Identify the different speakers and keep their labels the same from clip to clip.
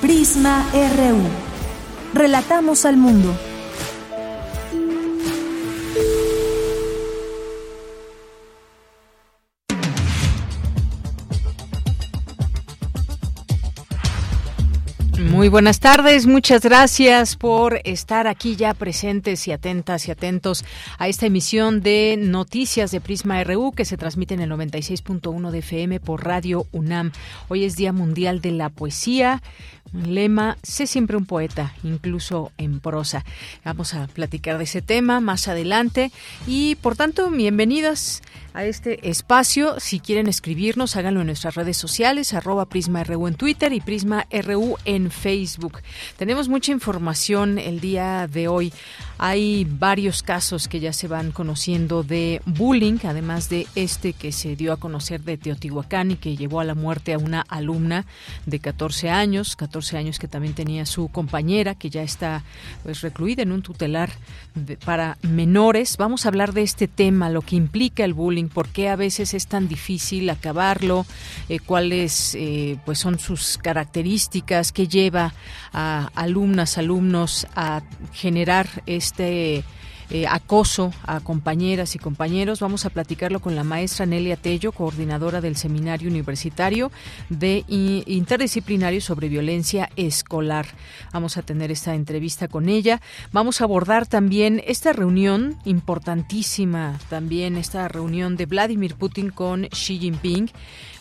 Speaker 1: Prisma RU. Relatamos al mundo.
Speaker 2: Muy buenas tardes, muchas gracias por estar aquí ya presentes y atentas y atentos a esta emisión de Noticias de Prisma RU que se transmite en el 96.1 de FM por Radio UNAM. Hoy es Día Mundial de la Poesía lema, sé siempre un poeta, incluso en prosa. Vamos a platicar de ese tema más adelante y por tanto, bienvenidas a este espacio. Si quieren escribirnos, háganlo en nuestras redes sociales, arroba PrismaRU en Twitter y PrismaRU en Facebook. Tenemos mucha información el día de hoy. Hay varios casos que ya se van conociendo de bullying, además de este que se dio a conocer de Teotihuacán y que llevó a la muerte a una alumna de 14 años, 14 años que también tenía su compañera, que ya está pues recluida en un tutelar para menores. Vamos a hablar de este tema, lo que implica el bullying, por qué a veces es tan difícil acabarlo, eh, cuáles eh, pues son sus características, qué lleva a alumnas, alumnos a generar este este eh, acoso a compañeras y compañeros. Vamos a platicarlo con la maestra Nelia Tello, coordinadora del Seminario Universitario de Interdisciplinario sobre Violencia Escolar. Vamos a tener esta entrevista con ella. Vamos a abordar también esta reunión importantísima, también esta reunión de Vladimir Putin con Xi Jinping.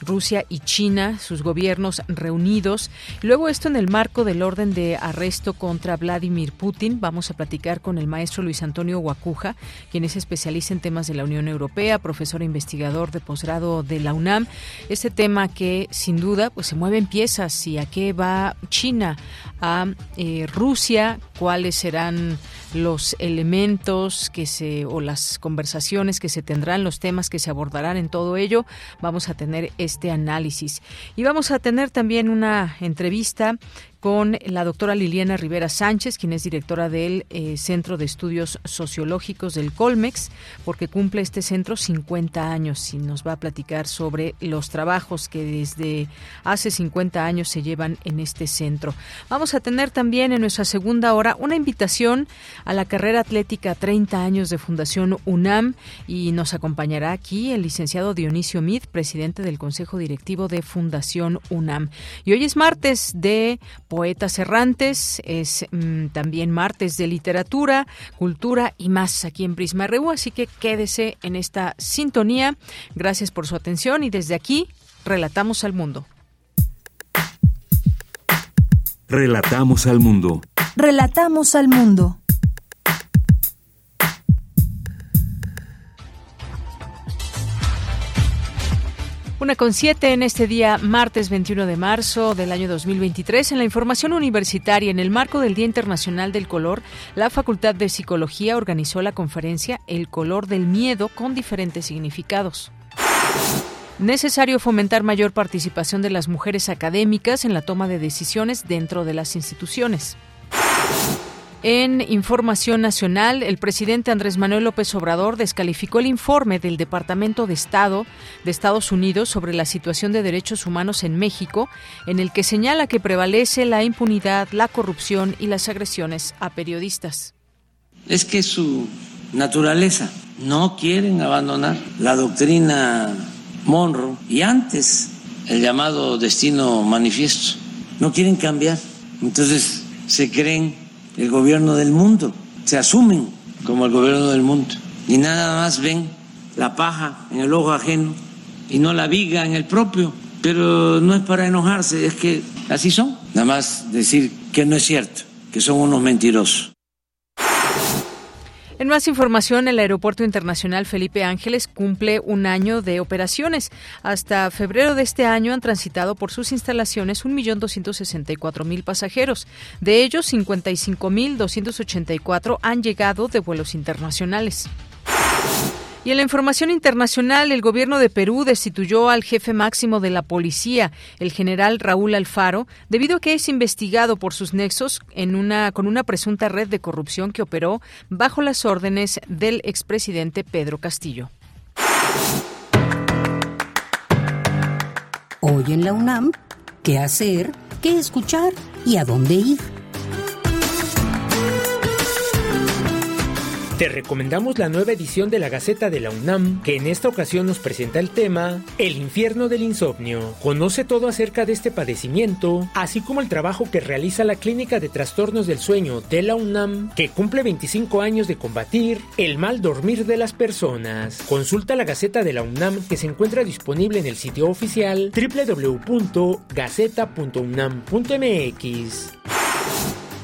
Speaker 2: Rusia y China, sus gobiernos reunidos. Luego esto en el marco del orden de arresto contra Vladimir Putin. Vamos a platicar con el maestro Luis Antonio Guacuja, quien es especialista en temas de la Unión Europea, profesor e investigador de posgrado de la UNAM. Este tema que sin duda pues se mueven piezas y a qué va China, a eh, Rusia, cuáles serán los elementos que se o las conversaciones que se tendrán, los temas que se abordarán en todo ello. Vamos a tener este análisis y vamos a tener también una entrevista con la doctora Liliana Rivera Sánchez, quien es directora del eh, Centro de Estudios Sociológicos del Colmex, porque cumple este centro 50 años y nos va a platicar sobre los trabajos que desde hace 50 años se llevan en este centro. Vamos a tener también en nuestra segunda hora una invitación a la carrera atlética 30 años de Fundación UNAM y nos acompañará aquí el licenciado Dionisio Mid, presidente del Consejo Directivo de Fundación UNAM. Y hoy es martes de Poetas Errantes, es mm, también martes de literatura, cultura y más aquí en Prisma RU, así que quédese en esta sintonía. Gracias por su atención y desde aquí relatamos al mundo.
Speaker 3: Relatamos al mundo.
Speaker 1: Relatamos al mundo.
Speaker 2: Una con siete en este día, martes 21 de marzo del año 2023. En la información universitaria, en el marco del Día Internacional del Color, la Facultad de Psicología organizó la conferencia El color del miedo con diferentes significados. Necesario fomentar mayor participación de las mujeres académicas en la toma de decisiones dentro de las instituciones. En información nacional, el presidente Andrés Manuel López Obrador descalificó el informe del Departamento de Estado de Estados Unidos sobre la situación de derechos humanos en México, en el que señala que prevalece la impunidad, la corrupción y las agresiones a periodistas.
Speaker 4: Es que su naturaleza no quieren abandonar la doctrina Monroe y antes el llamado destino manifiesto. No quieren cambiar. Entonces se creen el gobierno del mundo, se asumen como el gobierno del mundo y nada más ven la paja en el ojo ajeno y no la viga en el propio. Pero no es para enojarse, es que así son. Nada más decir que no es cierto, que son unos mentirosos.
Speaker 2: En más información, el Aeropuerto Internacional Felipe Ángeles cumple un año de operaciones. Hasta febrero de este año han transitado por sus instalaciones 1.264.000 pasajeros. De ellos, 55.284 han llegado de vuelos internacionales. Y en la información internacional, el gobierno de Perú destituyó al jefe máximo de la policía, el general Raúl Alfaro, debido a que es investigado por sus nexos en una, con una presunta red de corrupción que operó bajo las órdenes del expresidente Pedro Castillo.
Speaker 5: Hoy en la UNAM, ¿qué hacer? ¿Qué escuchar? ¿Y a dónde ir?
Speaker 6: Te recomendamos la nueva edición de la Gaceta de la UNAM, que en esta ocasión nos presenta el tema El infierno del insomnio. Conoce todo acerca de este padecimiento, así como el trabajo que realiza la Clínica de Trastornos del Sueño de la UNAM, que cumple 25 años de combatir el mal dormir de las personas. Consulta la Gaceta de la UNAM que se encuentra disponible en el sitio oficial www.gaceta.unam.mx.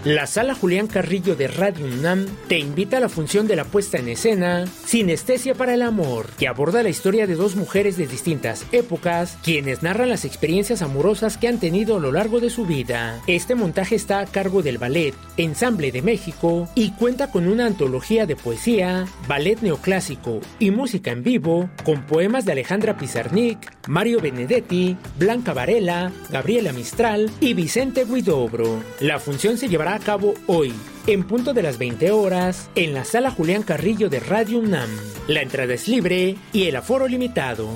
Speaker 6: La sala Julián Carrillo de Radio UNAM te invita a la función de la puesta en escena Sinestesia para el Amor, que aborda la historia de dos mujeres de distintas épocas, quienes narran las experiencias amorosas que han tenido a lo largo de su vida. Este montaje está a cargo del Ballet Ensamble de México y cuenta con una antología de poesía, ballet neoclásico y música en vivo, con poemas de Alejandra Pizarnik, Mario Benedetti, Blanca Varela, Gabriela Mistral y Vicente Guidobro. La función se llevará a cabo hoy, en punto de las 20 horas, en la sala Julián Carrillo de Radio UNAM. La entrada es libre y el aforo limitado.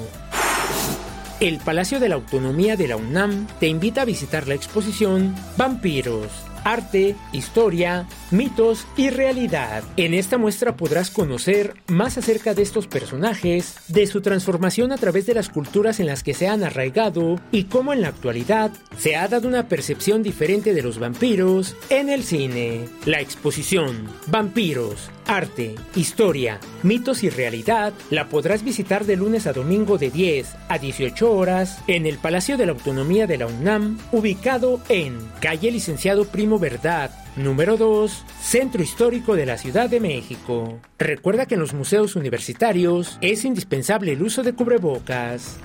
Speaker 6: El Palacio de la Autonomía de la UNAM te invita a visitar la exposición Vampiros arte, historia, mitos y realidad. En esta muestra podrás conocer más acerca de estos personajes, de su transformación a través de las culturas en las que se han arraigado y cómo en la actualidad se ha dado una percepción diferente de los vampiros en el cine. La exposición Vampiros, arte, historia, mitos y realidad la podrás visitar de lunes a domingo de 10 a 18 horas en el Palacio de la Autonomía de la UNAM, ubicado en calle Licenciado Primo Verdad, número 2, Centro Histórico de la Ciudad de México. Recuerda que en los museos universitarios es indispensable el uso de cubrebocas.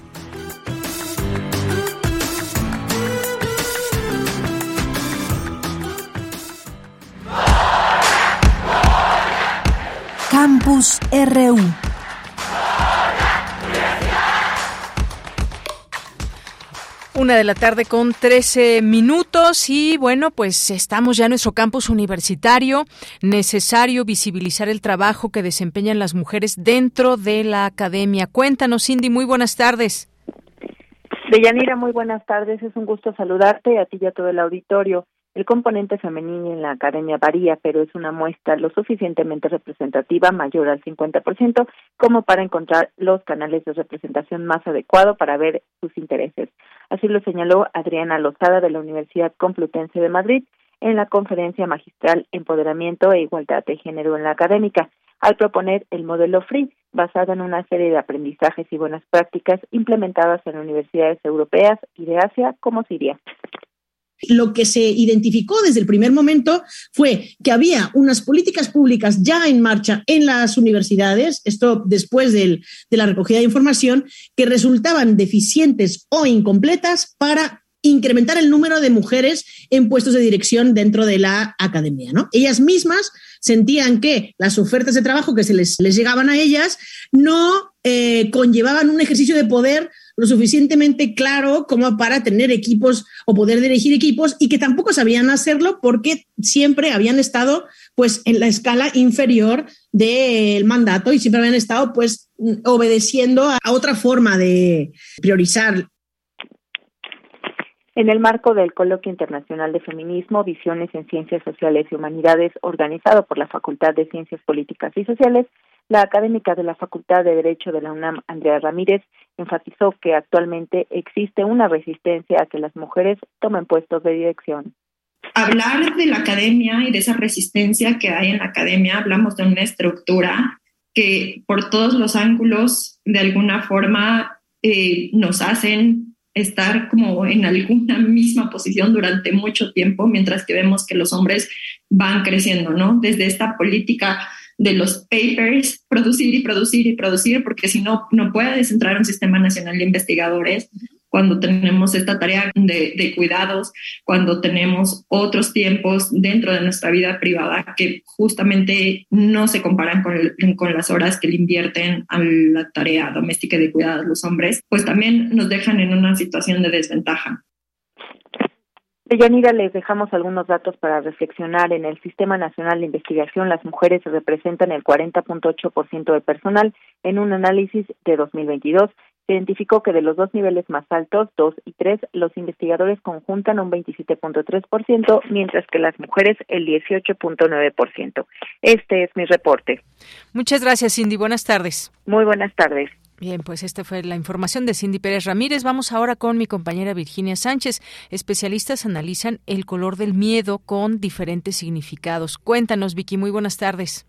Speaker 1: Campus RU.
Speaker 2: Una de la tarde con 13 minutos y bueno, pues estamos ya en nuestro campus universitario. Necesario visibilizar el trabajo que desempeñan las mujeres dentro de la academia. Cuéntanos, Cindy, muy buenas tardes.
Speaker 7: Deyanira, muy buenas tardes. Es un gusto saludarte a ti y a todo el auditorio. El componente femenino en la academia varía, pero es una muestra lo suficientemente representativa, mayor al 50%, como para encontrar los canales de representación más adecuados para ver sus intereses. Así lo señaló Adriana Lozada de la Universidad Complutense de Madrid en la conferencia magistral Empoderamiento e Igualdad de Género en la Académica, al proponer el modelo FREE, basado en una serie de aprendizajes y buenas prácticas implementadas en universidades europeas y de Asia como Siria
Speaker 8: lo que se identificó desde el primer momento fue que había unas políticas públicas ya en marcha en las universidades, esto después de la recogida de información, que resultaban deficientes o incompletas para incrementar el número de mujeres en puestos de dirección dentro de la academia. ¿no? Ellas mismas sentían que las ofertas de trabajo que se les, llegaban a ellas no eh, conllevaban un ejercicio de poder lo suficientemente claro como para tener equipos o poder dirigir equipos y que tampoco sabían hacerlo porque siempre habían estado pues en la escala inferior del mandato y siempre habían estado pues obedeciendo a otra forma de priorizar
Speaker 7: en el marco del Coloquio Internacional de Feminismo, Visiones en Ciencias Sociales y Humanidades, organizado por la Facultad de Ciencias Políticas y Sociales, la académica de la Facultad de Derecho de la UNAM, Andrea Ramírez, enfatizó que actualmente existe una resistencia a que las mujeres tomen puestos de dirección.
Speaker 9: Hablar de la academia y de esa resistencia que hay en la academia, hablamos de una estructura que por todos los ángulos de alguna forma eh, nos hacen estar como en alguna misma posición durante mucho tiempo, mientras que vemos que los hombres van creciendo, ¿no? Desde esta política de los papers, producir y producir y producir, porque si no, no puedes entrar a un sistema nacional de investigadores cuando tenemos esta tarea de, cuidados, cuando tenemos otros tiempos dentro de nuestra vida privada que justamente no se comparan con, con las horas que le invierten a la tarea doméstica de cuidados los hombres, pues también nos dejan en una situación de desventaja.
Speaker 7: Yanira, les dejamos algunos datos para reflexionar. En el Sistema Nacional de Investigación, las mujeres representan el 40.8% del personal en un análisis de 2022 identificó que de los dos niveles más altos, 2 y 3, los investigadores conjuntan un 27.3%, mientras que las mujeres el 18.9%. Este es mi reporte.
Speaker 2: Muchas gracias, Cindy. Buenas tardes.
Speaker 7: Muy buenas tardes.
Speaker 2: Bien, pues esta fue la información de Cindy Pérez Ramírez. Vamos ahora con mi compañera Virginia Sánchez. Especialistas analizan el color del miedo con diferentes significados. Cuéntanos, Vicky. Muy buenas tardes.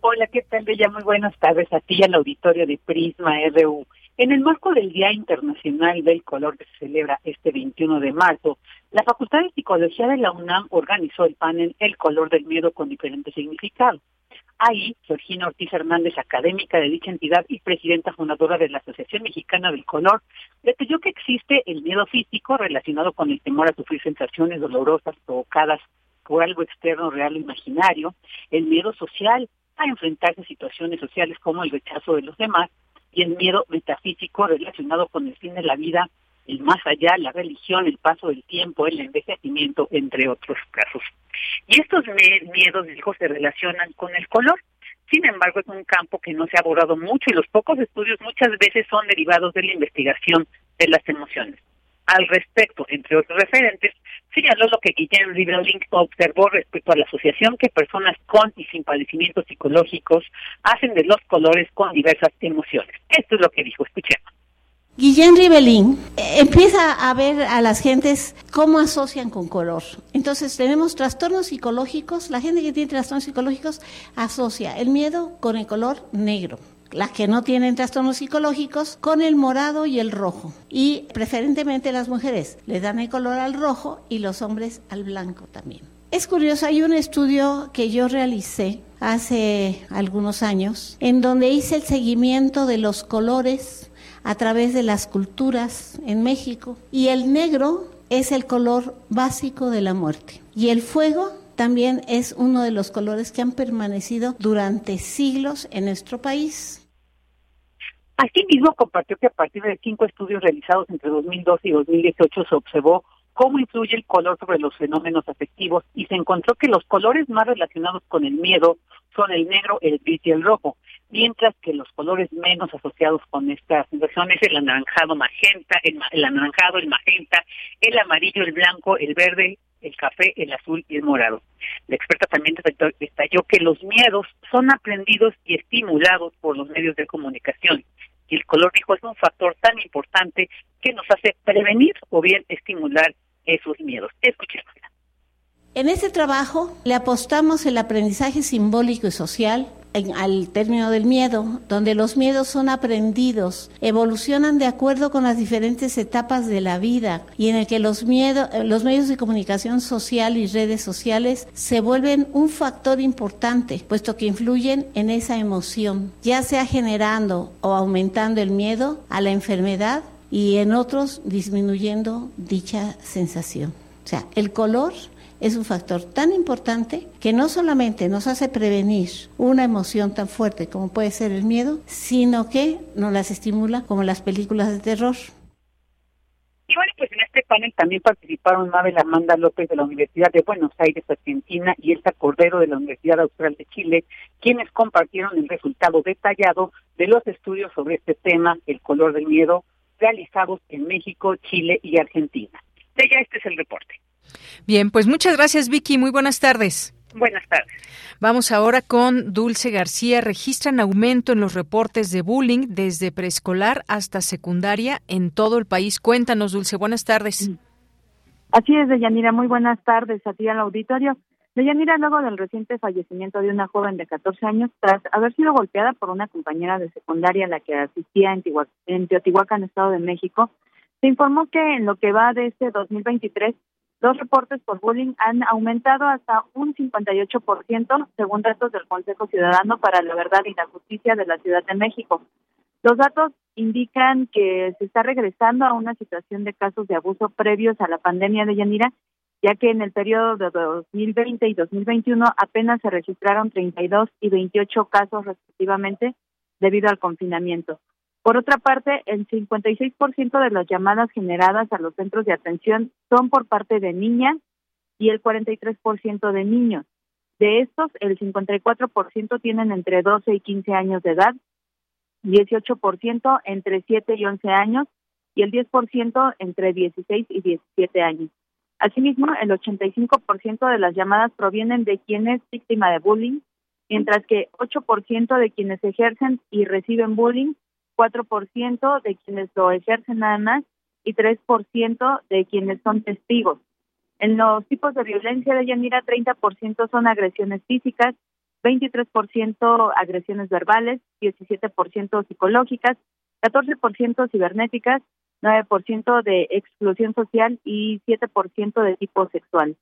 Speaker 10: Hola, ¿qué tal, Bella? Muy buenas tardes a ti y al auditorio de Prisma RU. En el marco del Día Internacional del Color que se celebra este 21 de marzo, la Facultad de Psicología de la UNAM organizó el panel El color del miedo con diferentes significados. Ahí, Georgina Ortiz Hernández, académica de dicha entidad y presidenta fundadora de la Asociación Mexicana del Color, detalló que existe el miedo físico relacionado con el temor a sufrir sensaciones dolorosas provocadas por algo externo, real o imaginario, el miedo social a enfrentarse a situaciones sociales como el rechazo de los demás, y el miedo metafísico relacionado con el fin de la vida, el más allá, la religión, el paso del tiempo, el envejecimiento, entre otros casos. Y estos miedos, dijo, se relacionan con el color. Sin embargo, es un campo que no se ha abordado mucho y los pocos estudios muchas veces son derivados de la investigación de las emociones. Al respecto, entre otros referentes, señaló lo que Guillem Riverlink observó respecto a la asociación que personas con y sin padecimientos psicológicos hacen de los colores con diversas emociones. Esto es lo que dijo, escuchemos.
Speaker 11: Guillén Ribelín eh, empieza a ver a las gentes cómo asocian con color. Entonces tenemos trastornos psicológicos, la gente que tiene trastornos psicológicos asocia el miedo con el color negro las que no tienen trastornos psicológicos, con el morado y el rojo. Y preferentemente las mujeres le dan el color al rojo y los hombres al blanco también. Es curioso, hay un estudio que yo realicé hace algunos años en donde hice el seguimiento de los colores a través de las culturas en México y el negro es el color básico de la muerte y el fuego también es uno de los colores que han permanecido durante siglos en nuestro país.
Speaker 10: Asimismo, compartió que a partir de cinco estudios realizados entre 2012 y 2018 se observó cómo influye el color sobre los fenómenos afectivos y se encontró que los colores más relacionados con el miedo son el negro, el gris y el rojo, mientras que los colores menos asociados con esta sensación el anaranjado magenta, el, el anaranjado, el magenta, el amarillo, el blanco, el verde, el café, el azul y el morado. La experta también detalló que los miedos son aprendidos y estimulados por los medios de comunicación. Y el color, dijo, es un factor tan importante que nos hace prevenir o bien estimular esos miedos. Escuchemos.
Speaker 11: En este trabajo le apostamos el aprendizaje simbólico y social al término del miedo, donde los miedos son aprendidos, evolucionan de acuerdo con las diferentes etapas de la vida y en el que los, miedos, los medios de comunicación social y redes sociales se vuelven un factor importante, puesto que influyen en esa emoción, ya sea generando o aumentando el miedo a la enfermedad y en otros disminuyendo dicha sensación. O sea, el color es un factor tan importante que no solamente nos hace prevenir una emoción tan fuerte como puede ser el miedo, sino que nos las estimula como las películas de terror.
Speaker 10: Y bueno, pues en este panel también participaron Mabel Amanda López de la Universidad de Buenos Aires, Argentina, y Elsa Cordero de la Universidad Austral de Chile, quienes compartieron el resultado detallado de los estudios sobre este tema, el color del miedo, realizados en México, Chile y Argentina. De ella este es el reporte.
Speaker 2: Bien, pues muchas gracias Vicky, muy buenas tardes.
Speaker 10: Buenas tardes.
Speaker 2: Vamos ahora con Dulce García. Registran aumento en los reportes de bullying desde preescolar hasta secundaria en todo el país. Cuéntanos, Dulce, buenas tardes.
Speaker 7: Así es, Deyanira, muy buenas tardes a ti al auditorio. Deyanira, luego del reciente fallecimiento de una joven de 14 años, tras haber sido golpeada por una compañera de secundaria a la que asistía en, en Teotihuacán, Estado de México, se informó que en lo que va de este 2023
Speaker 12: Los reportes por bullying han aumentado hasta un 58% según datos del Consejo Ciudadano para la Verdad y la Justicia de la Ciudad de México. Los datos indican que se está regresando a una situación de casos de abuso previos a la pandemia de Yanira, ya que en el periodo de 2020 y 2021 apenas se registraron 32 y 28 casos respectivamente debido al confinamiento. Por otra parte, el 56% de las llamadas generadas a los centros de atención son por parte de niñas y el 43% de niños. De estos, el 54% tienen entre 12 y 15 años de edad, 18% entre 7 y 11 años y el 10% entre 16 y 17 años. Asimismo, el 85% de las llamadas provienen de quien es víctima de bullying, mientras que 8% de quienes ejercen y reciben bullying 4% de quienes lo ejercen nada más y 3% de quienes son testigos. En los tipos de violencia de Yanira, 30% son agresiones físicas, 23% agresiones verbales, 17% psicológicas, 14% cibernéticas, 9% de exclusión social y 7% de tipo sexual.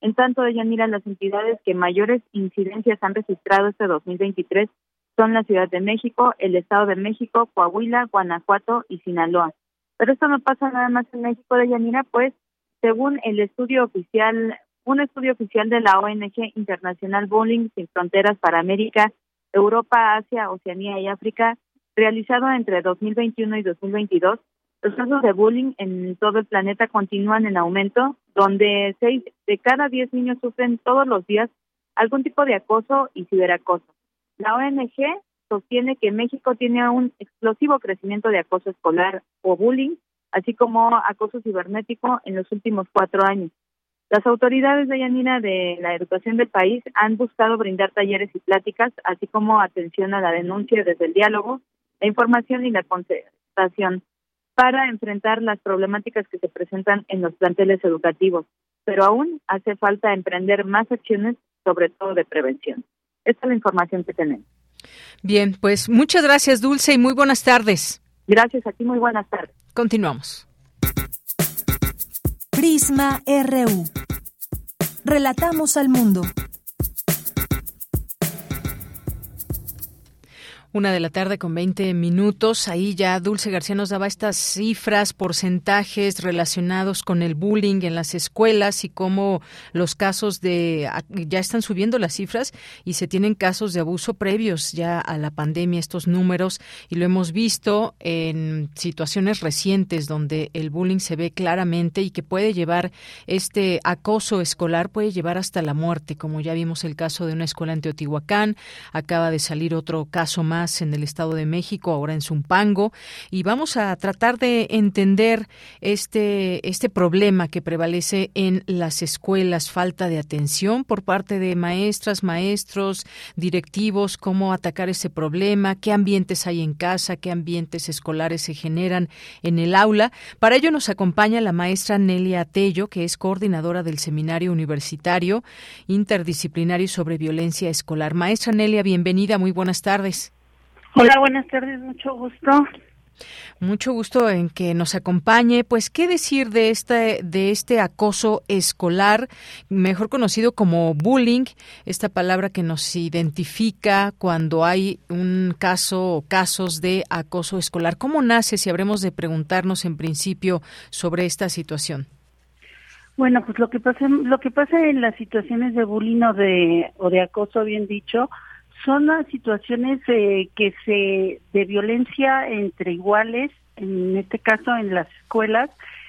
Speaker 12: En tanto, Yanira, las entidades que mayores incidencias han registrado este 2023 son la Ciudad de México, el Estado de México, Coahuila, Guanajuato y Sinaloa. Pero esto no pasa nada más en México de Yanira, pues según el estudio oficial, un estudio oficial de la ONG Internacional Bowling Sin Fronteras para América, Europa, Asia, Oceanía y África, realizado entre 2021 y 2022, los casos de bullying en todo el planeta continúan en aumento, donde seis de cada diez niños sufren todos los días algún tipo de acoso y ciberacoso. La ONG sostiene que México tiene un explosivo crecimiento de acoso escolar o bullying, así como acoso cibernético en los últimos cuatro años. Las autoridades de Yanina de la educación del país han buscado brindar talleres y pláticas, así como atención a la denuncia desde el diálogo, la información y la concertación para enfrentar las problemáticas que se presentan en los planteles educativos. Pero aún hace falta emprender más acciones, sobre todo de prevención. Esta es la información que tenemos.
Speaker 2: Bien, pues muchas gracias, Dulce, y muy buenas tardes.
Speaker 12: Gracias a ti, muy buenas tardes.
Speaker 2: Continuamos.
Speaker 1: Prisma RU. Relatamos al mundo.
Speaker 2: Una de la tarde con 20 minutos. Ahí ya Dulce García nos daba estas cifras, porcentajes relacionados con el bullying en las escuelas y cómo los casos de. Ya están subiendo las cifras y se tienen casos de abuso previos ya a la pandemia, estos números, y lo hemos visto en situaciones recientes donde el bullying se ve claramente y que puede llevar este acoso escolar, puede llevar hasta la muerte, como ya vimos el caso de una escuela en Teotihuacán. Acaba de salir otro caso más en el Estado de México, ahora en Zumpango, y vamos a tratar de entender este, este problema que prevalece en las escuelas, falta de atención por parte de maestras, maestros, directivos, cómo atacar ese problema, qué ambientes hay en casa, qué ambientes escolares se generan en el aula. Para ello nos acompaña la maestra Nelia Tello, que es coordinadora del Seminario Universitario Interdisciplinario sobre Violencia Escolar. Maestra Nelia, bienvenida, muy buenas tardes.
Speaker 13: Hola, buenas tardes, mucho gusto.
Speaker 2: Mucho gusto en que nos acompañe. Pues, ¿qué decir de este, de este acoso escolar, mejor conocido como bullying? Esta palabra que nos identifica cuando hay un caso o casos de acoso escolar. ¿Cómo nace, si habremos de preguntarnos en principio sobre esta situación?
Speaker 13: Bueno, pues lo que pasa, lo que pasa en las situaciones de bullying o de, o de acoso, bien dicho, son situaciones que se de violencia entre iguales, en este caso en las escuelas,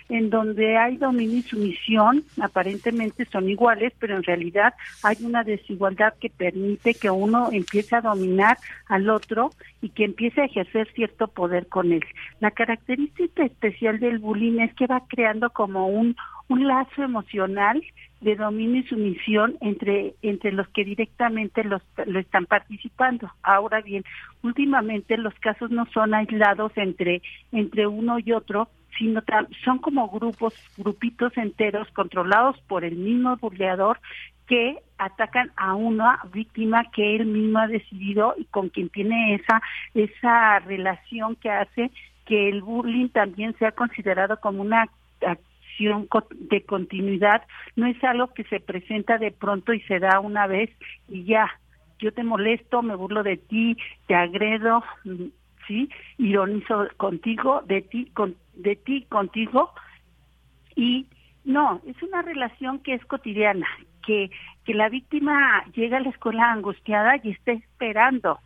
Speaker 13: en donde hay dominio y sumisión, aparentemente son iguales, pero en realidad hay una desigualdad que permite que uno empiece a dominar al otro y que empiece a ejercer cierto poder con él. La característica especial del bullying es que va creando como un, un lazo emocional de dominio y sumisión entre entre los que directamente los, lo están participando. Ahora bien, últimamente los casos no son aislados entre entre uno y otro, sino son como grupos, grupitos enteros controlados por el mismo burleador que atacan a una víctima que él mismo ha decidido y con quien tiene esa esa relación que hace que el bullying también sea considerado como una relación de continuidad no es algo que se presenta de pronto y se da una vez y ya. Yo te molesto, me burlo de ti, te agredo, mm, sí, ironizo contigo, de ti, con, de ti contigo y no, es una relación que es cotidiana, que, que la víctima llega a la escuela angustiada y está esperando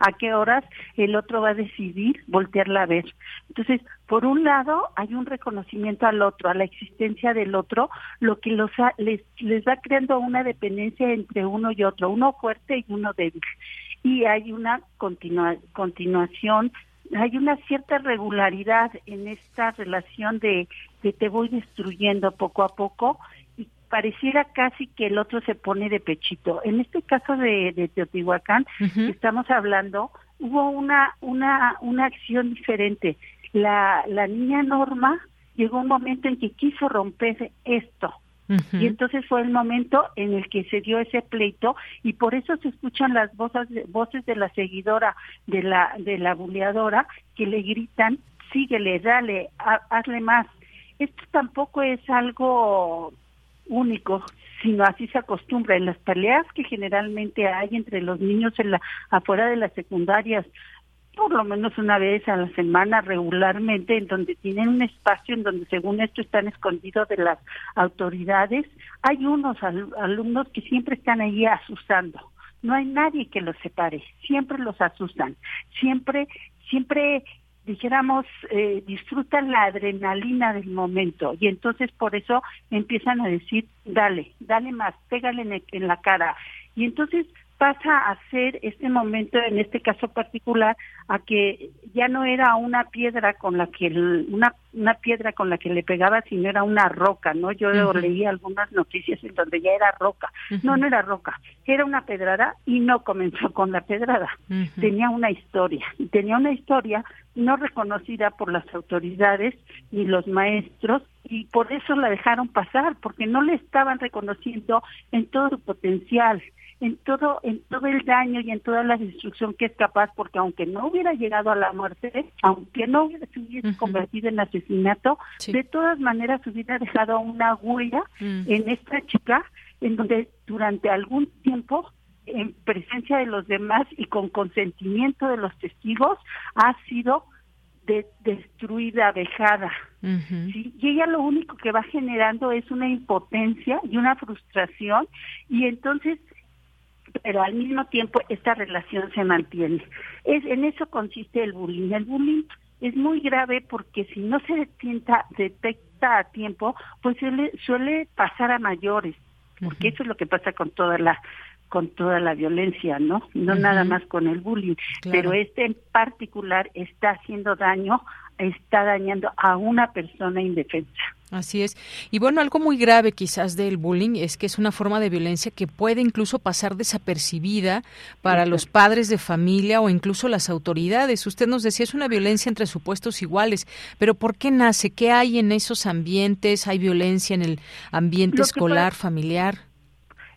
Speaker 13: a qué horas el otro va a decidir voltearla a ver. Entonces, por un lado, hay un reconocimiento al otro, a la existencia del otro, lo que los les, les va creando una dependencia entre uno y otro, uno fuerte y uno débil. Y hay una continua, continuación hay una cierta regularidad en esta relación de, de te voy destruyendo poco a poco pareciera casi que el otro se pone de pechito. En este caso de, Teotihuacán, estamos hablando, hubo una, una, una acción diferente. La, la niña Norma llegó un momento en que quiso romper esto. Y entonces fue el momento en el que se dio ese pleito y por eso se escuchan las voces, voces de la seguidora, de la, de la buleadora, que le gritan, síguele, dale, hazle más. Esto tampoco es algo único, sino así se acostumbra. En las peleas que generalmente hay entre los niños en la, afuera de las secundarias, por lo menos una vez a la semana regularmente, en donde tienen un espacio en donde según esto están escondidos de las autoridades, hay unos alumnos que siempre están ahí asustando. No hay nadie que los separe, siempre los asustan, siempre, siempre dijéramos, eh, disfrutan la adrenalina del momento y entonces por eso empiezan a decir, dale, dale más, pégale en, en la cara. Y entonces pasa a ser este momento, en este caso particular, a que ya no era una piedra con la que una una piedra con la que le pegaba, sino era una roca, ¿no? Yo leí algunas noticias en donde ya era roca. No, no era roca, era una pedrada y no comenzó con la pedrada. Tenía una historia y tenía una historia no reconocida por las autoridades ni los maestros y por eso la dejaron pasar, porque no le estaban reconociendo en todo su potencial en todo en todo el daño y en toda la destrucción que es capaz porque aunque no hubiera llegado a la muerte aunque no hubiera, se hubiese convertido en asesinato de todas maneras hubiera dejado una huella en esta chica en donde durante algún tiempo en presencia de los demás y con consentimiento de los testigos ha sido destruida, vejada. ¿sí? Y ella lo único que va generando es una impotencia y una frustración y entonces pero al mismo tiempo esta relación se mantiene. Es en eso consiste el bullying. El bullying es muy grave porque si no se detecta, detecta a tiempo, pues suele, suele pasar a mayores, porque eso es lo que pasa con toda la con toda la violencia, ¿no? No nada más con el bullying, pero este en particular está haciendo daño, está dañando a una persona indefensa.
Speaker 2: Así es. Y bueno, algo muy grave quizás del bullying es que es una forma de violencia que puede incluso pasar desapercibida para los padres de familia o incluso las autoridades. Usted nos decía, es una violencia entre supuestos iguales, pero ¿por qué nace? ¿Qué hay en esos ambientes? ¿Hay violencia en el ambiente escolar, familiar?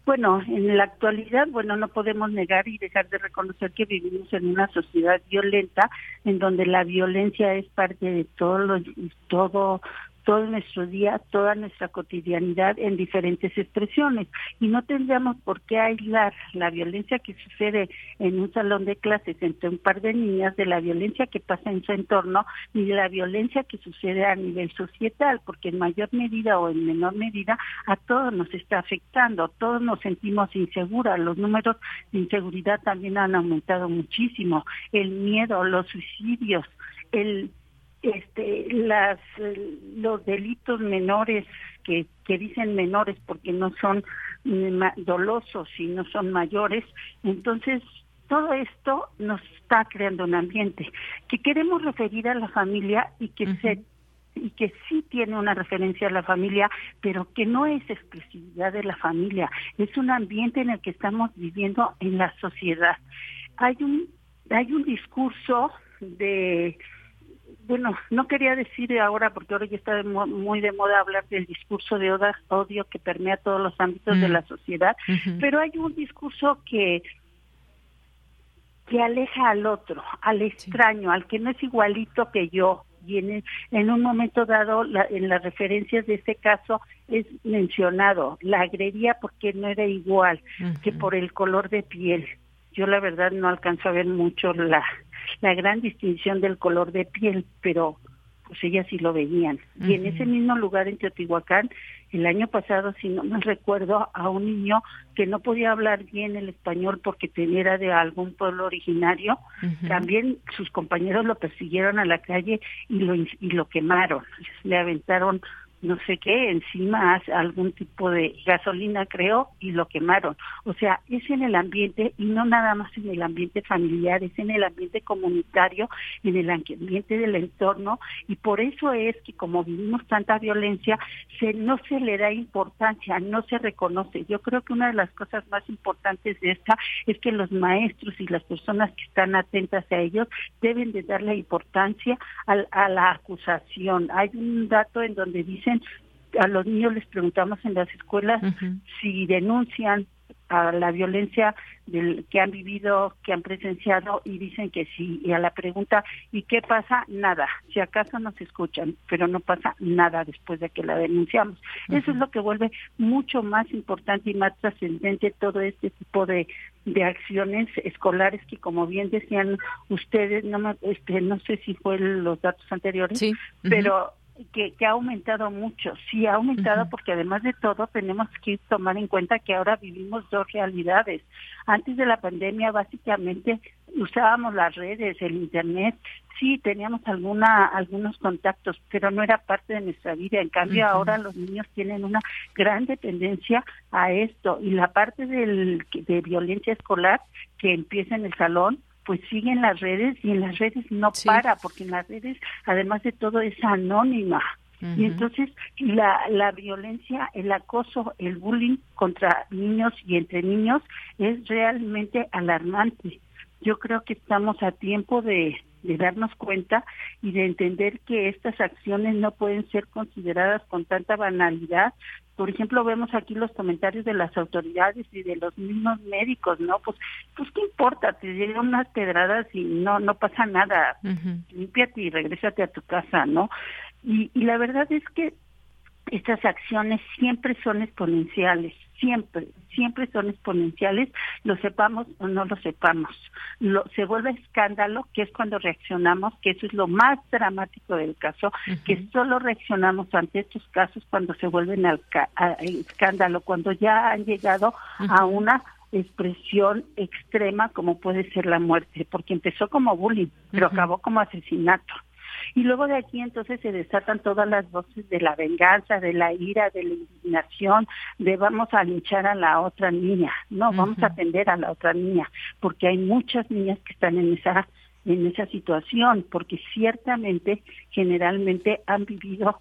Speaker 13: Bueno, en la actualidad, bueno, no podemos negar y dejar de reconocer que vivimos en una sociedad violenta en donde la violencia es parte de todo lo, todo todo nuestro día, toda nuestra cotidianidad en diferentes expresiones. Y no tendríamos por qué aislar la violencia que sucede en un salón de clases entre un par de niñas de la violencia que pasa en su entorno ni de la violencia que sucede a nivel societal, porque en mayor medida o en menor medida a todos nos está afectando, todos nos sentimos inseguras, los números de inseguridad también han aumentado muchísimo, el miedo, los suicidios, el este las los delitos menores que, que dicen menores porque no son dolosos y no son mayores entonces todo esto nos está creando un ambiente. Que queremos referir a la familia y que se y que sí tiene una referencia a la familia, pero que no es exclusividad de la familia, es un ambiente en el que estamos viviendo en la sociedad. Hay un hay un discurso de bueno, no quería decir ahora, porque ahora ya está muy de moda hablar del discurso de odio que permea todos los ámbitos de mm. la sociedad, pero hay un discurso que que aleja al otro, al extraño, al que no es igualito que yo, y en, en un momento dado en las referencias de este caso es mencionado, la agredía porque no era igual que por el color de piel. Yo la verdad no alcanzo a ver mucho la, la gran distinción del color de piel, pero pues ellas sí lo veían. Y en ese mismo lugar en Teotihuacán, el año pasado, si no me recuerdo, a un niño que no podía hablar bien el español porque era de algún pueblo originario, también sus compañeros lo persiguieron a la calle y lo, y lo quemaron, le aventaron no sé qué, encima algún tipo de gasolina, creo, y lo quemaron. O sea, es en el ambiente y no nada más en el ambiente familiar, es en el ambiente comunitario, en el ambiente del entorno, y por eso es que como vivimos tanta violencia, se, no se le da importancia, no se reconoce. Yo creo que una de las cosas más importantes de esta es que los maestros y las personas que están atentas a ellos deben de darle importancia a la acusación. Hay un dato en donde a los niños les preguntamos en las escuelas si denuncian a la violencia del, que han vivido, que han presenciado y dicen que sí. Y a la pregunta, ¿y qué pasa? Nada. Si acaso nos escuchan, pero no pasa nada después de que la denunciamos. Eso es lo que vuelve mucho más importante y más trascendente todo este tipo de, de acciones escolares que como bien decían ustedes, no, este, no sé si fue los datos anteriores, pero que, ha aumentado mucho, sí ha aumentado porque además de todo tenemos que tomar en cuenta que ahora vivimos dos realidades. Antes de la pandemia básicamente usábamos las redes, el internet, sí teníamos alguna algunos contactos, pero no era parte de nuestra vida. En cambio ahora los niños tienen una gran dependencia a esto y la parte del, de violencia escolar que empieza en el salón pues sigue en las redes y en las redes no para, porque en las redes, además de todo, es anónima. Y entonces la, la violencia, el acoso, el bullying contra niños y entre niños es realmente alarmante. Yo creo que estamos a tiempo de, de darnos cuenta y de entender que estas acciones no pueden ser consideradas con tanta banalidad. Por ejemplo, vemos aquí los comentarios de las autoridades y de los mismos médicos, ¿no? Pues, pues qué importa, te llegan unas pedradas y no, no pasa nada. Límpiate y regrésate a tu casa, ¿no? Y, y la verdad es que estas acciones siempre son exponenciales siempre, siempre son exponenciales, lo sepamos o no lo sepamos. Lo, se vuelve escándalo, que es cuando reaccionamos, que eso es lo más dramático del caso, que solo reaccionamos ante estos casos cuando se vuelven al escándalo, cuando ya han llegado a una expresión extrema como puede ser la muerte, porque empezó como bullying, pero acabó como asesinato. Y luego de aquí entonces se desatan todas las voces de la venganza, de la ira, de la indignación, de vamos a linchar a la otra niña. No, vamos a atender a la otra niña, porque hay muchas niñas que están en esa en esa situación, porque ciertamente generalmente han vivido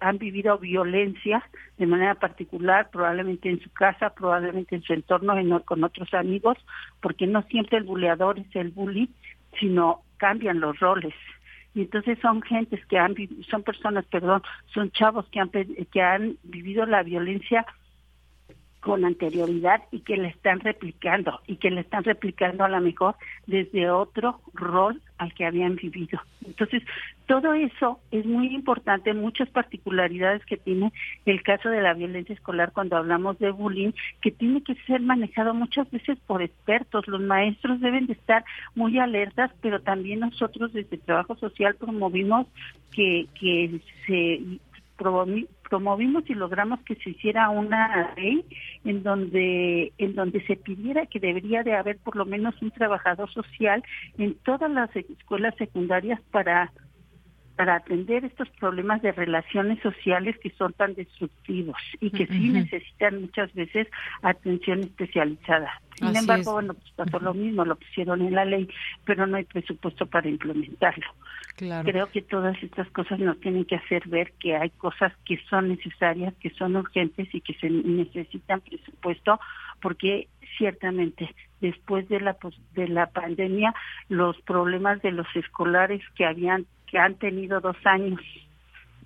Speaker 13: han vivido violencia de manera particular, probablemente en su casa, probablemente en su entorno en, con otros amigos, porque no siempre el buleador es el bully, sino cambian los roles. Y entonces son gentes que han son personas, perdón, son chavos que han que han vivido la violencia con anterioridad y que le están replicando y que le están replicando a lo mejor desde otro rol al que habían vivido. Entonces, todo eso es muy importante, muchas particularidades que tiene el caso de la violencia escolar cuando hablamos de bullying, que tiene que ser manejado muchas veces por expertos. Los maestros deben de estar muy alertas, pero también nosotros desde el trabajo social promovimos que, que se promovimos y logramos que se hiciera una ley en donde en donde se pidiera que debería de haber por lo menos un trabajador social en todas las escuelas secundarias para para atender estos problemas de relaciones sociales que son tan destructivos y que sí necesitan muchas veces atención especializada. Sin embargo, bueno, pues pasó lo mismo, lo pusieron en la ley, pero no hay presupuesto para implementarlo. Creo que todas estas cosas nos tienen que hacer ver que hay cosas que son necesarias, que son urgentes y que se necesitan presupuesto, porque ciertamente después de la de la pandemia los problemas de los escolares que habían que han tenido dos años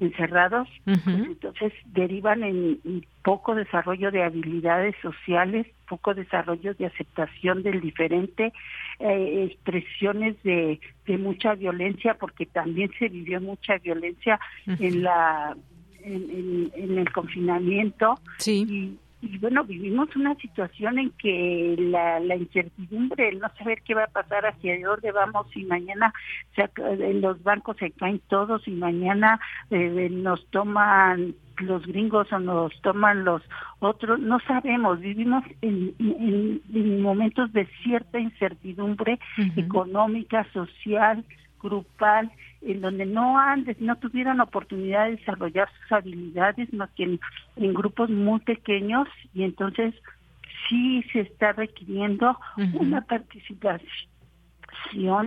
Speaker 13: encerrados, pues entonces derivan en poco desarrollo de habilidades sociales, poco desarrollo de aceptación del diferente, eh, expresiones de, de mucha violencia, porque también se vivió mucha violencia en la en, en, el confinamiento.
Speaker 2: Sí.
Speaker 13: Y bueno, vivimos una situación en que la, la incertidumbre, el no saber qué va a pasar, hacia dónde vamos, y mañana se, en los bancos se caen todos y mañana eh, nos toman los gringos o nos toman los otros, no sabemos, vivimos en, en, momentos de cierta incertidumbre económica, social, grupal, en donde no han, no tuvieron oportunidad de desarrollar sus habilidades más que en, grupos muy pequeños y entonces sí se está requiriendo una participación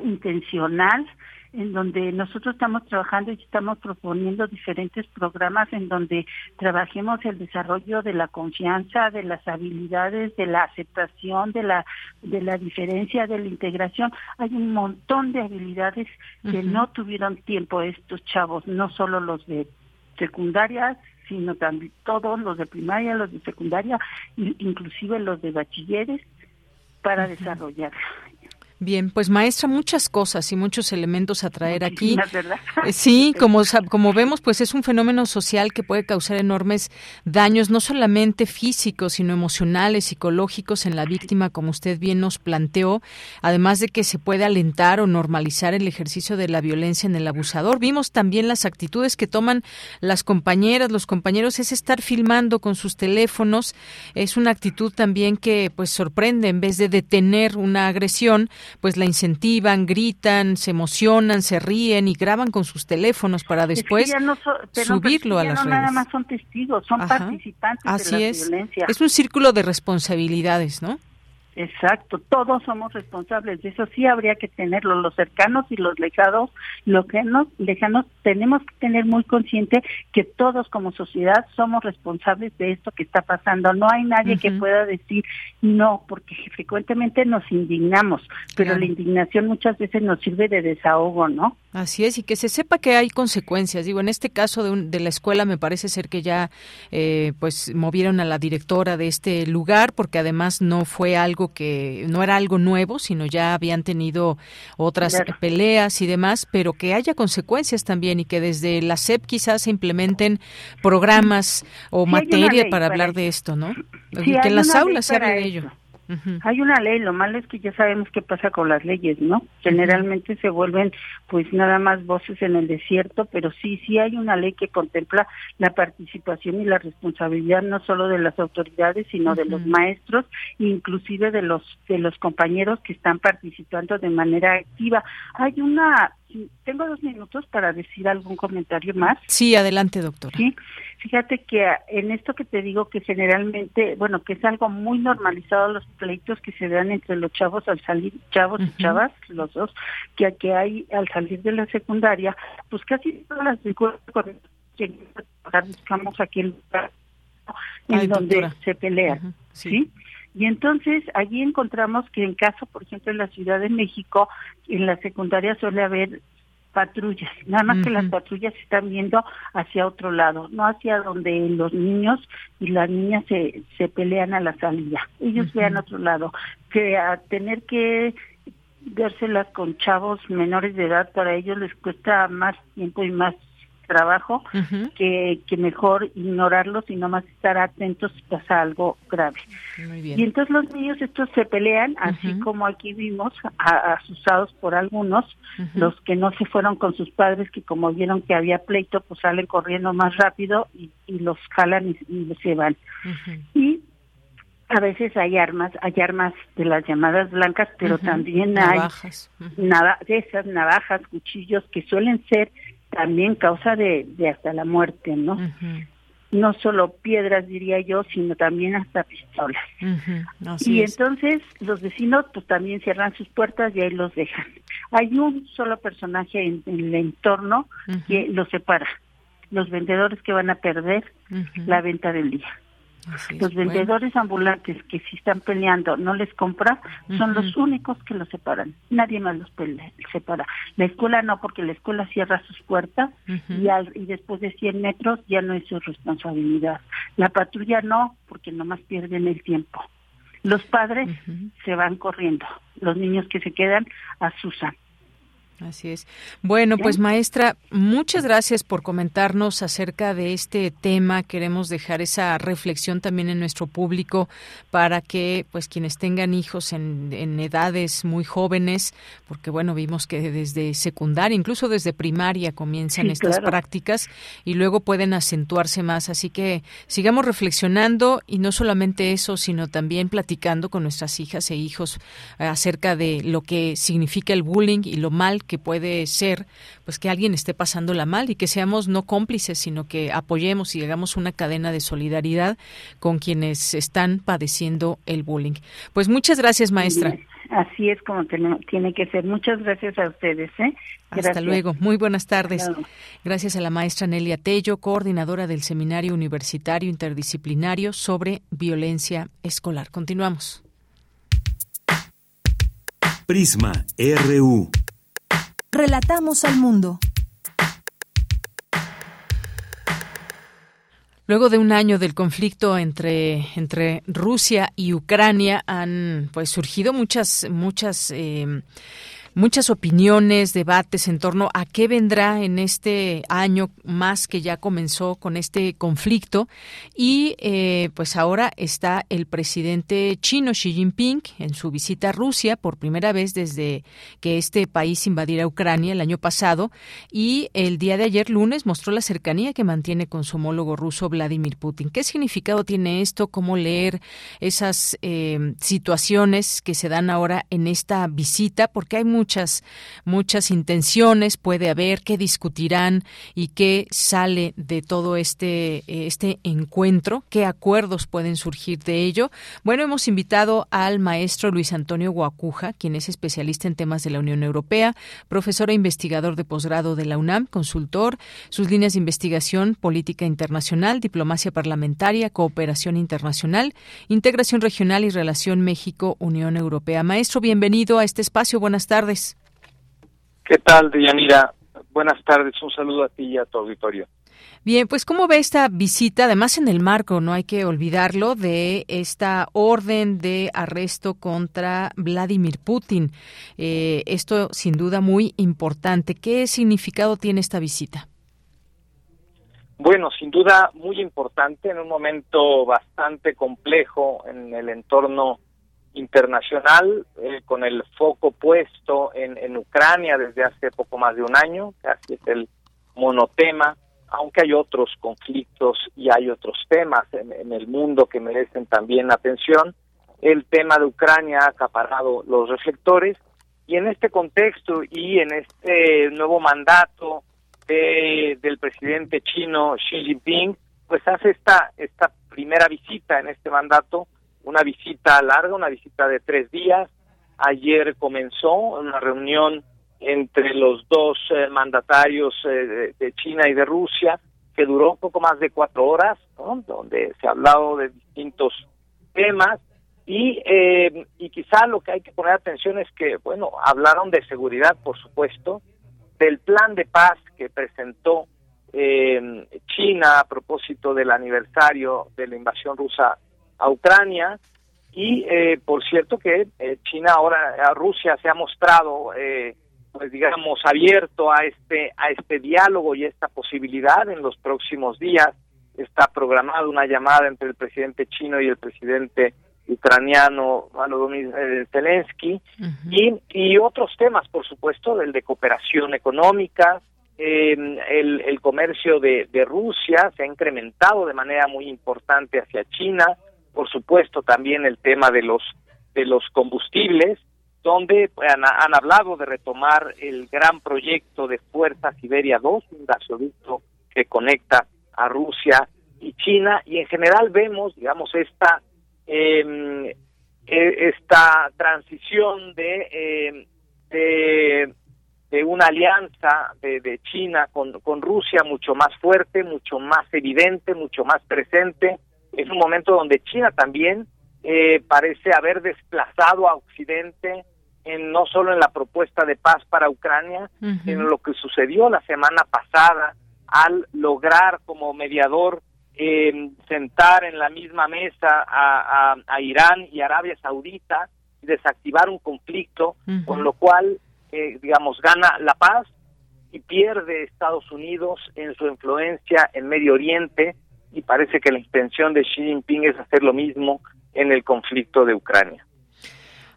Speaker 13: intencional en donde nosotros estamos trabajando y estamos proponiendo diferentes programas en donde trabajemos el desarrollo de la confianza, de las habilidades, de la aceptación, de la de la diferencia, de la integración. Hay un montón de habilidades que no tuvieron tiempo estos chavos, no solo los de secundaria, sino también todos los de primaria, los de secundaria, inclusive los de bachilleres para desarrollar.
Speaker 2: Bien, pues maestra, muchas cosas y muchos elementos a traer aquí. Eh, sí, como, como vemos, pues es un fenómeno social que puede causar enormes daños, no solamente físicos, sino emocionales, psicológicos en la víctima, como usted bien nos planteó, además de que se puede alentar o normalizar el ejercicio de la violencia en el abusador. Vimos también las actitudes que toman las compañeras, los compañeros, es estar filmando con sus teléfonos, es una actitud también que pues sorprende. En vez de detener una agresión, pues la incentivan, gritan, se emocionan, se ríen y graban con sus teléfonos para después subirlo a las
Speaker 13: no
Speaker 2: redes.
Speaker 13: Nada más son testigos, son participantes
Speaker 2: Así
Speaker 13: de la
Speaker 2: es.
Speaker 13: violencia.
Speaker 2: Es un círculo de responsabilidades, ¿no?
Speaker 13: Exacto, todos somos responsables de eso, sí habría que tenerlo, los cercanos y los lejanos, lo que nos lejanos, tenemos que tener muy consciente que todos como sociedad somos responsables de esto que está pasando, no hay nadie que pueda decir no, porque frecuentemente nos indignamos, pero la indignación muchas veces nos sirve de desahogo, ¿no?
Speaker 2: Así es, y que se sepa que hay consecuencias. Digo, en este caso de, de la escuela me parece ser que ya eh, pues movieron a la directora de este lugar porque además no fue algo que, no era algo nuevo, sino ya habían tenido otras peleas y demás, pero que haya consecuencias también y que desde la SEP quizás se implementen programas o materia para hablar de esto, ¿no? que en las aulas se hable de ello.
Speaker 13: Hay una ley, lo malo es que ya sabemos qué pasa con las leyes, ¿no? Generalmente se vuelven pues nada más voces en el desierto, pero sí, sí hay una ley que contempla la participación y la responsabilidad no solo de las autoridades, sino de los maestros, inclusive de los de los compañeros que están participando de manera activa. Hay una tengo dos minutos para decir algún comentario más.
Speaker 2: Sí, adelante, doctor.
Speaker 13: Sí, fíjate que en esto que te digo que generalmente, bueno, que es algo muy normalizado los pleitos que se dan entre los chavos al salir, chavos y chavas, los dos, que, que hay al salir de la secundaria, pues casi todas las escuelas buscamos aquí el lugar en donde se pelean, ¿sí? Y entonces allí encontramos que en caso, por ejemplo, en la Ciudad de México, en la secundaria suele haber patrullas, nada más que las patrullas están viendo hacia otro lado, no hacia donde los niños y las niñas se, se pelean a la salida. Ellos vean otro lado, que a tener que vérselas con chavos menores de edad, para ellos les cuesta más tiempo y más trabajo que, que mejor ignorarlos y no más estar atentos si pasa algo grave. Y entonces los niños estos se pelean, así como aquí vimos, asustados por algunos, los que no se fueron con sus padres, que como vieron que había pleito, pues salen corriendo más rápido y, los jalan y, se van. Y a veces hay armas, hay armas de las llamadas blancas, pero también hay nada, esas navajas, cuchillos que suelen ser también causa de, de hasta la muerte, ¿no? No solo piedras, diría yo, sino también hasta pistolas. y entonces los vecinos pues también cierran sus puertas y ahí los dejan. Hay un solo personaje en, el entorno que los separa, los vendedores que van a perder la venta del día. Los vendedores ambulantes que si están peleando no les compra, son los únicos que los separan. Nadie más los separa. La escuela no, porque la escuela cierra sus puertas y, y después de 100 metros ya no es su responsabilidad. La patrulla no, porque nomás pierden el tiempo. Los padres se van corriendo. Los niños que se quedan asusan.
Speaker 2: Así es. Bueno, pues maestra, muchas gracias por comentarnos acerca de este tema. Queremos dejar esa reflexión también en nuestro público para que pues quienes tengan hijos en, edades muy jóvenes, porque bueno, vimos que desde secundaria, incluso desde primaria comienzan estas prácticas y luego pueden acentuarse más. Así que sigamos reflexionando y no solamente eso, sino también platicando con nuestras hijas e hijos acerca de lo que significa el bullying y lo mal que puede ser pues que alguien esté pasándola mal y que seamos no cómplices, sino que apoyemos y hagamos una cadena de solidaridad con quienes están padeciendo el bullying. Pues muchas gracias, maestra.
Speaker 13: Así es como tiene que ser. Muchas gracias a ustedes. ¿eh?
Speaker 2: Hasta luego. Muy buenas tardes. Gracias a la maestra Nelia Tello, coordinadora del Seminario Universitario Interdisciplinario sobre Violencia Escolar. Continuamos.
Speaker 3: Prisma RU.
Speaker 1: Relatamos al mundo.
Speaker 2: Luego de un año del conflicto entre, entre Rusia y Ucrania han pues surgido muchas muchas eh, muchas opiniones, debates en torno a qué vendrá en este año más que ya comenzó con este conflicto y eh, pues ahora está el presidente chino Xi Jinping en su visita a Rusia por primera vez desde que este país invadiera Ucrania el año pasado y el día de ayer lunes mostró la cercanía que mantiene con su homólogo ruso Vladimir Putin. ¿Qué significado tiene esto? ¿Cómo leer esas eh, situaciones que se dan ahora en esta visita? Porque hay muchas, muchas intenciones, puede haber, qué discutirán y qué sale de todo este, este encuentro, qué acuerdos pueden surgir de ello. Bueno, hemos invitado al maestro Luis Antonio Guacuja, quien es especialista en temas de la Unión Europea, profesor e investigador de posgrado de la UNAM, consultor, sus líneas de investigación, política internacional, diplomacia parlamentaria, cooperación internacional, integración regional y relación México-Unión Europea. Maestro, bienvenido a este espacio. Buenas tardes.
Speaker 14: ¿Qué tal, Dianira? Buenas tardes, un saludo a ti y a tu auditorio.
Speaker 2: Bien, pues ¿cómo ve esta visita? Además, en el marco, no hay que olvidarlo, de esta orden de arresto contra Vladimir Putin. Eh, esto, sin duda, muy importante. ¿Qué significado tiene esta visita?
Speaker 14: Bueno, sin duda muy importante en un momento bastante complejo en el entorno internacional eh, con el foco puesto en, en, Ucrania desde hace poco más de un año, casi es el monotema, aunque hay otros conflictos y hay otros temas en, el mundo que merecen también atención. El tema de Ucrania ha acaparado los reflectores y en este contexto y en este nuevo mandato de, del presidente chino Xi Jinping, pues hace esta, esta primera visita en este mandato una visita larga, una visita de tres días. Ayer comenzó una reunión entre los dos eh, mandatarios eh, de, China y de Rusia, que duró poco más de cuatro horas, donde se ha hablado de distintos temas. Y, eh, y quizá lo que hay que poner atención es que, bueno, hablaron de seguridad, por supuesto, del plan de paz que presentó China a propósito del aniversario de la invasión rusa a Ucrania. Y eh, por cierto que eh, China ahora a Rusia se ha mostrado eh, pues digamos abierto a este a este diálogo y esta posibilidad en los próximos días. Está programada una llamada entre el presidente chino y el presidente ucraniano Volodymyr Zelensky. Y, y otros temas por supuesto del de cooperación económica. El, el comercio de, de Rusia se ha incrementado de manera muy importante hacia China por supuesto también el tema de los de los combustibles donde han, han hablado de retomar el gran proyecto de Fuerza Siberia 2, un gasoducto que conecta a Rusia y China y en general vemos digamos esta eh, esta transición de, eh, de, una alianza de, de China con, con Rusia mucho más fuerte, mucho más evidente, mucho más presente Es un momento donde China también eh, parece haber desplazado a Occidente en, no solo en la propuesta de paz para Ucrania, sino lo que sucedió la semana pasada al lograr como mediador eh, sentar en la misma mesa a, a, Irán y Arabia Saudita y desactivar un conflicto, con lo cual, eh, digamos, gana la paz y pierde Estados Unidos en su influencia en Medio Oriente y parece que la intención de Xi Jinping es hacer lo mismo en el conflicto de Ucrania.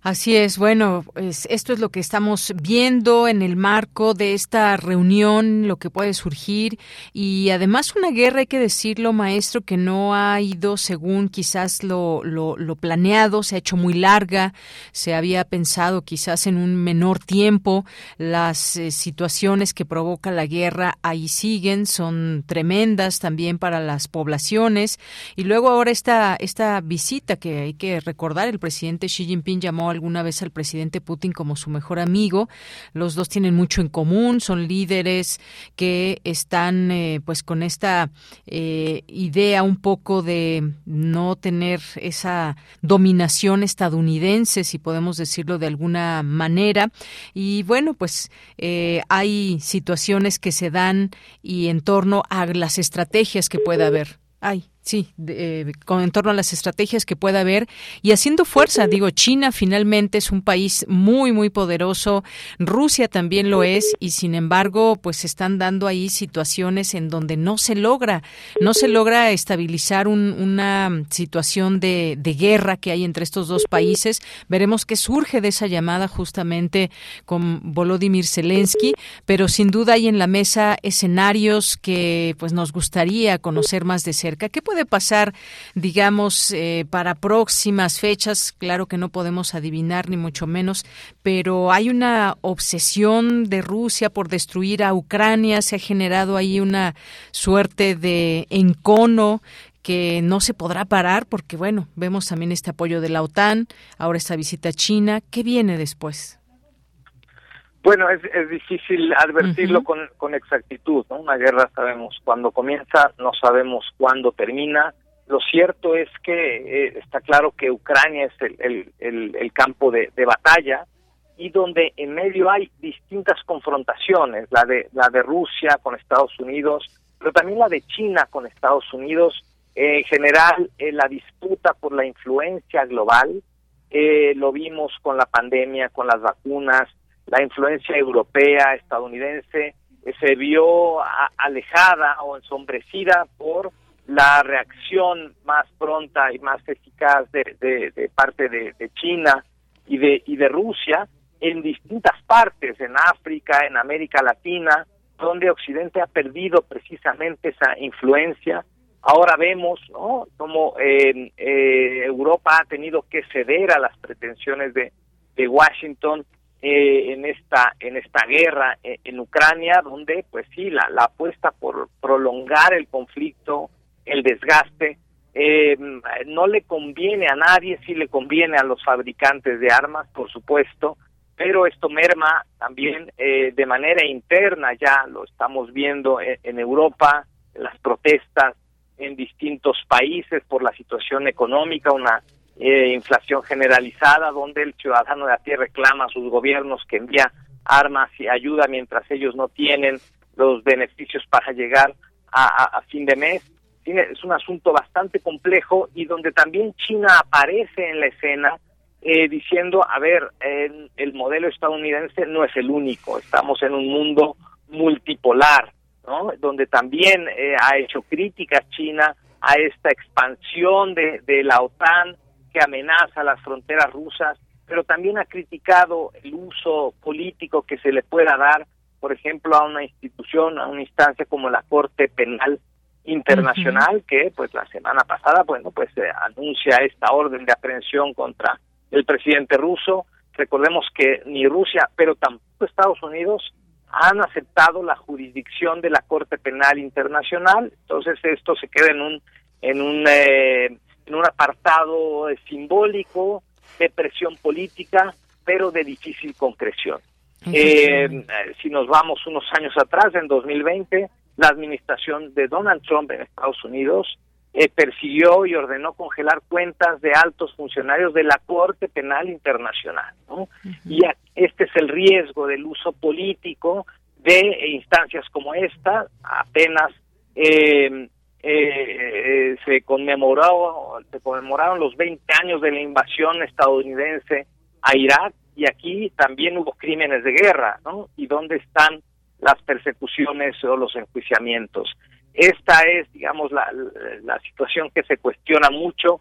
Speaker 2: Así es, bueno, pues esto es lo que estamos viendo en el marco de esta reunión, lo que puede surgir y además una guerra, hay que decirlo, maestro, que no ha ido según quizás lo, lo, lo planeado, se ha hecho muy larga, se había pensado quizás en un menor tiempo, las eh, situaciones que provoca la guerra ahí siguen, son tremendas también para las poblaciones y luego ahora esta, esta visita que hay que recordar, el presidente Xi Jinping llamó alguna vez al presidente Putin como su mejor amigo. Los dos tienen mucho en común, son líderes que están eh, pues con esta eh, idea un poco de no tener esa dominación estadounidense, si podemos decirlo de alguna manera. Y bueno, pues eh, hay situaciones que se dan y en torno a las estrategias que puede haber. Ay, Sí, eh, con en torno a las estrategias que pueda haber y haciendo fuerza. Digo, China finalmente es un país muy, muy poderoso. Rusia también lo es y sin embargo, pues se están dando ahí situaciones en donde no se logra, no se logra estabilizar una situación de, de guerra que hay entre estos dos países. Veremos qué surge de esa llamada justamente con Volodymyr Zelensky, pero sin duda hay en la mesa escenarios que pues nos gustaría conocer más de cerca. ¿Qué puede puede pasar, digamos, eh, para próximas fechas? Claro que no podemos adivinar, ni mucho menos, pero hay una obsesión de Rusia por destruir a Ucrania, se ha generado ahí una suerte de encono que no se podrá parar porque, bueno, vemos también este apoyo de la OTAN, ahora esta visita a China. ¿Qué viene después?
Speaker 14: Bueno, es, es difícil advertirlo con, con exactitud, ¿no? Una guerra sabemos cuándo comienza, no sabemos cuándo termina. Lo cierto es que eh, está claro que Ucrania es el, el, el, campo de, de, batalla y donde en medio hay distintas confrontaciones, la de, la de Rusia con Estados Unidos, pero también la de China con Estados Unidos, en general eh, la disputa por la influencia global, eh, lo vimos con la pandemia, con las vacunas, la influencia europea, estadounidense, eh, se vio alejada o ensombrecida por la reacción más pronta y más eficaz de, de, parte de, de, China y de, y de Rusia en distintas partes, en África, en América Latina, donde Occidente ha perdido precisamente esa influencia. Ahora vemos ¿no? cómo eh, eh, Europa ha tenido que ceder a las pretensiones de, de Washington eh, en esta en esta guerra eh, en Ucrania donde pues sí la, la apuesta por prolongar el conflicto el desgaste eh, no le conviene a nadie sí le conviene a los fabricantes de armas por supuesto pero esto merma también de manera interna ya lo estamos viendo en, en Europa las protestas en distintos países por la situación económica una eh, inflación generalizada, donde el ciudadano de a pie reclama a sus gobiernos que envía armas y ayuda mientras ellos no tienen los beneficios para llegar a, fin de mes. Es un asunto bastante complejo y donde también China aparece en la escena eh, diciendo, a ver, el modelo estadounidense no es el único, estamos en un mundo multipolar, ¿no? donde también eh, ha hecho críticas China a esta expansión de, de la OTAN, que amenaza las fronteras rusas, pero también ha criticado el uso político que se le pueda dar, por ejemplo, a una institución, a una instancia como la Corte Penal Internacional, que pues la semana pasada, bueno, pues se anuncia esta orden de aprehensión contra el presidente ruso. Recordemos que ni Rusia, pero tampoco Estados Unidos han aceptado la jurisdicción de la Corte Penal Internacional, entonces esto se queda en un en un eh, en un apartado simbólico de presión política, pero de difícil concreción. Eh, si nos vamos unos años atrás, en 2020, la administración de Donald Trump en Estados Unidos eh, persiguió y ordenó congelar cuentas de altos funcionarios de la Corte Penal Internacional. ¿no? Y este es el riesgo del uso político de instancias como esta. Apenas eh, eh, se conmemoró, se conmemoraron los 20 años de la invasión estadounidense a Irak y aquí también hubo crímenes de guerra, ¿no? ¿Y dónde están las persecuciones o los enjuiciamientos? Esta es, digamos, la, la situación que se cuestiona mucho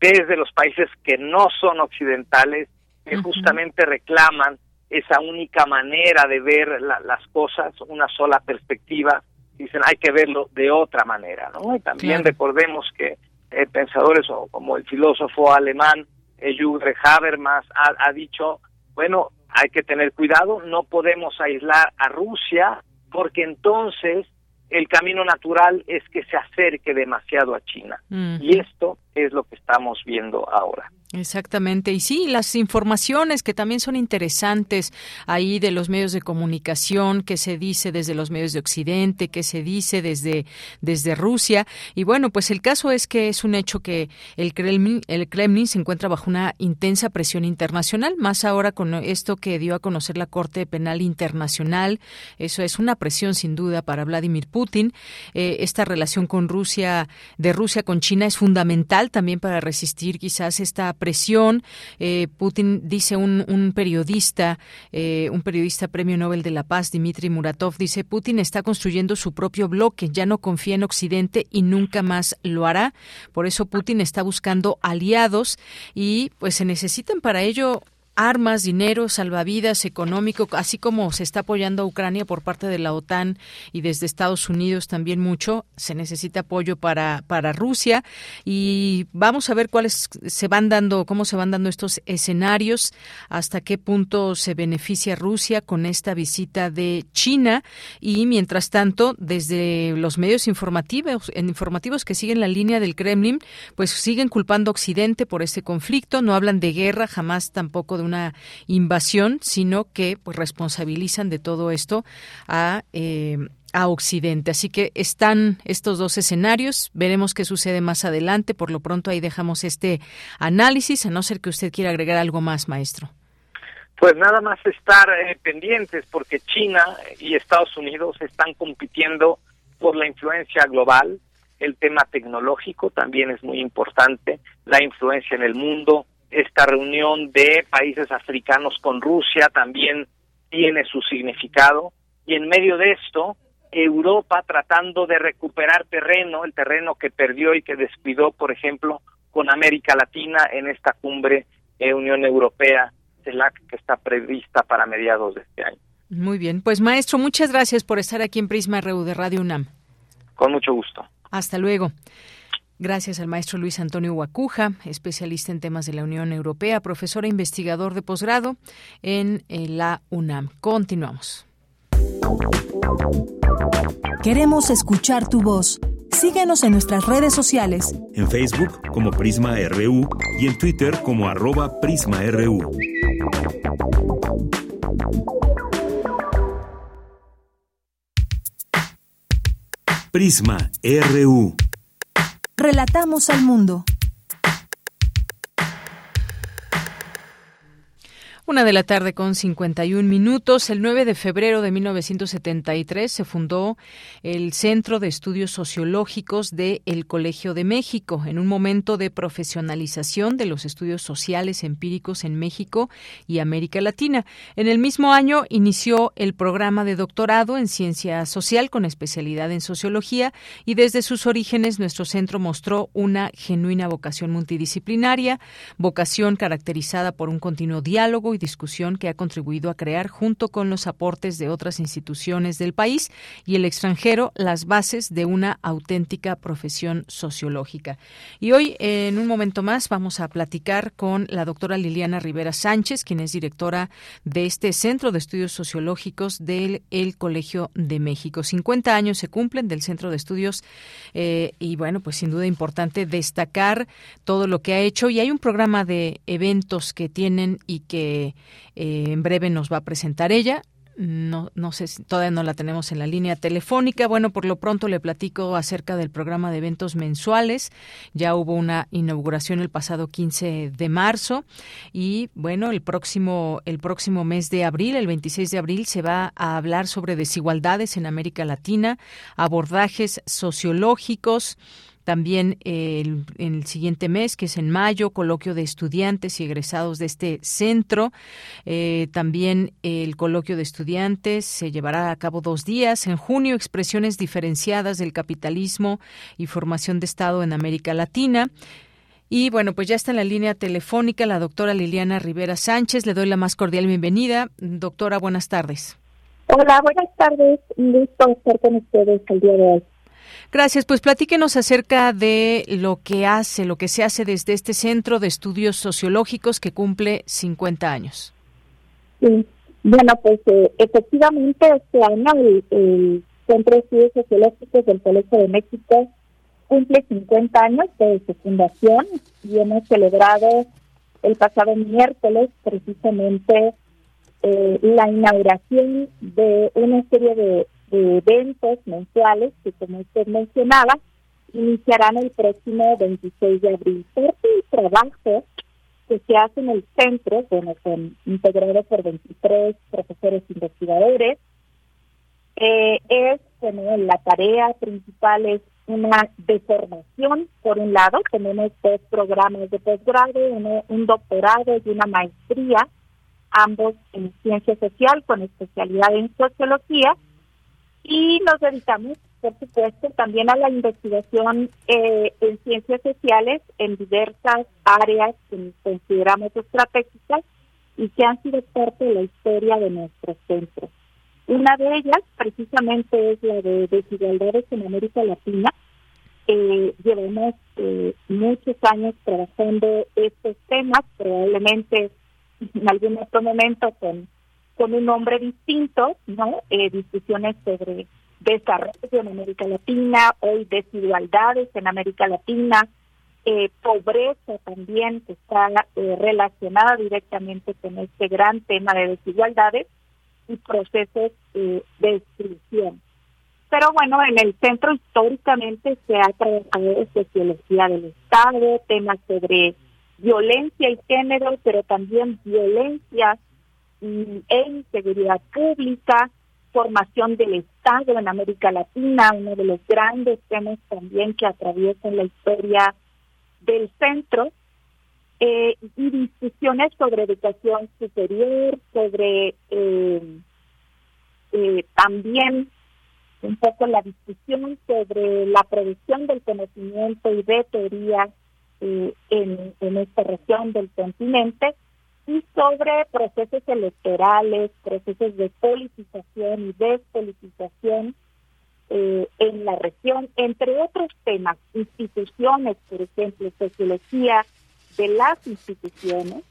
Speaker 14: desde los países que no son occidentales, que justamente reclaman esa única manera de ver las cosas, una sola perspectiva, dicen hay que verlo de otra manera, ¿no? Y también recordemos que eh, pensadores o como el filósofo alemán eh, Jürgen Habermas ha, ha dicho, bueno, hay que tener cuidado, no podemos aislar a Rusia porque entonces el camino natural es que se acerque demasiado a China. Y esto es lo que estamos viendo ahora.
Speaker 2: Exactamente. Y sí, las informaciones que también son interesantes ahí de los medios de comunicación, que se dice desde los medios de Occidente, que se dice desde, desde Rusia. Y bueno, pues el caso es que es un hecho que el Kremlin, el Kremlin se encuentra bajo una intensa presión internacional, más ahora con esto que dio a conocer la Corte Penal Internacional. Eso es una presión sin duda para Vladimir Putin. Eh, esta relación con Rusia, de Rusia con China es fundamental también para resistir quizás esta presión. Eh, Putin dice un, periodista, eh, un periodista premio Nobel de la Paz, Dmitry Muratov, dice Putin está construyendo su propio bloque, ya no confía en Occidente y nunca más lo hará. Por eso Putin está buscando aliados y pues se necesitan para ello armas, dinero, salvavidas económico, así como se está apoyando a Ucrania por parte de la OTAN y desde Estados Unidos también mucho, se necesita apoyo para, para Rusia. Y vamos a ver cuáles se van dando, cómo se van dando estos escenarios, hasta qué punto se beneficia Rusia con esta visita de China. Y mientras tanto, desde los medios informativos, informativos que siguen la línea del Kremlin, pues siguen culpando a Occidente por este conflicto, no hablan de guerra, jamás tampoco de una invasión, sino que pues responsabilizan de todo esto a eh, a Occidente. Así que están estos dos escenarios. Veremos qué sucede más adelante. Por lo pronto ahí dejamos este análisis, a no ser que usted quiera agregar algo más, maestro.
Speaker 14: Pues nada más estar eh, pendientes porque China y Estados Unidos están compitiendo por la influencia global. El tema tecnológico también es muy importante, la influencia en el mundo, esta reunión de países africanos con Rusia también tiene su significado y en medio de esto Europa tratando de recuperar terreno, el terreno que perdió y que descuidó, por ejemplo, con América Latina en esta cumbre eh, Unión Europea, CELAC, que está prevista para mediados de este año.
Speaker 2: Muy bien, pues maestro, muchas gracias por estar aquí en Prisma RU de Radio UNAM.
Speaker 14: Con mucho gusto.
Speaker 2: Hasta luego. Gracias al maestro Luis Antonio Guacuja, especialista en temas de la Unión Europea, profesor e investigador de posgrado en eh, la UNAM. Continuamos.
Speaker 1: Queremos escuchar tu voz. Síguenos en nuestras redes sociales.
Speaker 3: En Facebook como Prisma RU y en Twitter como arroba PrismaRU. Prisma RU.
Speaker 1: Relatamos al mundo.
Speaker 2: Una de la tarde con 51 minutos. El 9 de febrero de 1973 se fundó el Centro de Estudios Sociológicos de El Colegio de México, en un momento de profesionalización de los estudios sociales empíricos en México y América Latina. En el mismo año inició el programa de doctorado en ciencia social con especialidad en sociología y desde sus orígenes nuestro centro mostró una genuina vocación multidisciplinaria, vocación caracterizada por un continuo diálogo y discusión que ha contribuido a crear, junto con los aportes de otras instituciones del país y el extranjero, las bases de una auténtica profesión sociológica. Y hoy, en un momento más, vamos a platicar con la doctora Liliana Rivera Sánchez, quien es directora de este Centro de Estudios Sociológicos del el Colegio de México. 50 años se cumplen del Centro de Estudios eh, y, bueno, pues sin duda importante destacar todo lo que ha hecho y hay un programa de eventos que tienen y que eh, en breve nos va a presentar ella. No, no sé, todavía no la tenemos en la línea telefónica. Bueno, por lo pronto le platico acerca del programa de eventos mensuales. Ya hubo una inauguración el pasado 15 de marzo y bueno, el próximo el próximo mes de abril, el 26 de abril, se va a hablar sobre desigualdades en América Latina, abordajes sociológicos también en el siguiente mes, que es en mayo, coloquio de estudiantes y egresados de este centro. Eh, también el coloquio de estudiantes se llevará a cabo dos días. En junio, expresiones diferenciadas del capitalismo y formación de Estado en América Latina. Y bueno, pues ya está en la línea telefónica la doctora Liliana Rivera Sánchez. Le doy la más cordial bienvenida. Doctora, buenas tardes.
Speaker 15: Hola, buenas tardes. Un gusto estar con ustedes el día de hoy.
Speaker 2: Gracias. Pues platíquenos acerca de lo que hace, lo que se hace desde este Centro de Estudios Sociológicos que cumple 50 años.
Speaker 15: Sí. Bueno, pues eh, efectivamente este año el, Centro de Estudios Sociológicos del Colegio de México cumple 50 años de su fundación y hemos celebrado el pasado miércoles precisamente eh, la inauguración de una serie de eventos mensuales que, como usted mencionaba, iniciarán el próximo 26 de abril. Parte del trabajo que se hace en el centro, bueno, con, integrado por 23 profesores investigadores, eh, es, bueno, la tarea principal es una de formación, por un lado, tenemos dos programas de posgrado, un doctorado y una maestría, ambos en ciencia social con especialidad en sociología, y nos dedicamos, por supuesto, también a la investigación eh, en ciencias sociales en diversas áreas que consideramos estratégicas y que han sido parte de la historia de nuestro centro. Una de ellas, precisamente, es la de desigualdades en América Latina. Eh, llevamos eh, muchos años trabajando estos temas, probablemente en algún otro momento con con un nombre distinto, ¿no? Eh, discusiones sobre desarrollo en América Latina, hoy desigualdades en América Latina, eh, pobreza también que está eh, relacionada directamente con este gran tema de desigualdades y procesos de exclusión. Pero bueno, en el centro históricamente se ha trabajado sociología del Estado, temas sobre violencia y género, pero también violencia en seguridad pública, formación del Estado en América Latina, uno de los grandes temas también que atraviesan la historia del centro, eh, y discusiones sobre educación superior, sobre eh, eh, también un poco la discusión sobre la producción del conocimiento y de teoría en, en esta región del continente y sobre procesos electorales, procesos de politización y despolitización eh, en la región, entre otros temas, instituciones, por ejemplo, sociología de las instituciones,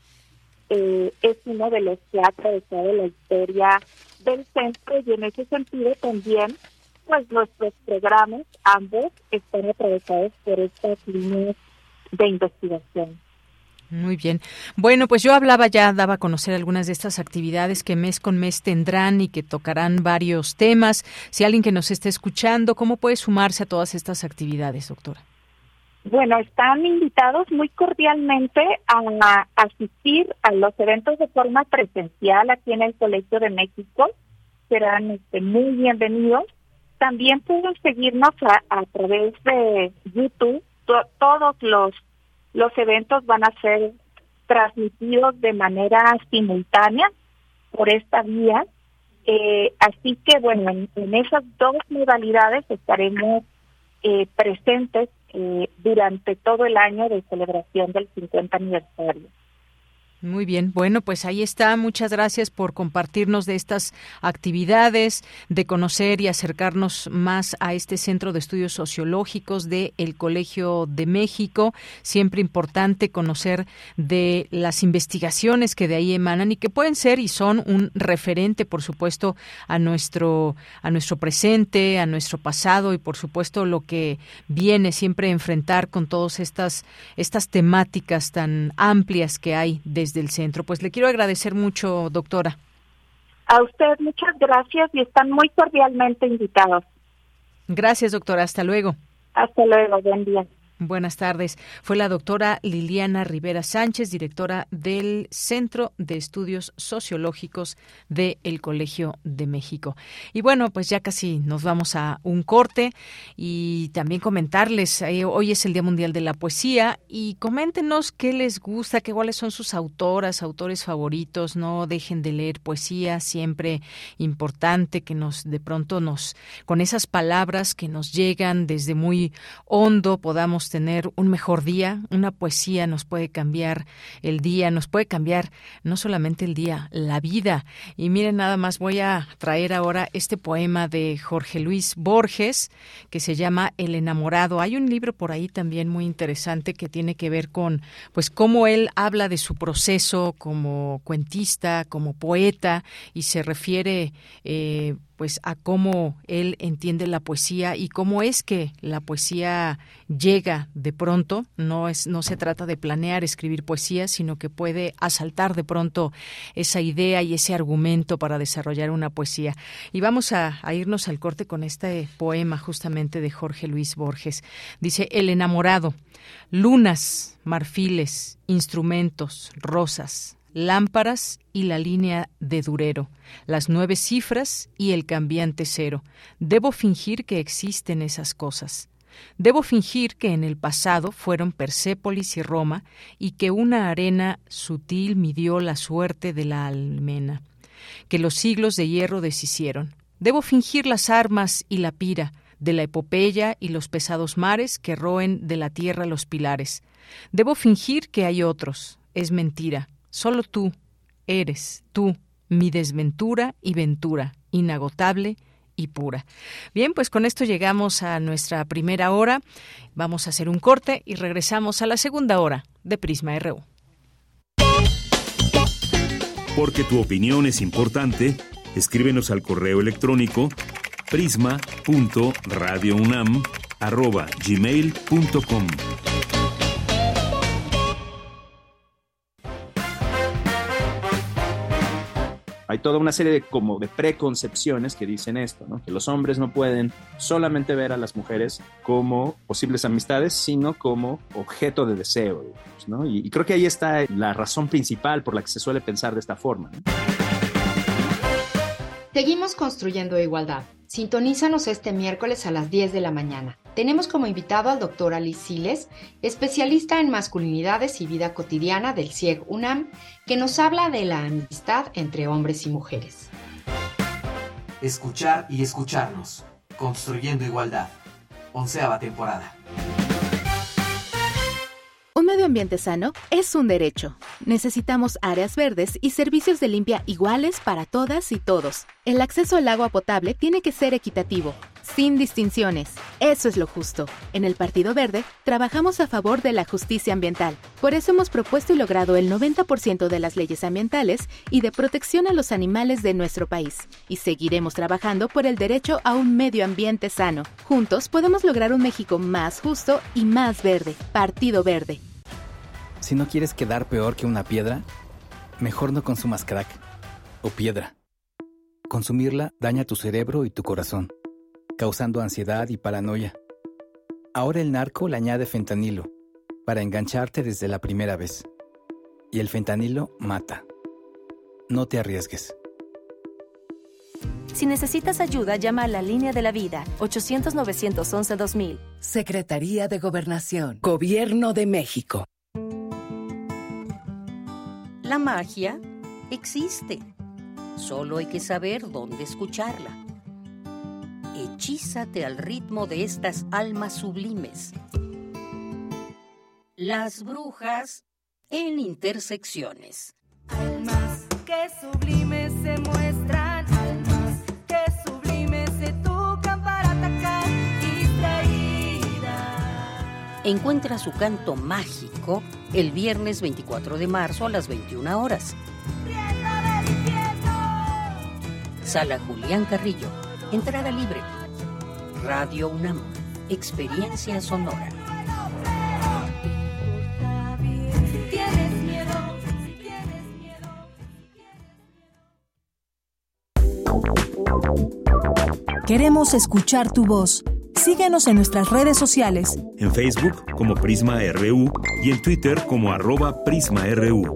Speaker 15: eh, es uno de los que ha atravesado la historia del centro y en ese sentido también, pues nuestros programas, ambos, están atravesados por estas líneas de investigación.
Speaker 2: Muy bien. Bueno, pues yo hablaba ya, daba a conocer algunas de estas actividades que mes con mes tendrán y que tocarán varios temas. Si alguien que nos esté escuchando, ¿cómo puede sumarse a todas estas actividades, doctora?
Speaker 15: Bueno, están invitados muy cordialmente a, asistir a los eventos de forma presencial aquí en el Colegio de México. Serán este, muy bienvenidos. También pueden seguirnos a, través de YouTube. todos los los eventos van a ser transmitidos de manera simultánea por esta vía. Eh, así que, bueno, en, esas dos modalidades estaremos eh, presentes eh, durante todo el año de celebración del 50 aniversario.
Speaker 2: Muy bien, bueno, pues ahí está. Muchas gracias por compartirnos de estas actividades, de conocer y acercarnos más a este Centro de Estudios Sociológicos de el Colegio de México. Siempre importante conocer de las investigaciones que de ahí emanan y que pueden ser y son un referente, por supuesto, a nuestro a nuestro presente, a nuestro pasado y por supuesto lo que viene siempre a enfrentar con todas estas estas temáticas tan amplias que hay desde del centro. Pues le quiero agradecer mucho, doctora.
Speaker 15: A usted muchas gracias y están muy cordialmente invitados.
Speaker 2: Gracias, doctora. Hasta luego.
Speaker 15: Hasta luego. Buen día.
Speaker 2: Buenas tardes. Fue la doctora Liliana Rivera Sánchez, directora del Centro de Estudios Sociológicos del Colegio de México. Y bueno, pues ya casi nos vamos a un corte y también comentarles, eh, hoy es el Día Mundial de la Poesía y coméntenos qué les gusta, qué cuáles son sus autoras, autores favoritos. No dejen de leer poesía, siempre importante que nos de pronto nos, con esas palabras que nos llegan desde muy hondo, podamos tener un mejor día. Una poesía nos puede cambiar el día, nos puede cambiar no solamente el día, la vida. Y miren, nada más voy a traer ahora este poema de Jorge Luis Borges que se llama El enamorado. Hay un libro por ahí también muy interesante que tiene que ver con pues cómo él habla de su proceso como cuentista, como poeta y se refiere eh, pues a cómo él entiende la poesía y cómo es que la poesía llega de pronto, no es no se trata de planear escribir poesía, sino que puede asaltar de pronto esa idea y ese argumento para desarrollar una poesía. Y vamos a, a irnos al corte con este poema justamente de Jorge Luis Borges. Dice El enamorado, lunas, marfiles, instrumentos, rosas, lámparas y la línea de durero, las nueve cifras y el cambiante cero. Debo fingir que existen esas cosas. Debo fingir que en el pasado fueron Persépolis y Roma y que una arena sutil midió la suerte de la almena, que los siglos de hierro deshicieron. Debo fingir las armas y la pira, de la epopeya y los pesados mares que roen de la tierra los pilares. Debo fingir que hay otros. Es mentira. Solo tú eres, tú, mi desventura y ventura, inagotable y pura. Bien, pues con esto llegamos a nuestra primera hora. Vamos a hacer un corte y regresamos a la segunda hora de Prisma RU.
Speaker 3: Porque tu opinión es importante, escríbenos al correo electrónico prisma.radiounam@gmail.com.
Speaker 16: hay toda una serie de como de preconcepciones que dicen esto, ¿no? Que los hombres no pueden solamente ver a las mujeres como posibles amistades, sino como objeto de deseo, ¿no? Y, creo que ahí está la razón principal por la que se suele pensar de esta forma.
Speaker 17: Seguimos construyendo igualdad. Sintonízanos este miércoles a las 10 de la mañana. Tenemos como invitado al doctor Alice Siles, especialista en masculinidades y vida cotidiana del CIEG UNAM, que nos habla de la amistad entre hombres y mujeres.
Speaker 18: Escuchar y escucharnos. Construyendo igualdad. Onceava temporada.
Speaker 19: Un medio ambiente sano es un derecho. Necesitamos áreas verdes y servicios de limpia iguales para todas y todos. El acceso al agua potable tiene que ser equitativo, sin distinciones. Eso es lo justo. En el Partido Verde trabajamos a favor de la justicia ambiental. Por eso hemos propuesto y logrado el 90% de las leyes ambientales y de protección a los animales de nuestro país. Y seguiremos trabajando por el derecho a un medio ambiente sano. Juntos podemos lograr un México más justo y más verde. Partido Verde.
Speaker 20: Si no quieres quedar peor que una piedra, mejor no consumas crack o piedra. Consumirla daña tu cerebro y tu corazón, causando ansiedad y paranoia. Ahora el narco le añade fentanilo para engancharte desde la primera vez. Y el fentanilo mata. No te arriesgues.
Speaker 21: Si necesitas ayuda, llama a la línea de la vida 800-911-2000.
Speaker 22: Secretaría de Gobernación, Gobierno de México.
Speaker 5: La magia existe. Solo hay que saber dónde escucharla. Hechízate al ritmo de estas almas sublimes. Las brujas en intersecciones.
Speaker 23: Almas que sublimes se muestran, almas que sublimes se tocan para atacar distraídas.
Speaker 5: Encuentra su canto mágico el viernes 24 de marzo a las 21 horas. Sala Julián Carrillo. Entrada libre. Radio UNAM. Experiencia sonora.
Speaker 1: Queremos escuchar tu voz. Síguenos en nuestras redes sociales.
Speaker 3: En Facebook como Prisma RU y en Twitter como arroba PrismaRU.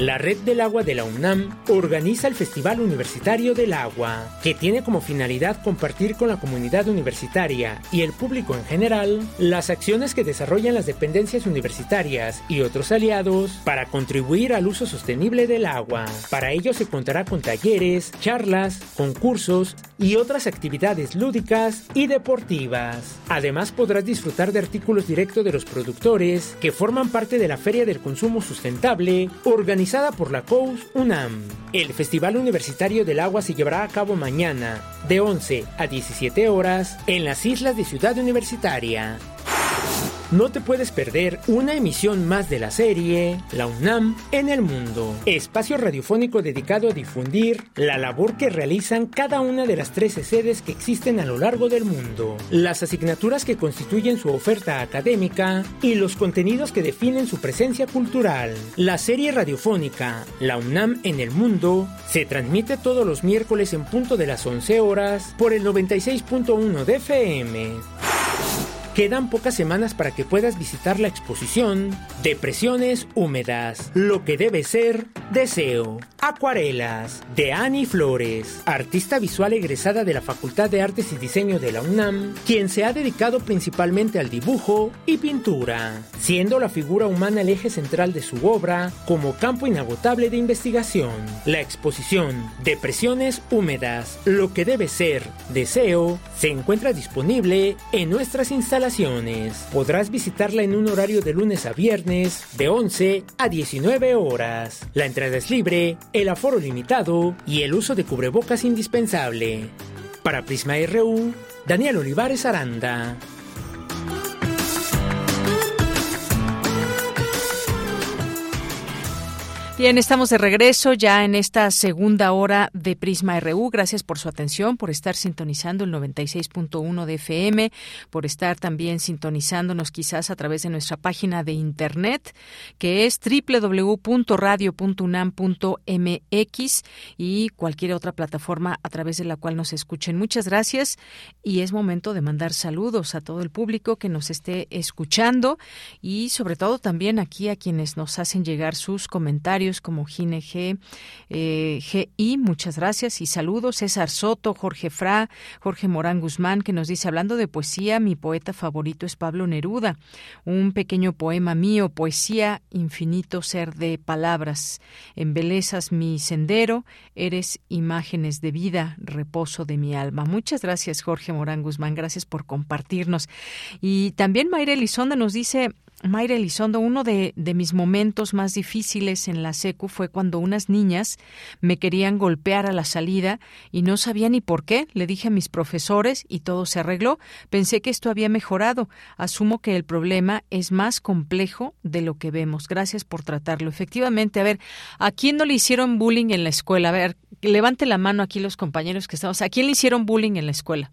Speaker 6: La Red del Agua de la UNAM organiza el Festival Universitario del Agua, que tiene como finalidad compartir con la comunidad universitaria y el público en general las acciones que desarrollan las dependencias universitarias y otros aliados para contribuir al uso sostenible del agua. Para ello se contará con talleres, charlas, concursos y otras actividades lúdicas y deportivas. Además podrás disfrutar de artículos directos de los productores que forman parte de la Feria del Consumo Sustentable organizada por la COUS UNAM. El Festival Universitario del Agua se llevará a cabo mañana, de 11 a 17 horas, en las islas de Ciudad Universitaria. No te puedes perder una emisión más de la serie La UNAM en el mundo, espacio radiofónico dedicado a difundir la labor que realizan cada una de las 13 sedes que existen a lo largo del mundo, las asignaturas que constituyen su oferta académica y los contenidos que definen su presencia cultural. La serie radiofónica La UNAM en el mundo se transmite todos los miércoles en punto de las 11 horas por el 96.1 de FM. Quedan pocas semanas para que puedas visitar la exposición Depresiones húmedas, lo que debe ser deseo. Acuarelas de Annie Flores, artista visual egresada de la Facultad de Artes y Diseño de la UNAM, quien se ha dedicado principalmente al dibujo y pintura, siendo la figura humana el eje central de su obra como campo inagotable de investigación. La exposición Depresiones húmedas, lo que debe ser deseo, se encuentra disponible en nuestras instalaciones. Podrás visitarla en un horario de lunes a viernes de 11 a 19 horas. La entrada es libre, el aforo limitado y el uso de cubrebocas indispensable. Para Prisma RU, Daniel Olivares Aranda.
Speaker 2: Bien, estamos de regreso ya en esta segunda hora de Prisma RU. Gracias por su atención, por estar sintonizando el 96.1 de FM, por estar también sintonizándonos quizás a través de nuestra página de internet, que es www.radio.unam.mx y cualquier otra plataforma a través de la cual nos escuchen. Muchas gracias y es momento de mandar saludos a todo el público que nos esté escuchando y sobre todo también aquí a quienes nos hacen llegar sus comentarios como Gine G, eh, GI, muchas gracias y saludos. César Soto, Jorge Fra, Jorge Morán Guzmán, que nos dice, hablando de poesía, mi poeta favorito es Pablo Neruda. Un pequeño poema mío, poesía, infinito ser de palabras. Embelezas mi sendero, eres imágenes de vida, reposo de mi alma. Muchas gracias, Jorge Morán Guzmán, gracias por compartirnos. Y también Mayra Elizonda nos dice, Mayra Elizondo, uno de, de, mis momentos más difíciles en la SECU fue cuando unas niñas me querían golpear a la salida y no sabía ni por qué. Le dije a mis profesores y todo se arregló. Pensé que esto había mejorado. Asumo que el problema es más complejo de lo que vemos. Gracias por tratarlo. Efectivamente, a ver, ¿a quién no le hicieron bullying en la escuela? A ver, levante la mano aquí los compañeros que estamos. ¿A quién le hicieron bullying en la escuela?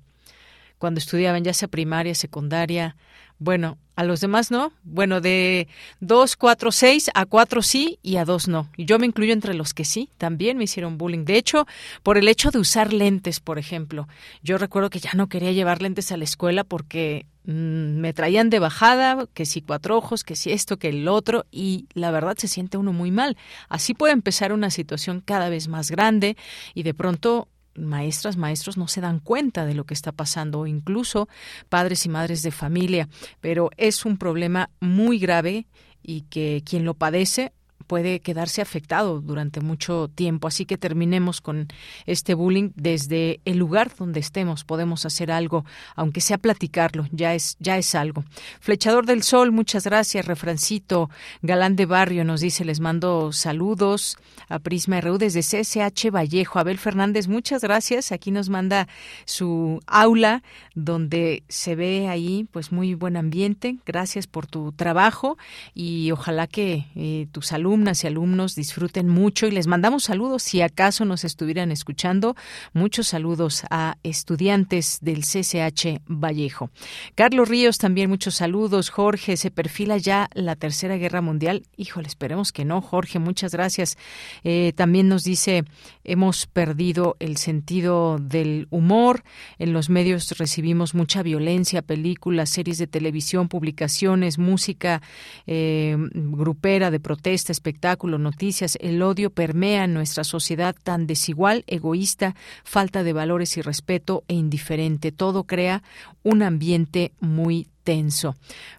Speaker 2: Cuando estudiaban ya sea primaria, secundaria, bueno, a los demás no. Bueno, de 2, 4, 6 a 4 sí y a 2 no. Y yo me incluyo entre los que sí, también me hicieron bullying. De hecho, por el hecho de usar lentes, por ejemplo. Yo recuerdo que ya no quería llevar lentes a la escuela porque mmm, me traían de bajada, que si cuatro ojos, que si esto, que el otro, y la verdad se siente uno muy mal. Así puede empezar una situación cada vez más grande y de pronto maestras, maestros no se dan cuenta de lo que está pasando, incluso padres y madres de familia, pero es un problema muy grave y que quien lo padece puede quedarse afectado durante mucho tiempo. Así que terminemos con este bullying desde el lugar donde estemos. Podemos hacer algo, aunque sea platicarlo, ya es, ya es algo. Flechador del Sol, muchas gracias. Refrancito, Galán de Barrio nos dice, les mando saludos a Prisma RU desde CSH Vallejo. Abel Fernández, muchas gracias. Aquí nos manda su aula donde se ve ahí pues muy buen ambiente. Gracias por tu trabajo y ojalá que eh, tus alumnos alumnas y alumnos disfruten mucho y les mandamos saludos si acaso nos estuvieran escuchando. Muchos saludos a estudiantes del CCH Vallejo. Carlos Ríos también muchos saludos. Jorge, se perfila ya la Tercera Guerra Mundial. Híjole, esperemos que no. Jorge, muchas gracias. Eh, también nos dice, hemos perdido el sentido del humor. En los medios recibimos mucha violencia, películas, series de televisión, publicaciones, música eh, grupera de protesta, espectáculo, noticias. El odio permea nuestra sociedad tan desigual, egoísta, falta de valores y respeto e indiferente. Todo crea un ambiente muy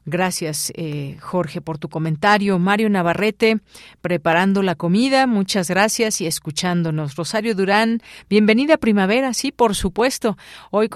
Speaker 2: Gracias, eh, Jorge, por tu comentario. Mario Navarrete, preparando la comida, muchas gracias y escuchándonos. Rosario Durán, bienvenida primavera, sí, por supuesto. Hoy,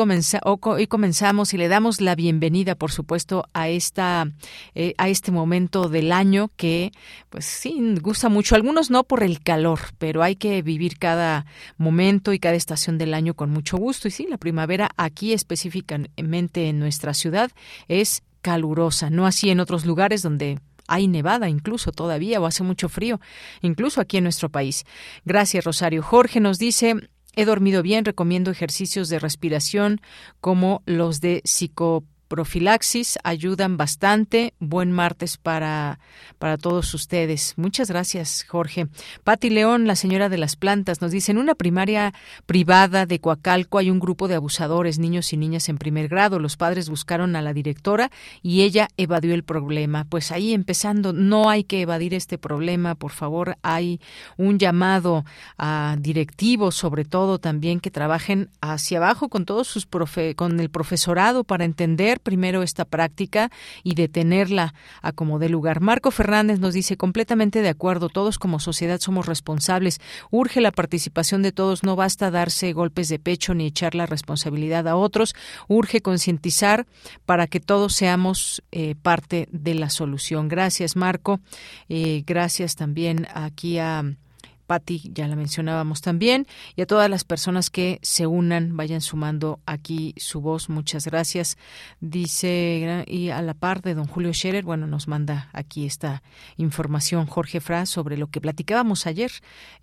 Speaker 2: hoy comenzamos y le damos la bienvenida, por supuesto, a esta eh, a este momento del año que, pues sí, gusta mucho. Algunos no por el calor, pero hay que vivir cada momento y cada estación del año con mucho gusto. Y sí, la primavera aquí específicamente en nuestra ciudad es calurosa, no así en otros lugares donde hay nevada incluso todavía o hace mucho frío, incluso aquí en nuestro país. Gracias, Rosario. Jorge nos dice, he dormido bien, recomiendo ejercicios de respiración como los de psico profilaxis ayudan bastante. Buen martes para, para todos ustedes. Muchas gracias, Jorge. Pati León, la señora de las plantas, nos dice, en una primaria privada de Coacalco hay un grupo de abusadores, niños y niñas en primer grado. Los padres buscaron a la directora y ella evadió el problema. Pues ahí empezando, no hay que evadir este problema, por favor. Hay un llamado a directivos, sobre todo también, que trabajen hacia abajo con todos sus con el profesorado para entender primero esta práctica y detenerla a como de lugar. Marco Fernández nos dice completamente de acuerdo, todos como sociedad somos responsables, urge la participación de todos, no basta darse golpes de pecho ni echar la responsabilidad a otros, urge concientizar para que todos seamos eh, parte de la solución. Gracias, Marco. Eh, gracias también aquí a Patti, ya la mencionábamos también, y a todas las personas que se unan, vayan sumando aquí su voz. Muchas gracias. Dice, y a la par de don Julio Scherer, bueno, nos manda aquí esta información Jorge Fra sobre lo que platicábamos ayer,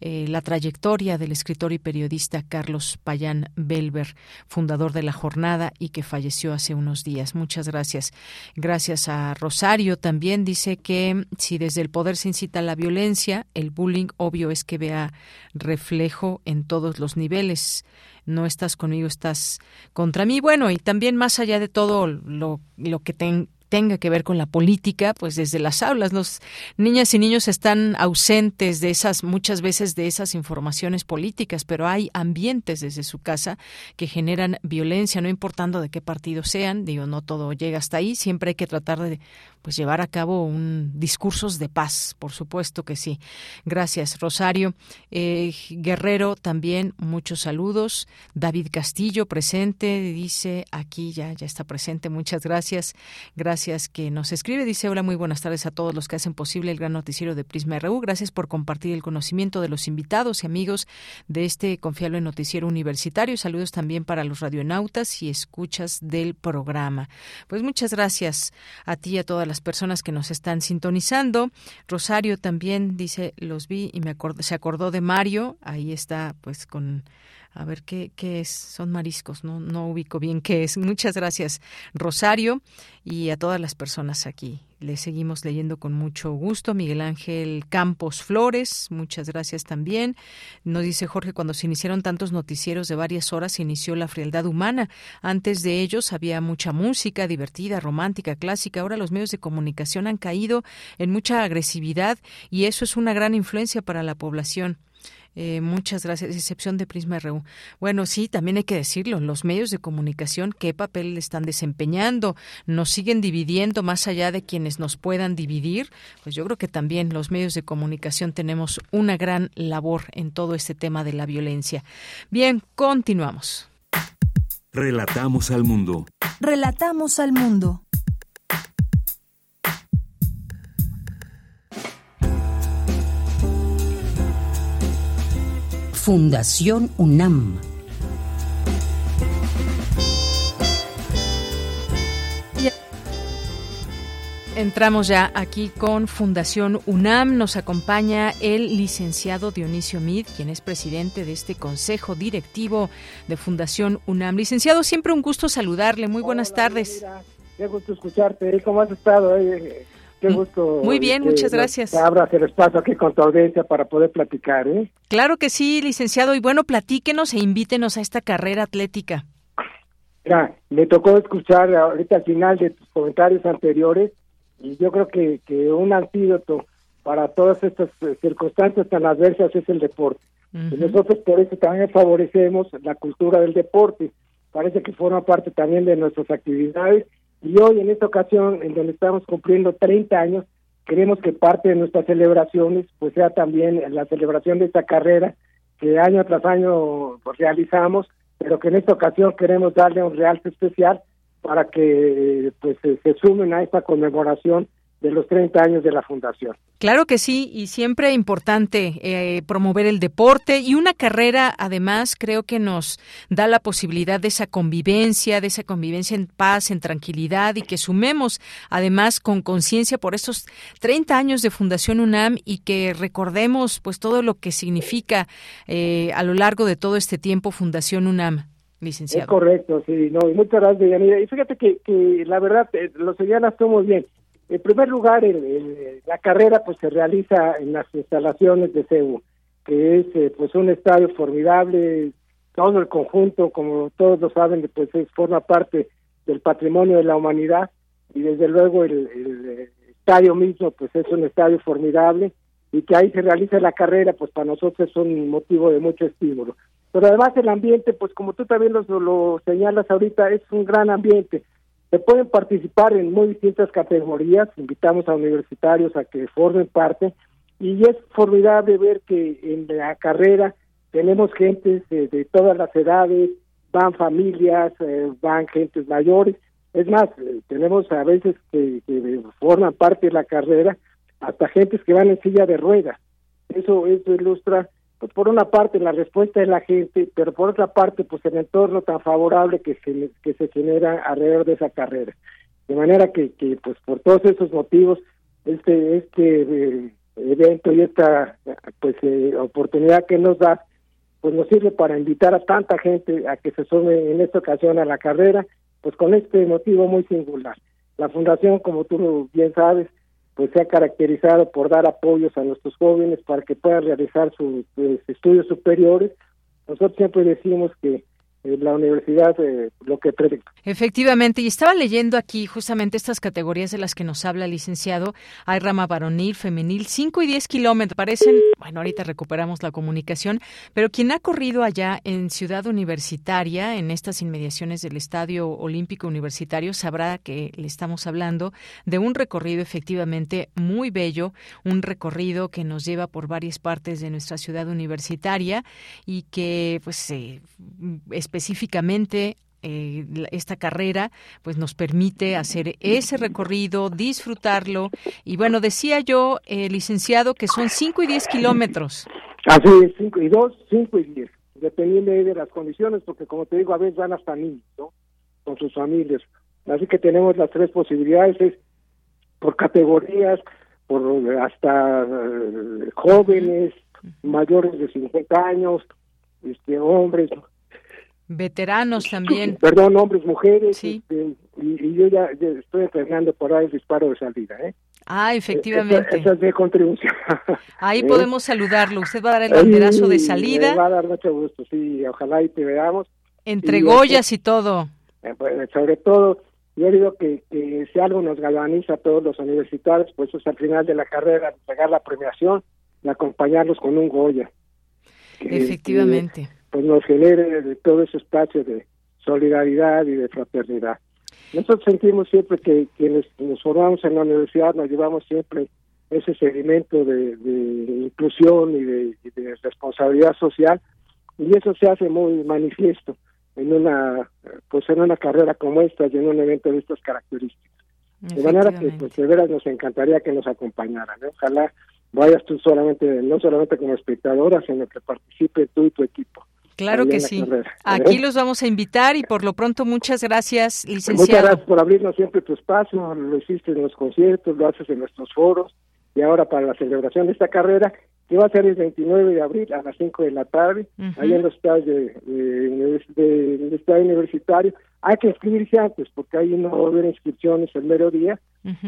Speaker 2: eh, la trayectoria del escritor y periodista Carlos Payán Belver, fundador de La Jornada y que falleció hace unos días. Muchas gracias. Gracias a Rosario también dice que si desde el poder se incita la violencia, el bullying obvio es que vea reflejo en todos los niveles. No estás conmigo, estás contra mí. Bueno, y también más allá de todo lo, lo que ten, tenga que ver con la política, pues desde las aulas los niñas y niños están ausentes de esas muchas veces de esas informaciones políticas, pero hay ambientes desde su casa que generan violencia, no importando de qué partido sean, digo, no todo llega hasta ahí, siempre hay que tratar de pues llevar a cabo un discursos de paz, por supuesto que sí. Gracias, Rosario. Eh, Guerrero también, muchos saludos. David Castillo presente, dice aquí ya, ya está presente, muchas gracias. Gracias que nos escribe. Dice, hola, muy buenas tardes a todos los que hacen posible el gran noticiero de Prisma RU. Gracias por compartir el conocimiento de los invitados y amigos de este confiable noticiero universitario. Saludos también para los radionautas y escuchas del programa. Pues muchas gracias a ti y a todas las personas que nos están sintonizando. Rosario también dice, los vi y me se acordó de Mario. Ahí está, pues con a ver qué, qué es, son mariscos, no, no ubico bien qué es. Muchas gracias, Rosario, y a todas las personas aquí. Le seguimos leyendo con mucho gusto. Miguel Ángel Campos Flores, muchas gracias también. Nos dice Jorge, cuando se iniciaron tantos noticieros de varias horas, se inició la frialdad humana. Antes de ellos había mucha música divertida, romántica, clásica. Ahora los medios de comunicación han caído en mucha agresividad y eso es una gran influencia para la población. Eh, muchas gracias, excepción de Prisma RU. Bueno, sí, también hay que decirlo, los medios de comunicación, ¿qué papel están desempeñando? ¿Nos siguen dividiendo más allá de quienes nos puedan dividir? Pues yo creo que también los medios de comunicación tenemos una gran labor en todo este tema de la violencia. Bien, continuamos.
Speaker 3: Relatamos al mundo.
Speaker 21: Relatamos al mundo.
Speaker 5: Fundación UNAM.
Speaker 2: Entramos ya aquí con Fundación UNAM. Nos acompaña el licenciado Dionisio Mid, quien es presidente de este consejo directivo de Fundación UNAM. Licenciado, siempre un gusto saludarle. Muy buenas tardes.
Speaker 24: qué gusto escucharte. ¿Cómo has estado? Eh, qué gusto.
Speaker 2: Muy bien, muchas gracias.
Speaker 24: Abras el espacio aquí con tu audiencia para poder platicar. ¿eh?
Speaker 2: Claro que sí, licenciado. Y bueno, platíquenos e invítenos a esta carrera atlética.
Speaker 24: Mira, me tocó escuchar ahorita al final de tus comentarios anteriores y yo creo que, que un antídoto para todas estas eh, circunstancias tan adversas es el deporte. Y nosotros por eso también favorecemos la cultura del deporte. Parece que forma parte también de nuestras actividades y hoy en esta ocasión en donde estamos cumpliendo 30 años, queremos que parte de nuestras celebraciones pues sea también la celebración de esta carrera que año tras año realizamos, pero que en esta ocasión queremos darle un realce especial para que pues se sumen a esta conmemoración de los 30 años de la fundación.
Speaker 2: Claro que sí, y siempre importante eh, promover el deporte y una carrera, además, creo que nos da la posibilidad de esa convivencia, de esa convivencia en paz, en tranquilidad y que sumemos, además, con conciencia por estos 30 años de Fundación UNAM y que recordemos, pues, todo lo que significa eh, a lo largo de todo este tiempo Fundación UNAM licenciado.
Speaker 24: Es correcto, sí, no, y muchas gracias, Yanira. Y fíjate que, que la verdad, eh, lo señalas tú muy bien. En primer lugar, el, la carrera pues se realiza en las instalaciones de CEU, que es eh, pues un estadio formidable, todo el conjunto, como todos lo saben, pues es, forma parte del patrimonio de la humanidad y desde luego el, el estadio mismo pues es un estadio formidable y que ahí se realiza la carrera pues para nosotros es un motivo de mucho estímulo. Pero además el ambiente, pues como tú también lo, lo señalas ahorita, es un gran ambiente. Se pueden participar en muy distintas categorías, invitamos a universitarios a que formen parte. Y es formidable ver que en la carrera tenemos gentes de, todas las edades, van familias, eh, van gentes mayores, es más, eh, tenemos a veces que, que, forman parte de la carrera hasta gentes que van en silla de ruedas. Eso, eso ilustra pues por una parte la respuesta de la gente, pero por otra parte pues el entorno tan favorable que se, que se genera alrededor de esa carrera. De manera que, que pues por todos esos motivos este este eh, evento y esta pues eh, oportunidad que nos da pues nos sirve para invitar a tanta gente a que se sume en esta ocasión a la carrera, pues con este motivo muy singular. La fundación, como tú bien sabes, pues se ha caracterizado por dar apoyos a nuestros jóvenes para que puedan realizar sus, estudios superiores. Nosotros siempre decimos que la universidad eh, lo que
Speaker 2: Efectivamente, y estaba leyendo aquí justamente estas categorías de las que nos habla el licenciado. Hay rama varonil, femenil, 5 y 10 kilómetros. Parecen, bueno, ahorita recuperamos la comunicación, pero quien ha corrido allá en Ciudad Universitaria, en estas inmediaciones del Estadio Olímpico Universitario, sabrá que le estamos hablando de un recorrido efectivamente muy bello, un recorrido que nos lleva por varias partes de nuestra ciudad universitaria y que, pues, eh, específicamente eh, esta carrera pues nos permite hacer ese recorrido, disfrutarlo y bueno, decía yo, eh, licenciado, que son 5 y 10 kilómetros.
Speaker 24: Así es, 5 y 2, 5 y 10, dependiendo de las condiciones, porque como te digo, a veces van hasta niños, ¿no? Con sus familias. Así que tenemos las tres posibilidades, es por categorías, por hasta eh, jóvenes, mayores de 50 años, este hombres,
Speaker 2: Veteranos también.
Speaker 24: Perdón, hombres, mujeres. Sí. Este, y, yo ya, estoy entrenando para el disparo de salida, ¿eh?
Speaker 2: Ah, efectivamente.
Speaker 24: Esa, es mi contribución.
Speaker 2: Ahí ¿Eh? podemos saludarlo. Usted va a dar el banderazo de salida.
Speaker 24: va a dar mucho gusto, sí. Ojalá y te veamos.
Speaker 2: Entre Goyas y todo.
Speaker 24: Eh, pues, sobre todo, yo digo que, que, si algo nos galvaniza a todos los universitarios, pues es al final de la carrera entregar la premiación y acompañarlos con un Goya.
Speaker 2: Efectivamente
Speaker 24: pues nos genere todo ese espacio de solidaridad y de fraternidad. Nosotros sentimos siempre que quienes nos formamos en la universidad nos llevamos siempre ese seguimiento de, inclusión y de, responsabilidad social y eso se hace muy manifiesto en una pues en una carrera como esta y en un evento de estas características. De manera que pues de veras nos encantaría que nos acompañaran. Ojalá vayas tú solamente, no solamente como espectadora, sino que participe tú y tu equipo.
Speaker 2: Claro que sí. Aquí los vamos a invitar y por lo pronto muchas gracias, licenciado.
Speaker 24: Muchas gracias por abrirnos siempre tu espacio, lo hiciste en los conciertos, lo haces en nuestros foros y ahora para la celebración de esta carrera que va a ser el 29 de abril a las 5 de la tarde, ahí en los estados de, del Estado Universitario. Hay que inscribirse antes porque ahí no va a haber inscripciones el mero día,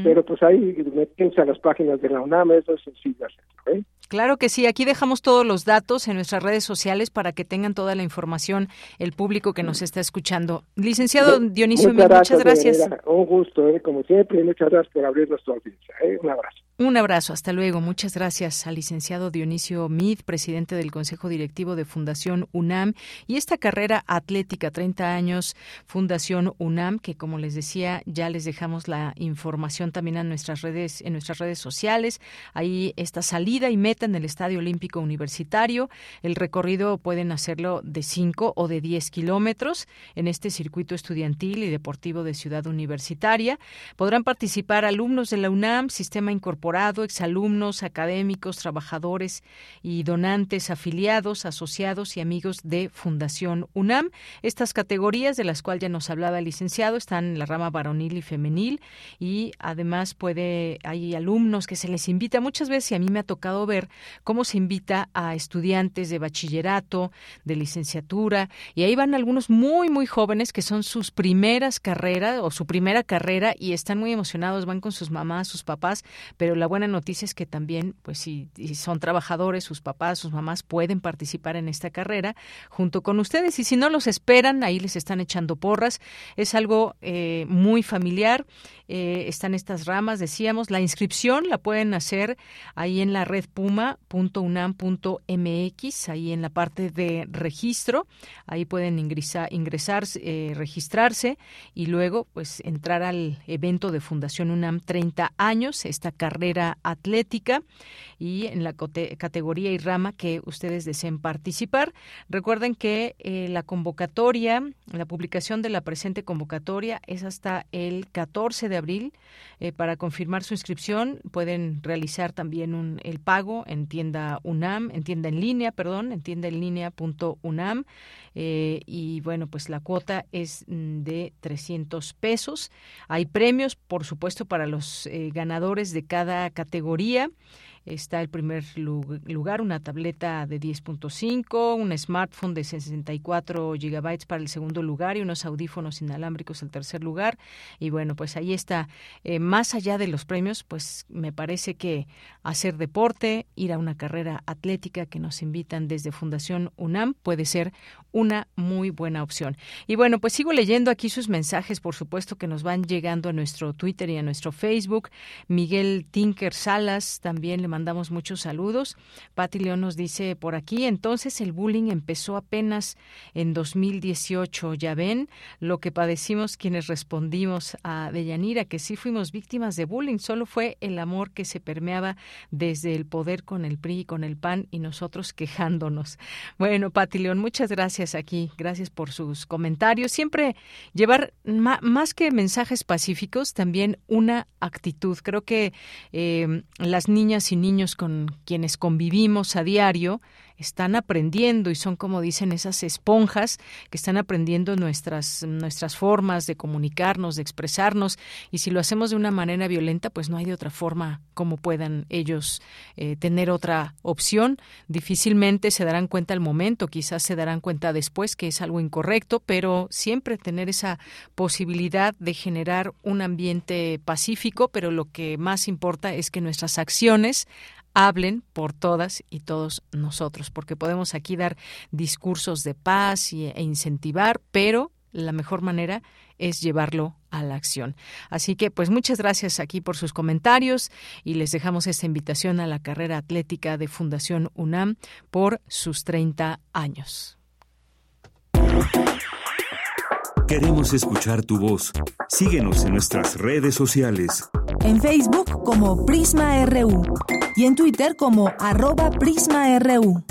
Speaker 24: pero pues ahí metense a las páginas de la UNAM, eso es sencillo hacerlo. ¿eh?
Speaker 2: Claro que sí, aquí dejamos todos los datos en nuestras redes sociales para que tengan toda la información el público que nos está escuchando. Licenciado Dionisio, muchas gracias.
Speaker 24: un gusto, ¿eh? como siempre, muchas gracias por abrir nuestra audiencia. ¿eh? Un abrazo.
Speaker 2: Un abrazo, hasta luego. Muchas gracias al licenciado Dionisio Mid, presidente del Consejo Directivo de Fundación UNAM y esta carrera atlética, 30 años, Fundación UNAM, que como les decía, ya les dejamos la información también en nuestras redes, en nuestras redes sociales. Ahí esta salida y meta en el Estadio Olímpico Universitario. El recorrido pueden hacerlo de 5 o de 10 kilómetros en este circuito estudiantil y deportivo de Ciudad Universitaria. Podrán participar alumnos de la UNAM, Sistema Incorporado exalumnos, académicos, trabajadores y donantes afiliados, asociados y amigos de Fundación UNAM. Estas categorías de las cuales ya nos hablaba el licenciado están en la rama varonil y femenil y además puede hay alumnos que se les invita muchas veces y a mí me ha tocado ver cómo se invita a estudiantes de bachillerato, de licenciatura y ahí van algunos muy muy jóvenes que son sus primeras carreras o su primera carrera y están muy emocionados, van con sus mamás, sus papás, pero la buena noticia es que también, pues si, son trabajadores, sus papás, sus mamás pueden participar en esta carrera junto con ustedes y si no los esperan, ahí les están echando porras. Es algo eh, muy familiar. Eh, están estas ramas, decíamos. La inscripción la pueden hacer ahí en la red puma.unam.mx, ahí en la parte de registro. Ahí pueden ingresar, ingresar eh, registrarse y luego pues entrar al evento de Fundación UNAM 30 años, esta carrera atlética y en la categoría y rama que ustedes deseen participar. Recuerden que eh, la convocatoria, la publicación de la presente convocatoria es hasta el 14 de abril. Eh, para confirmar su inscripción pueden realizar también un, el pago en tienda UNAM, en tienda en línea, perdón, en tienda en línea.unam. Eh, y bueno, pues la cuota es mm, de 300 pesos. Hay premios, por supuesto, para los ganadores de cada categoría. Está el primer lugar, una tableta de 10.5, un smartphone de 64 gigabytes para el segundo lugar y unos audífonos inalámbricos el tercer lugar. Y bueno, pues ahí está. Eh, más allá de los premios, pues me parece que hacer deporte, ir a una carrera atlética que nos invitan desde Fundación UNAM puede ser una muy buena opción. Y bueno, pues sigo leyendo aquí sus mensajes, por supuesto, que nos van llegando a nuestro Twitter y a nuestro Facebook. Miguel Tinker Salas también le mandamos muchos saludos. Pati León nos dice por aquí, entonces el bullying empezó apenas en 2018. Ya ven lo que padecimos quienes respondimos a Deyanira, que sí fuimos víctimas de bullying. Solo fue el amor que se permeaba desde el poder con el PRI y con el PAN y nosotros quejándonos. Bueno, Pati León, muchas gracias aquí. Gracias por sus comentarios. Siempre llevar más que mensajes pacíficos, también una actitud. Creo que eh, las niñas y niños con quienes convivimos a diario están aprendiendo y son como dicen esas esponjas que están aprendiendo nuestras nuestras formas de comunicarnos, de expresarnos y si lo hacemos de una manera violenta, pues no hay de otra forma como puedan ellos eh, tener otra opción. Difícilmente se darán cuenta al momento, quizás se darán cuenta después que es algo incorrecto, pero siempre tener esa posibilidad de generar un ambiente pacífico, pero lo que más importa es que nuestras acciones hablen por todas y todos nosotros, porque podemos aquí dar discursos de paz e incentivar, pero la mejor manera es llevarlo a la acción. Así que, pues muchas gracias aquí por sus comentarios y les dejamos esta invitación a la carrera atlética de Fundación UNAM por sus 30 años.
Speaker 3: Queremos escuchar tu voz. Síguenos en nuestras redes sociales.
Speaker 21: En Facebook como Prisma RU y en Twitter como arroba PrismaRU.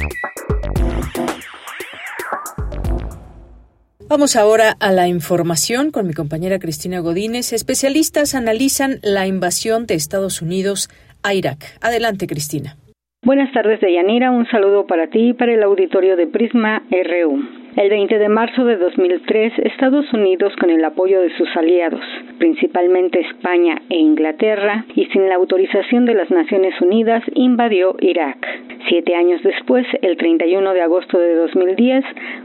Speaker 2: Vamos ahora a la información con mi compañera Cristina Godínez. Especialistas analizan la invasión de Estados Unidos a Irak. Adelante, Cristina.
Speaker 25: Buenas tardes, Deyanira. Un saludo para ti y para el auditorio de Prisma RU. El 20 de marzo de 2003, Estados Unidos, con el apoyo de sus aliados, principalmente España e Inglaterra, y sin la autorización de las Naciones Unidas, invadió Irak. Siete años después, el 31 de agosto de 2010,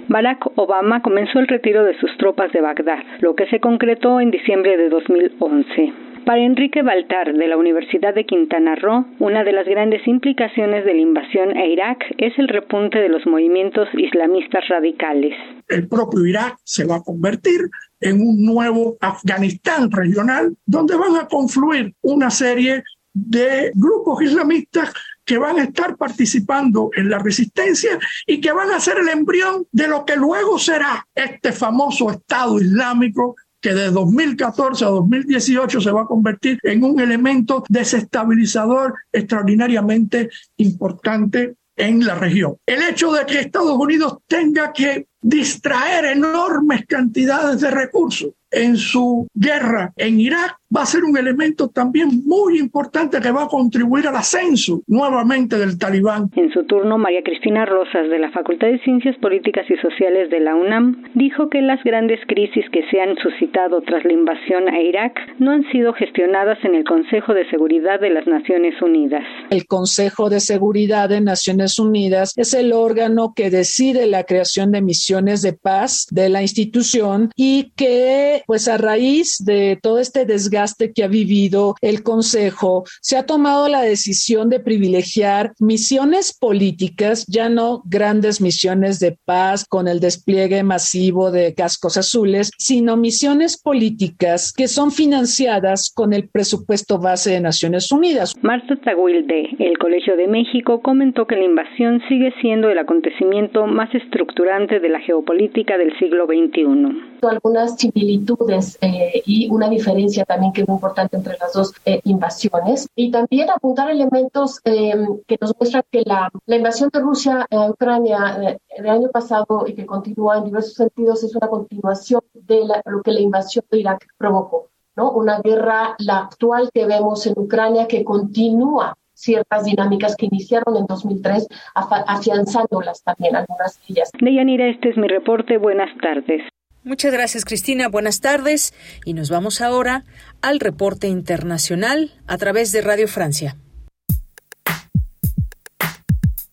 Speaker 25: Barack Obama comenzó el retiro de sus tropas de Bagdad, lo que se concretó en diciembre de 2011. Para Enrique Baltar, de la Universidad de Quintana Roo, una de las grandes implicaciones de la invasión a Irak es el repunte de los movimientos islamistas radicales.
Speaker 26: El propio Irak se va a convertir en un nuevo Afganistán regional donde van a confluir una serie de grupos islamistas que van a estar participando en la resistencia y que van a ser el embrión de lo que luego será este famoso Estado Islámico que de 2014 a 2018 se va a convertir en un elemento desestabilizador extraordinariamente importante en la región. El hecho de que Estados Unidos tenga que distraer enormes cantidades de recursos en su guerra en Irak va a ser un elemento también muy importante que va a contribuir al ascenso nuevamente del talibán.
Speaker 25: En su turno, María Cristina Rosas, de la Facultad de Ciencias Políticas y Sociales de la UNAM, dijo que las grandes crisis que se han suscitado tras la invasión a Irak no han sido gestionadas en el Consejo de Seguridad de las Naciones Unidas.
Speaker 27: El Consejo de Seguridad de Naciones Unidas es el órgano que decide la creación de misiones de paz de la institución y que, pues a raíz de todo este desgaste que ha vivido el Consejo, se ha tomado la decisión de privilegiar misiones políticas, ya no grandes misiones de paz con el despliegue masivo de cascos azules, sino misiones políticas que son financiadas con el presupuesto base de Naciones Unidas.
Speaker 25: Marta Taguilde, el Colegio de México, comentó que la invasión sigue siendo el acontecimiento más estructurante de la geopolítica del siglo XXI.
Speaker 28: Algunas similitudes eh, y una diferencia también que es muy importante entre las dos eh, invasiones. Y también apuntar elementos em, que nos muestran que la, la, invasión de Rusia a Ucrania eh, del año pasado y que continúa en diversos sentidos es una continuación de lo que la invasión de Irak provocó. ¿no? Una guerra, la actual que vemos en Ucrania, que continúa ciertas dinámicas que iniciaron en 2003, afianzándolas también algunas de ellas.
Speaker 25: Deyanira, este es mi reporte. Buenas tardes.
Speaker 2: Muchas gracias, Cristina. Buenas tardes. Y nos vamos ahora al reporte internacional a través de Radio Francia.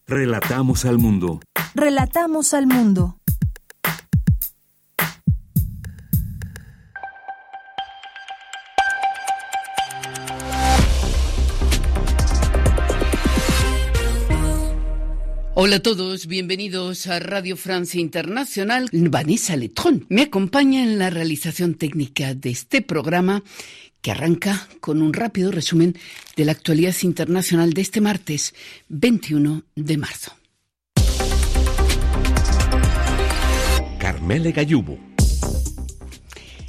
Speaker 3: Relatamos al mundo.
Speaker 21: Relatamos al mundo.
Speaker 29: Hola a todos, bienvenidos a Radio Francia Internacional. Vanessa Letron me acompaña en la realización técnica de este programa que arranca con un rápido resumen de la actualidad internacional de este martes 21 de marzo.
Speaker 3: Carmele Gallubo.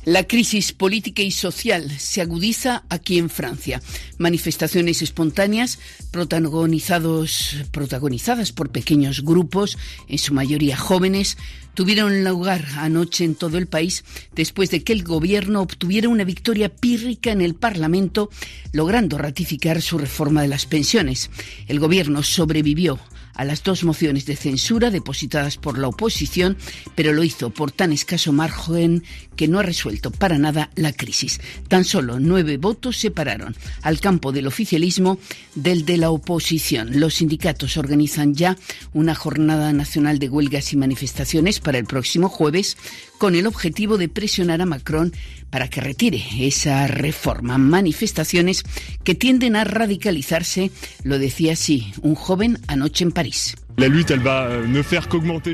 Speaker 29: La crisis política y social se agudiza aquí en Francia. Manifestaciones espontáneas protagonizadas por pequeños grupos, en su mayoría jóvenes, tuvieron lugar anoche en todo el país después de que el gobierno obtuviera una victoria pírrica en el Parlamento, logrando ratificar su reforma de las pensiones. El gobierno sobrevivió a las dos mociones de censura depositadas por la oposición, pero lo hizo por tan escaso margen que no ha resuelto para nada la crisis. Tan solo nueve votos separaron al campo del oficialismo del de la oposición. Los sindicatos organizan ya una jornada nacional de huelgas y manifestaciones para el próximo jueves con el objetivo de presionar a Macron para que retire esa reforma. Manifestaciones que tienden a radicalizarse, lo decía así un joven anoche en París.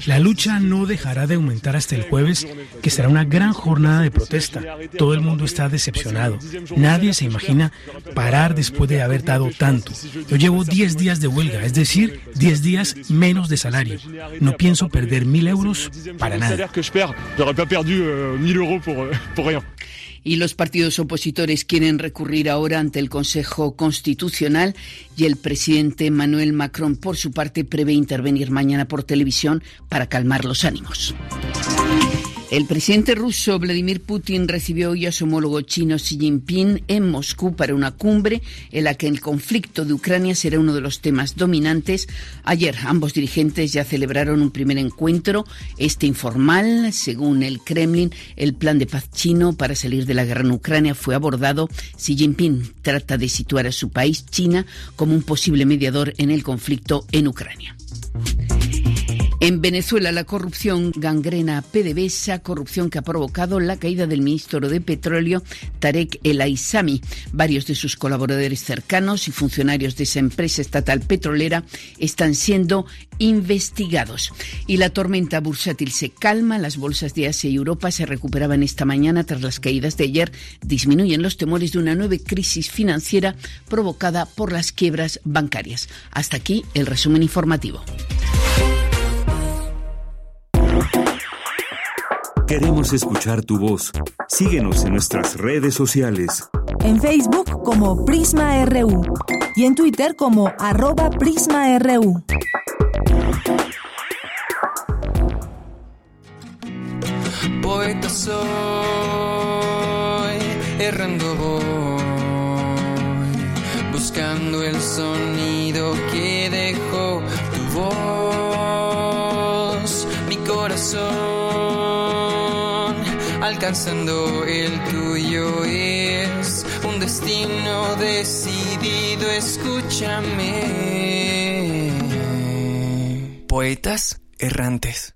Speaker 30: La lucha no dejará de aumentar hasta el jueves, que será una gran jornada de protesta. Todo el mundo está decepcionado. Nadie se imagina parar después de haber dado tanto. Yo llevo 10 días de huelga, es decir, 10 días menos de salario. No pienso perder mil euros para nada
Speaker 29: y los partidos opositores quieren recurrir ahora ante el Consejo Constitucional y el presidente Manuel Macron, por su parte, prevé intervenir mañana por televisión para calmar los ánimos. El presidente ruso Vladimir Putin recibió hoy a su homólogo chino Xi Jinping en Moscú para una cumbre en la que el conflicto de Ucrania será uno de los temas dominantes. Ayer ambos dirigentes ya celebraron un primer encuentro, este informal. Según el Kremlin, el plan de paz chino para salir de la guerra en Ucrania fue abordado. Xi Jinping trata de situar a su país, China, como un posible mediador en el conflicto en Ucrania. En Venezuela, la corrupción gangrena PDVSA, corrupción que ha provocado la caída del ministro de Petróleo, Tarek El Aizami. Varios de sus colaboradores cercanos y funcionarios de esa empresa estatal petrolera están siendo investigados. Y la tormenta bursátil se calma, las bolsas de Asia y Europa se recuperaban esta mañana tras las caídas de ayer. Disminuyen los temores de una nueva crisis financiera provocada por las quiebras bancarias. Hasta aquí el resumen informativo.
Speaker 3: Queremos escuchar tu voz. Síguenos en nuestras redes sociales.
Speaker 1: En Facebook como Prisma RU y en Twitter como arroba PrismaRU.
Speaker 31: Poeta soy, errando voy, buscando el sonido que dejó tu voz, mi corazón, alcanzando el tuyo es un destino decidido, escúchame. Poetas errantes.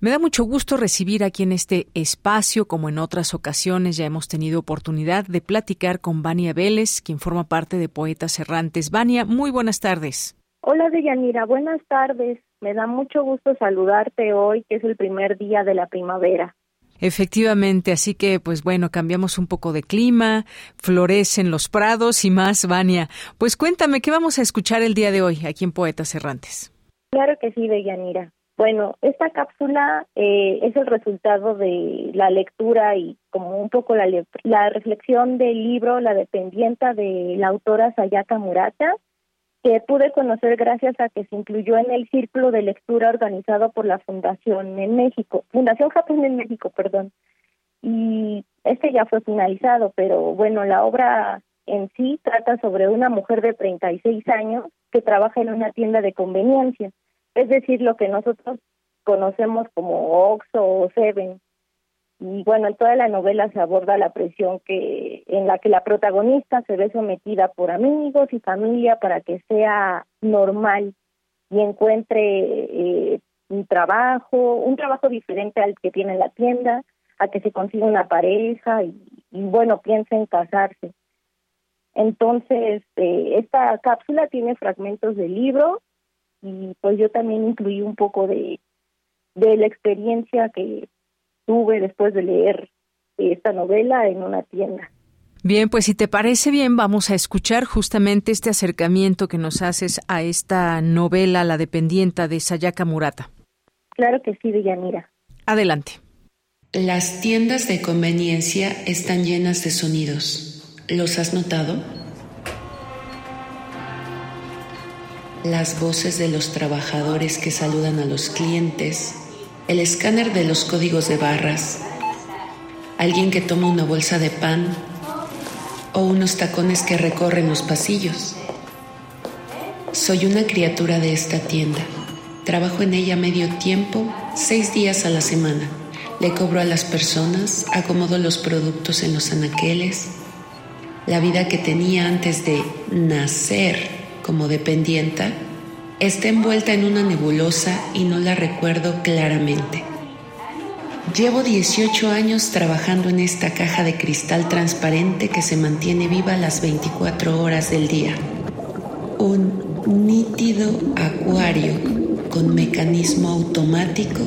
Speaker 2: Me da mucho gusto recibir aquí en este espacio, como en otras ocasiones ya hemos tenido oportunidad de platicar con Vania Vélez, quien forma parte de Poetas Errantes. Vania, muy buenas tardes.
Speaker 32: Hola Deyanira, buenas tardes. Me da mucho gusto saludarte hoy, que es el primer día de la primavera.
Speaker 2: Efectivamente, así que pues bueno, cambiamos un poco de clima, florecen los prados y más, Vania. Pues cuéntame, ¿qué vamos a escuchar el día de hoy aquí en Poetas Errantes?
Speaker 32: Claro que sí, Deyanira. Bueno, esta cápsula eh, es el resultado de la lectura y como un poco la, la reflexión del libro La dependienta de la autora Sayaka Murata, que pude conocer gracias a que se incluyó en el círculo de lectura organizado por la Fundación en México, Fundación Japón en México, perdón. Y este ya fue finalizado, pero bueno, la obra en sí trata sobre una mujer de 36 años que trabaja en una tienda de conveniencia es decir, lo que nosotros conocemos como Oxo o Seven. Y bueno, en toda la novela se aborda la presión que en la que la protagonista se ve sometida por amigos y familia para que sea normal y encuentre eh, un trabajo, un trabajo diferente al que tiene en la tienda, a que se consiga una pareja y, bueno, piensa en casarse. Entonces, eh, esta cápsula tiene fragmentos del libro y pues yo también incluí un poco de, de la experiencia que tuve después de leer esta novela en una tienda.
Speaker 2: Bien, pues si te parece bien, vamos a escuchar justamente este acercamiento que nos haces a esta novela La dependienta de Sayaka Murata.
Speaker 32: Claro que sí, Villanira.
Speaker 2: Adelante.
Speaker 33: Las tiendas de conveniencia están llenas de sonidos. ¿Los has notado? las voces de los trabajadores que saludan a los clientes, el escáner de los códigos de barras, alguien que toma una bolsa de pan o unos tacones que recorren los pasillos. Soy una criatura de esta tienda. Trabajo en ella medio tiempo, seis días a la semana. Le cobro a las personas, acomodo los productos en los anaqueles. La vida que tenía antes de nacer como dependienta está envuelta en una nebulosa y no la recuerdo claramente. Llevo 18 años trabajando en esta caja de cristal transparente que se mantiene viva las 24 horas del día. Un nítido acuario con mecanismo automático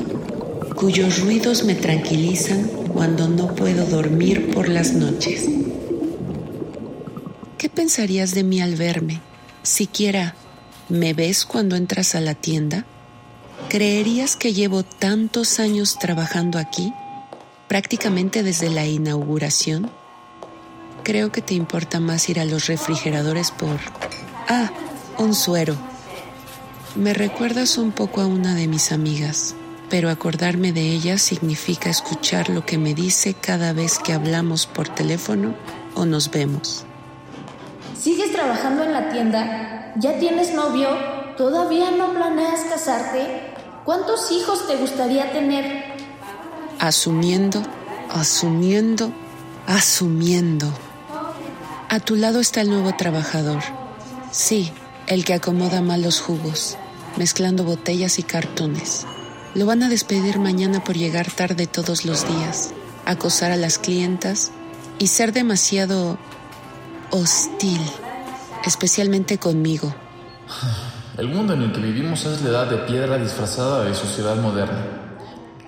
Speaker 33: cuyos ruidos me tranquilizan cuando no puedo dormir por las noches. ¿Qué pensarías de mí al verme? siquiera me ves cuando entras a la tienda? ¿Creerías que llevo tantos años trabajando aquí? Prácticamente desde la inauguración. Creo que te importa más ir a los refrigeradores por... Ah, un suero. Me recuerdas un poco a una de mis amigas. pero acordarme de ella significa escuchar lo que me dice cada vez que hablamos por teléfono o nos vemos.
Speaker 34: ¿Sigues trabajando en la tienda? ¿Ya tienes novio? ¿Todavía no planeas casarte? ¿Cuántos hijos te gustaría tener?
Speaker 33: Asumiendo, asumiendo, asumiendo. A tu lado está el nuevo trabajador. Sí, el que acomoda mal los jugos, mezclando botellas y cartones. Lo van a despedir mañana por llegar tarde todos los días, acosar a las clientas y ser demasiado hostil, especialmente conmigo.
Speaker 35: El mundo en el que vivimos es la edad de piedra disfrazada de sociedad moderna.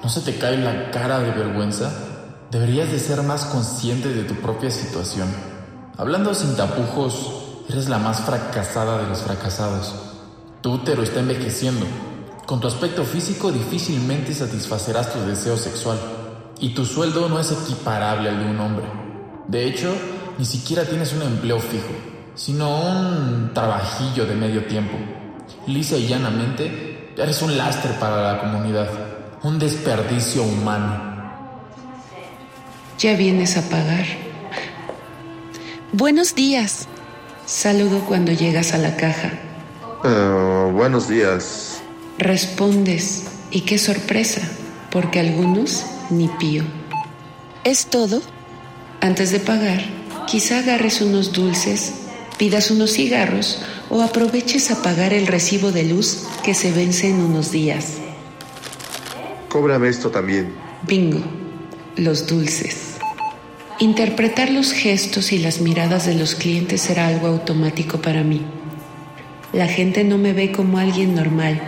Speaker 35: ¿No se te cae la cara de vergüenza? Deberías de ser más consciente de tu propia situación. Hablando sin tapujos, eres la más fracasada de los fracasados. Tu útero está envejeciendo. Con tu aspecto físico difícilmente satisfacerás tu deseo sexual. Y tu sueldo no es equiparable al de un hombre. De hecho, ni siquiera tienes un empleo fijo, sino un trabajillo de medio tiempo. Lisa y llanamente, eres un lastre para la comunidad, un desperdicio humano.
Speaker 33: Ya vienes a pagar. Buenos días. Saludo cuando llegas a la caja.
Speaker 36: Uh, buenos días.
Speaker 33: Respondes, y qué sorpresa, porque algunos ni pío. ¿Es todo? Antes de pagar, quizá agarres unos dulces, pidas unos cigarros o aproveches a pagar el recibo de luz que se vence en unos días.
Speaker 36: Cóbrame esto también.
Speaker 33: Bingo, los dulces. Interpretar los gestos y las miradas de los clientes será algo automático para mí. La gente no me ve como alguien normal,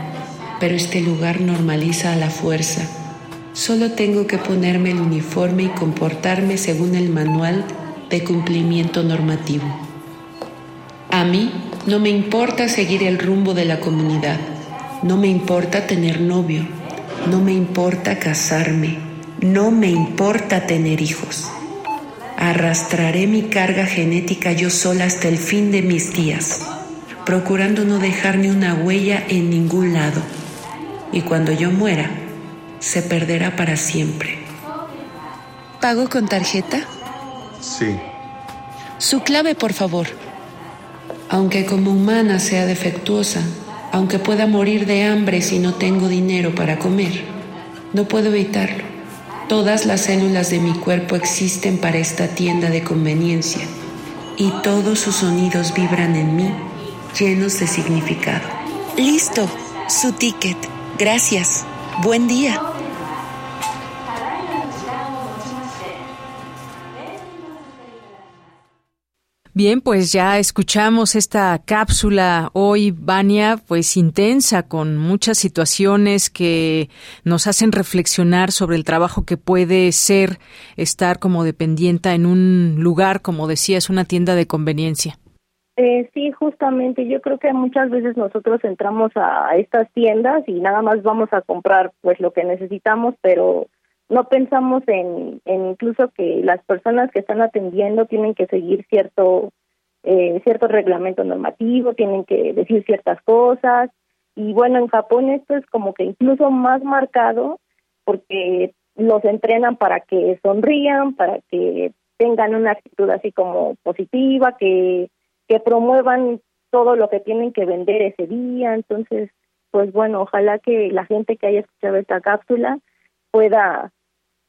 Speaker 33: pero este lugar normaliza a la fuerza. Solo tengo que ponerme el uniforme y comportarme según el manual de cumplimiento normativo. A mí no me importa seguir el rumbo de la comunidad, no me importa tener novio, no me importa casarme, no me importa tener hijos. Arrastraré mi carga genética yo sola hasta el fin de mis días, procurando no dejar ni una huella en ningún lado. Y cuando yo muera, se perderá para siempre. ¿Pago con tarjeta?
Speaker 36: Sí.
Speaker 33: Su clave, por favor. Aunque como humana sea defectuosa, aunque pueda morir de hambre si no tengo dinero para comer, no puedo evitarlo. Todas las células de mi cuerpo existen para esta tienda de conveniencia y todos sus sonidos vibran en mí, llenos de significado. Listo, su ticket. Gracias. Buen día.
Speaker 2: Bien, pues ya escuchamos esta cápsula hoy, Vania, pues intensa, con muchas situaciones que nos hacen reflexionar sobre el trabajo que puede ser estar como dependienta en un lugar, como decías, una tienda de conveniencia.
Speaker 32: Eh, sí, justamente. Yo creo que muchas veces nosotros entramos a estas tiendas y nada más vamos a comprar pues lo que necesitamos, pero no pensamos en, en incluso que las personas que están atendiendo tienen que seguir cierto eh, cierto reglamento normativo, tienen que decir ciertas cosas y bueno, en Japón esto es como que incluso más marcado porque los entrenan para que sonrían, para que tengan una actitud así como positiva, que, que promuevan todo lo que tienen que vender ese día. Entonces, pues bueno, ojalá que la gente que haya escuchado esta cápsula pueda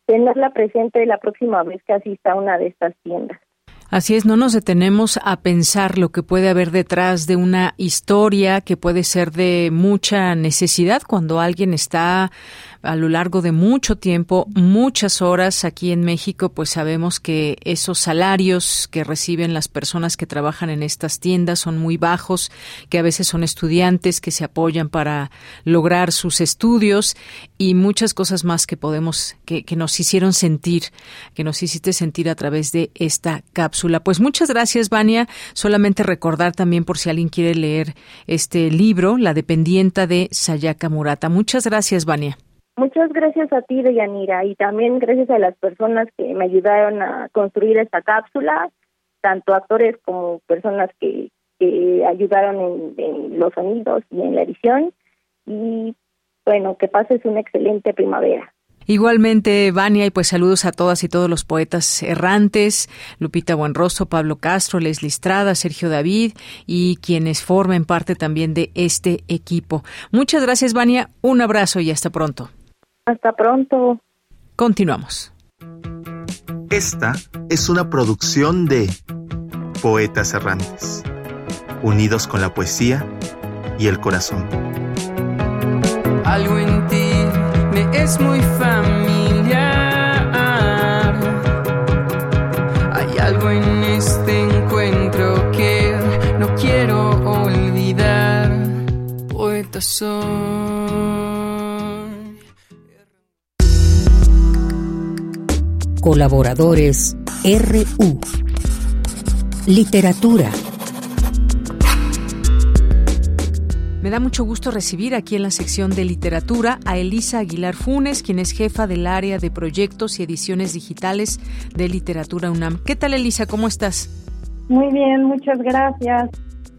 Speaker 32: tenerla presente la próxima vez que asista a una de estas tiendas.
Speaker 2: Así es, no nos detenemos a pensar lo que puede haber detrás de una historia que puede ser de mucha necesidad cuando alguien está a lo largo de mucho tiempo, muchas horas aquí en México, pues sabemos que esos salarios que reciben las personas que trabajan en estas tiendas son muy bajos, que a veces son estudiantes que se apoyan para lograr sus estudios y muchas cosas más que podemos, que, que nos hicieron sentir, que nos hiciste sentir a través de esta cápsula. Pues muchas gracias, Vania. Solamente recordar también por si alguien quiere leer este libro, La dependienta de Sayaka Murata. Muchas gracias, Vania.
Speaker 32: Muchas gracias a ti, Deyanira, y también gracias a las personas que me ayudaron a construir esta cápsula, tanto actores como personas que, ayudaron en, en los sonidos y en la edición. Y
Speaker 37: bueno, que pases una excelente primavera.
Speaker 2: Igualmente, Vania, y pues saludos a todas y todos los poetas errantes, Lupita Buenrostro, Pablo Castro, Leslie Estrada, Sergio David y quienes formen parte también de este equipo. Muchas gracias, Vania. Un abrazo y hasta pronto.
Speaker 37: Hasta pronto.
Speaker 2: Continuamos.
Speaker 36: Esta es una producción de Poetas Errantes, unidos con la poesía y el corazón.
Speaker 31: Algo en ti me es muy familiar. Hay algo en este encuentro que no quiero olvidar. Poeta soy.
Speaker 5: Colaboradores RU. Literatura.
Speaker 2: Me da mucho gusto recibir aquí en la sección de literatura a Elisa Aguilar Funes, quien es jefa del área de proyectos y ediciones digitales de Literatura UNAM. ¿Qué tal, Elisa? ¿Cómo estás?
Speaker 37: Muy bien, muchas gracias.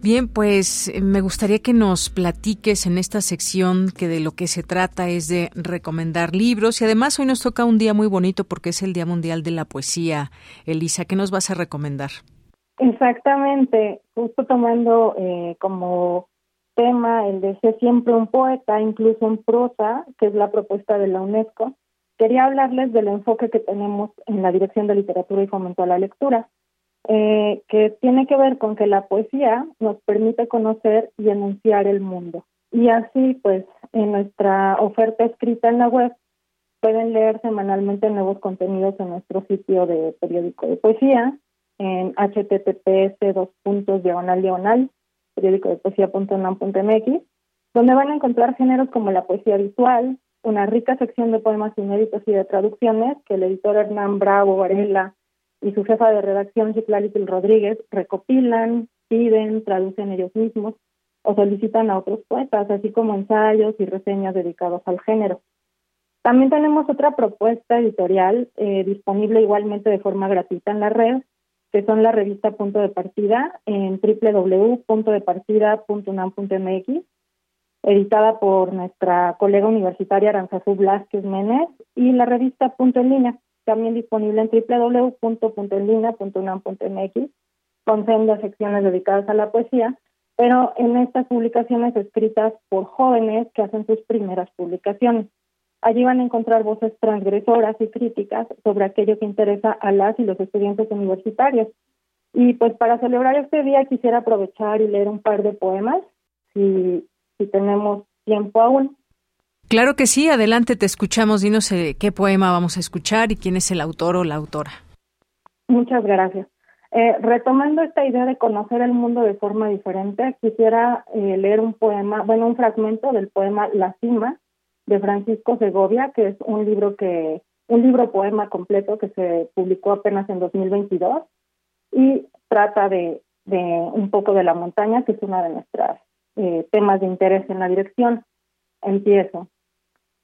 Speaker 2: Bien, pues eh, me gustaría que nos platiques en esta sección que de lo que se trata es de recomendar libros y además hoy nos toca un día muy bonito porque es el Día Mundial de la Poesía. Elisa, ¿qué nos vas a recomendar?
Speaker 37: Exactamente, justo tomando eh, como tema el de ser siempre un poeta, incluso en prosa, que es la propuesta de la UNESCO, quería hablarles del enfoque que tenemos en la Dirección de Literatura y Fomento a la Lectura. Eh, que tiene que ver con que la poesía nos permite conocer y enunciar el mundo. Y así, pues, en nuestra oferta escrita en la web pueden leer semanalmente nuevos contenidos en nuestro sitio de periódico de poesía en https dos puntos diagonal diagonal periódico de poesía.unam.mx donde van a encontrar géneros como la poesía visual, una rica sección de poemas inéditos y de traducciones que el editor Hernán Bravo Varela y su jefa de redacción, Citlali Rodríguez, recopilan, piden, traducen ellos mismos o solicitan a otros poetas, así como ensayos y reseñas dedicados al género. También tenemos otra propuesta editorial eh, disponible igualmente de forma gratuita en la red, que son la revista Punto de Partida en www.puntodepartida.unam.mx, editada por nuestra colega universitaria Aranzazú Blasquez Menes, y la revista Punto en Línea, también disponible en www.puntoenlinea.unam.mx, con sendas secciones dedicadas a la poesía, pero en estas publicaciones escritas por jóvenes que hacen sus primeras publicaciones. Allí van a encontrar voces transgresoras y críticas sobre aquello que interesa a las y los estudiantes universitarios. Y pues para celebrar este día quisiera aprovechar y leer un par de poemas, si, si tenemos tiempo aún.
Speaker 2: Claro que sí, adelante, te escuchamos. Dinos eh, qué poema vamos a escuchar y quién es el autor o la autora.
Speaker 37: Muchas gracias. Eh, retomando esta idea de conocer el mundo de forma diferente, quisiera eh, leer un poema, bueno, un fragmento del poema La Cima de Francisco Segovia, que es un libro que un libro poema completo que se publicó apenas en 2022 y trata de, un poco de la montaña, que es uno de nuestros temas de interés en la dirección. Empiezo.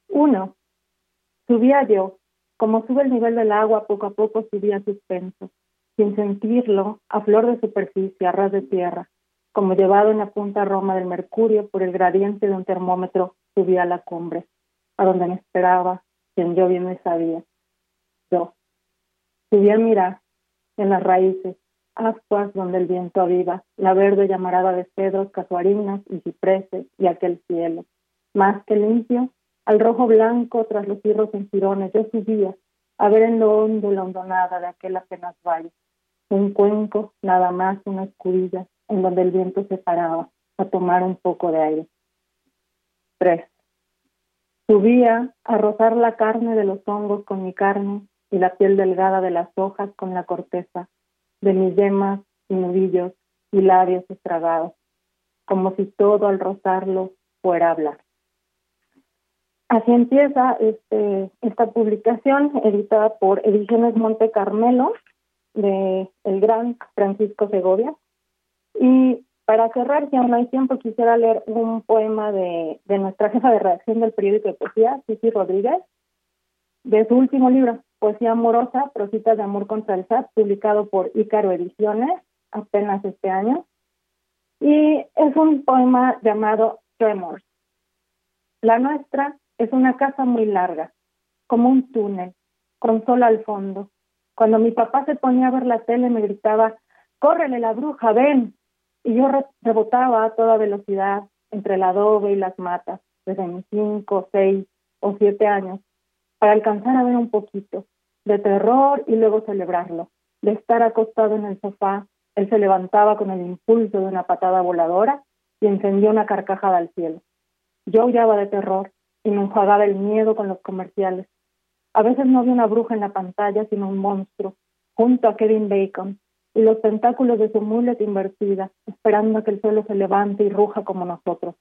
Speaker 37: Uno, subía yo, como sube el nivel del agua, poco a poco subía suspenso, sin sentirlo, a flor de superficie, a ras de tierra, como llevado en la punta roma del mercurio por el gradiente de un termómetro, subía a la cumbre, a donde me esperaba, quien yo bien me sabía. Yo. Subí a mirar, en las raíces, ascuas donde el viento aviva, la verde llamarada de cedros, casuarinas y cipreses y aquel cielo, más que limpio, al rojo blanco tras los cirros en jirones, yo subía a ver en lo hondo la hondonada de aquel apenas valle. Un cuenco, nada más una escudilla, en donde el viento se paraba a tomar un poco de aire. Tres. Subía a rozar la carne de los hongos con mi carne y la piel delgada de las hojas con la corteza de mis yemas y nudillos y labios estragados, como si todo al rozarlo fuera hablar. Así empieza este, esta publicación editada por Ediciones Monte Carmelo de el gran Francisco Segovia. Y para cerrar, si aún no hay tiempo, quisiera leer un poema de, de nuestra jefa de redacción del periódico de poesía, Cici Rodríguez, de su último libro, Poesía Amorosa, Prositas de Amor contra el SAT, publicado por Ícaro Ediciones apenas este año. Y es un poema llamado Tremors La nuestra es una casa muy larga, como un túnel, con sol al fondo. Cuando mi papá se ponía a ver la tele me gritaba, córrele la bruja, ven. Y yo rebotaba a toda velocidad entre el adobe y las matas, desde mis cinco, seis o siete años, para alcanzar a ver un poquito de terror y luego celebrarlo, de estar acostado en el sofá. Él se levantaba con el impulso de una patada voladora y encendió una carcajada al cielo. Yo aullaba de terror y me enjuagaba el miedo con los comerciales. A veces no había una bruja en la pantalla, sino un monstruo, junto a Kevin Bacon, y los tentáculos de su mulet invertida, esperando a que el suelo se levante y ruja como nosotros.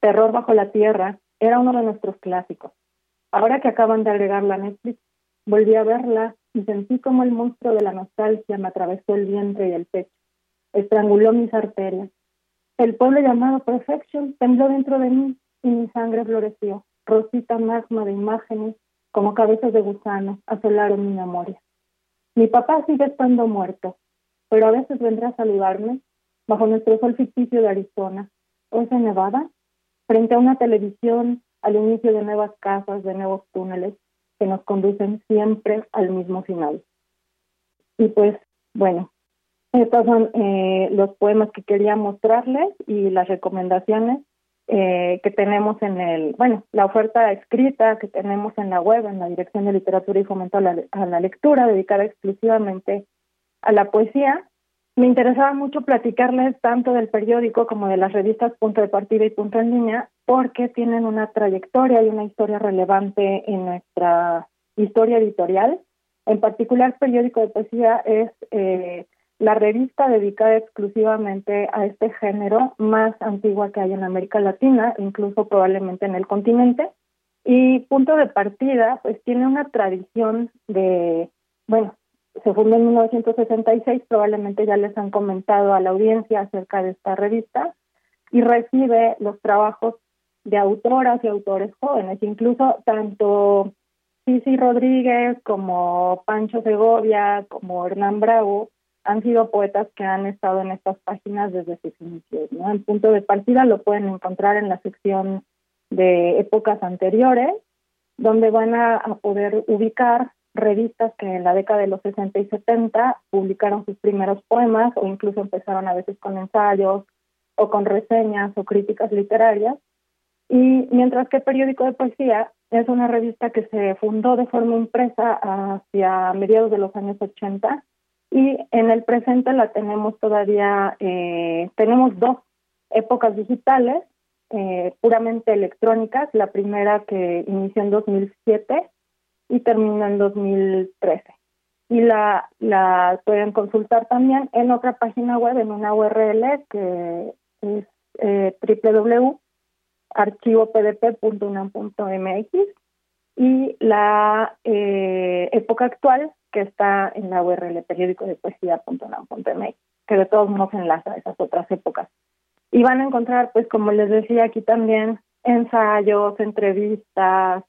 Speaker 37: Terror bajo la tierra era uno de nuestros clásicos. Ahora que acaban de agregarla a Netflix, volví a verla y sentí como el monstruo de la nostalgia me atravesó el vientre y el pecho, estranguló mis arterias. El pueblo llamado Perfection tembló dentro de mí y mi sangre floreció. Rosita magma de imágenes como cabezas de gusano asolaron mi memoria. Mi papá sigue estando muerto, pero a veces vendrá a saludarme bajo nuestro sol ficticio de Arizona o es en Nevada, frente a una televisión al inicio de nuevas casas, de nuevos túneles que nos conducen siempre al mismo final. Y pues, bueno, estos son eh, los poemas que quería mostrarles y las recomendaciones eh, que tenemos en el, bueno, la oferta escrita que tenemos en la web, en la Dirección de Literatura y Fomento a la, Lectura, dedicada exclusivamente a la poesía. Me interesaba mucho platicarles tanto del periódico como de las revistas Punto de Partida y Punto en Línea, porque tienen una trayectoria y una historia relevante en nuestra historia editorial. En particular, Periódico de Poesía es eh, la revista dedicada exclusivamente a este género más antigua que hay en América Latina, incluso probablemente en el continente. Y punto de partida, pues tiene una tradición de, bueno, se fundó en 1966, probablemente ya les han comentado a la audiencia acerca de esta revista, y recibe los trabajos de autoras y autores jóvenes, incluso tanto Cici Rodríguez como Pancho Segovia, como Hernán Bravo, han sido poetas que han estado en estas páginas desde sus inicios. ¿no? El punto de partida lo pueden encontrar en la sección de épocas anteriores, donde van a, poder ubicar revistas que en la década de los 60 y 70 publicaron sus primeros poemas o incluso empezaron a veces con ensayos o con reseñas o críticas literarias. Y mientras que Periódico de Poesía es una revista que se fundó de forma impresa hacia mediados de los años 80 y en el presente la tenemos todavía, eh, tenemos dos épocas digitales eh, puramente electrónicas, la primera que inició en 2007 y terminó en 2013. Y la, la pueden consultar también en otra página web, en una URL que es eh, www.archivopdp.unam.mx y la eh, época actual que está en la URL periódico de poesía.unam.mx, que de todos modos enlaza a esas otras épocas. Y van a encontrar, pues como les decía aquí también, ensayos, entrevistas,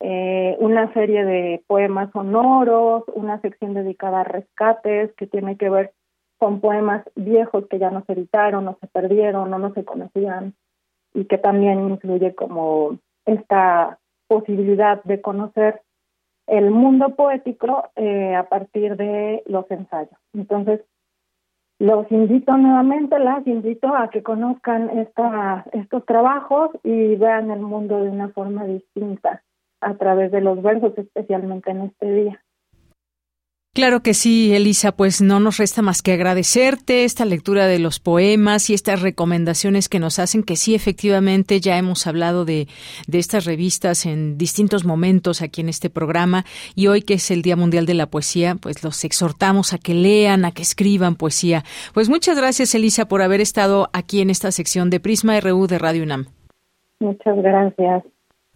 Speaker 37: eh, una serie de poemas sonoros, una sección dedicada a rescates que tiene que ver con poemas viejos que ya no se editaron, no se perdieron, o no se conocían, y que también incluye como esta posibilidad de conocer el mundo poético eh, a partir de los ensayos. Entonces, los invito nuevamente, las invito a que conozcan esta, estos trabajos y vean el mundo de una forma distinta a través de los versos, especialmente en este día.
Speaker 2: Claro que sí, Elisa, pues no nos resta más que agradecerte esta lectura de los poemas y estas recomendaciones que nos hacen, que sí, efectivamente, ya hemos hablado de, de estas revistas en distintos momentos aquí en este programa y hoy que es el Día Mundial de la Poesía, pues los exhortamos a que lean, a que escriban poesía. Pues muchas gracias, Elisa, por haber estado aquí en esta sección de Prisma RU de Radio UNAM.
Speaker 37: Muchas gracias.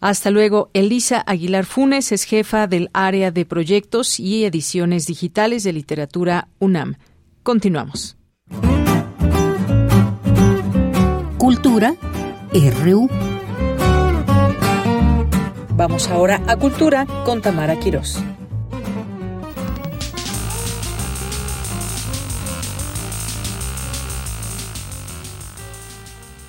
Speaker 2: Hasta luego. Elisa Aguilar Funes es jefa del área de proyectos y ediciones digitales de literatura UNAM. Continuamos.
Speaker 5: Cultura RU.
Speaker 2: Vamos ahora a Cultura con Tamara Quirós.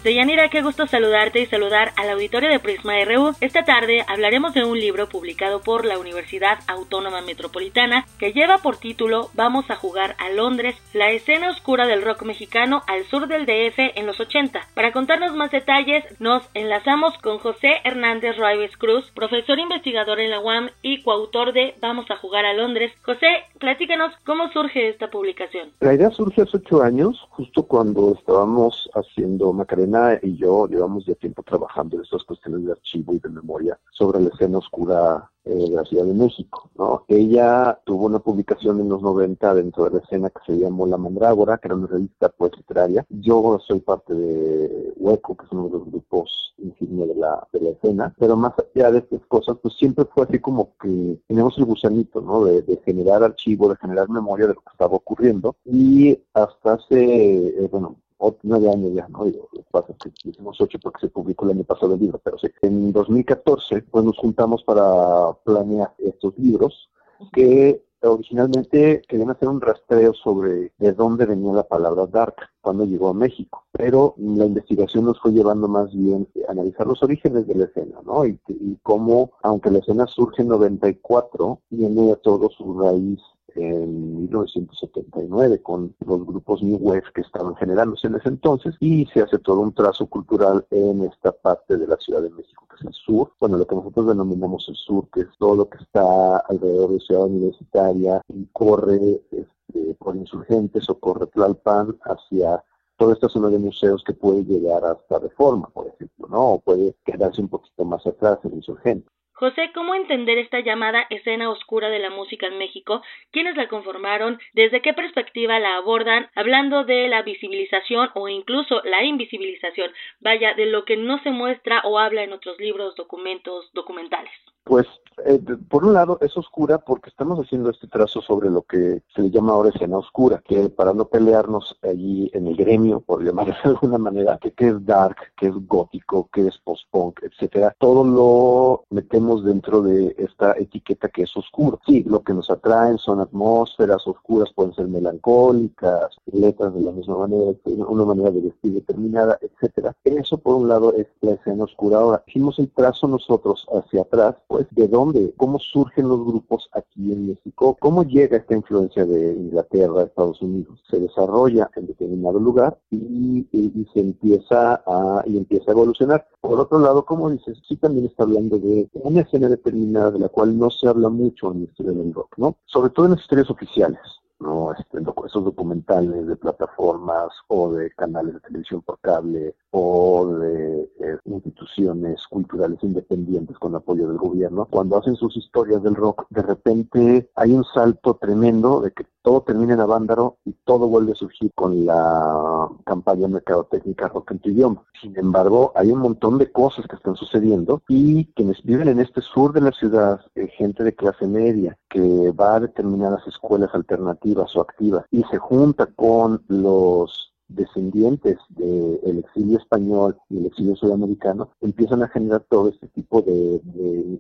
Speaker 38: Deyanira, qué gusto saludarte y saludar al auditorio de Prisma RU. Esta tarde hablaremos de un libro publicado por la Universidad Autónoma Metropolitana que lleva por título Vamos a jugar a Londres, la escena oscura del rock mexicano al sur del DF en los 80. Para contarnos más detalles, nos enlazamos con José Hernández Raives Cruz, profesor investigador en la UAM y coautor de Vamos a jugar a Londres. José, platícanos cómo surge esta publicación.
Speaker 39: La idea surge hace ocho años, justo cuando estábamos haciendo Macarena y yo llevamos ya tiempo trabajando en estas cuestiones de archivo y de memoria sobre la escena oscura eh, de la Ciudad de México. ¿no? Ella tuvo una publicación en los 90 dentro de la escena que se llamó La Mandrágora, que era una revista pues literaria. Yo soy parte de Hueco, que es uno de los grupos insignia de la, de la escena, pero más allá de estas cosas, pues siempre fue así como que teníamos el gusanito, ¿no? De, generar archivo, de generar memoria de lo que estaba ocurriendo. Y hasta hace, eh, bueno, nueve años ya, ¿no? Digo, pasa que hicimos ocho porque se publicó el año pasado el libro, pero sí. En 2014, pues nos juntamos para planear estos libros que originalmente querían hacer un rastreo sobre de dónde venía la palabra dark cuando llegó a México, pero la investigación nos fue llevando más bien a analizar los orígenes de la escena, ¿no? Y, y cómo, aunque la escena surge en 94, tiene todo su raíz en 1979 con los grupos New Wave que estaban generándose en ese entonces y se hace todo un trazo cultural en esta parte de la Ciudad de México que es el sur, bueno lo que nosotros denominamos el sur que es todo lo que está alrededor de Ciudad Universitaria y corre este, por insurgentes o corre Tlalpan hacia toda esta zona de museos que puede llegar hasta Reforma, por ejemplo, ¿no? O puede quedarse un poquito más atrás en Insurgente.
Speaker 38: José, ¿cómo entender esta llamada escena oscura de la música en México? ¿Quiénes la conformaron? ¿Desde qué perspectiva la abordan? Hablando de la visibilización o incluso la invisibilización, vaya, de lo que no se muestra o habla en otros libros, documentos, documentales.
Speaker 39: Pues, eh, por un lado, es oscura porque estamos haciendo este trazo sobre lo que se le llama ahora escena oscura, que para no pelearnos allí en el gremio, por llamarlo de alguna manera, que, es dark, que es gótico, que es post-punk, etcétera, todo lo metemos dentro de esta etiqueta que es oscuro. Sí, lo que nos atraen son atmósferas oscuras, pueden ser melancólicas, letras de la misma manera, una manera de vestir determinada, etcétera. Eso, por un lado, es la escena oscura. Ahora, hicimos el trazo nosotros hacia atrás, pues, de dónde, cómo surgen los grupos aquí en México, cómo llega esta influencia de Inglaterra, Estados Unidos, se desarrolla en determinado lugar y, se empieza a, y empieza a evolucionar. Por otro lado, como dices, sí también está hablando de una escena determinada de la cual no se habla mucho en la historia del rock, ¿no? Sobre todo en las historias oficiales. ¿no? Este, esos documentales de plataformas o de canales de televisión por cable o de eh, instituciones culturales independientes con apoyo del gobierno, cuando hacen sus historias del rock, de repente hay un salto tremendo de que todo termina en Avándaro y todo vuelve a surgir con la campaña mercadotécnica rock en tu idioma. Sin embargo, hay un montón de cosas que están sucediendo y quienes viven en este sur de la ciudad, eh, gente de clase media, que va a determinadas escuelas alternativas o activas y se junta con los descendientes del exilio español y el exilio sudamericano empiezan a generar todo este tipo de,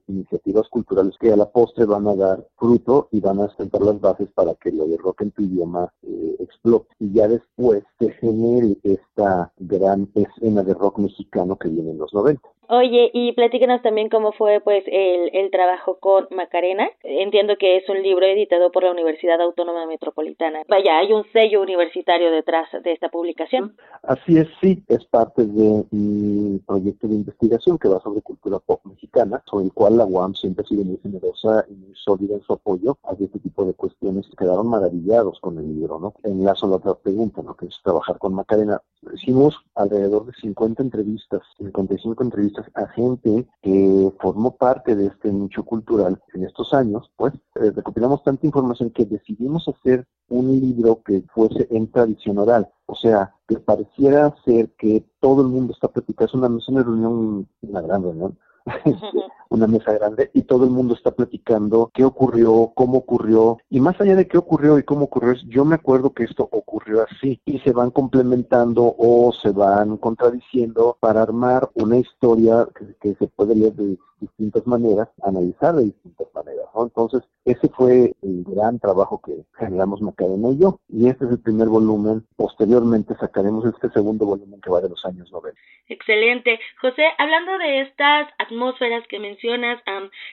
Speaker 39: iniciativas culturales que a la postre van a dar fruto y van a sentar las bases para que lo de rock en tu idioma eh, explote y ya después se genere esta gran escena de rock mexicano que viene en los 90.
Speaker 38: Oye, y platícanos también cómo fue pues el, el trabajo con Macarena. Entiendo que es un libro editado por la Universidad Autónoma Metropolitana. Vaya, hay un sello universitario detrás de esta publicación.
Speaker 39: Así es, sí, es parte de mi proyecto de investigación que va sobre cultura pop mexicana, sobre el cual la UAM siempre ha sido muy generosa y muy sólida en su apoyo a este tipo de cuestiones. Quedaron maravillados con el libro, ¿no? Enlazo la otra pregunta, ¿no? Que es trabajar con Macarena. Hicimos alrededor de 50 entrevistas, 55 entrevistas a gente que formó parte de este nicho cultural en estos años, pues eh, recopilamos tanta información que decidimos hacer un libro que fuese en tradición oral. O sea, que pareciera ser que todo el mundo está platicando, es una, es una reunión, una gran reunión, una mesa grande y todo el mundo está platicando qué ocurrió, cómo ocurrió. Y más allá de qué ocurrió y cómo ocurrió, yo me acuerdo que esto ocurrió así. Y se van complementando o se van contradiciendo para armar una historia que, se puede leer de distintas maneras, analizar de distintas maneras. ¿no? Entonces, ese fue el gran trabajo que generamos Macarena y yo. Y este es el primer volumen. Posteriormente sacaremos este segundo volumen que va de los años 90.
Speaker 38: Excelente. José, hablando de estas atmósferas que mencionas,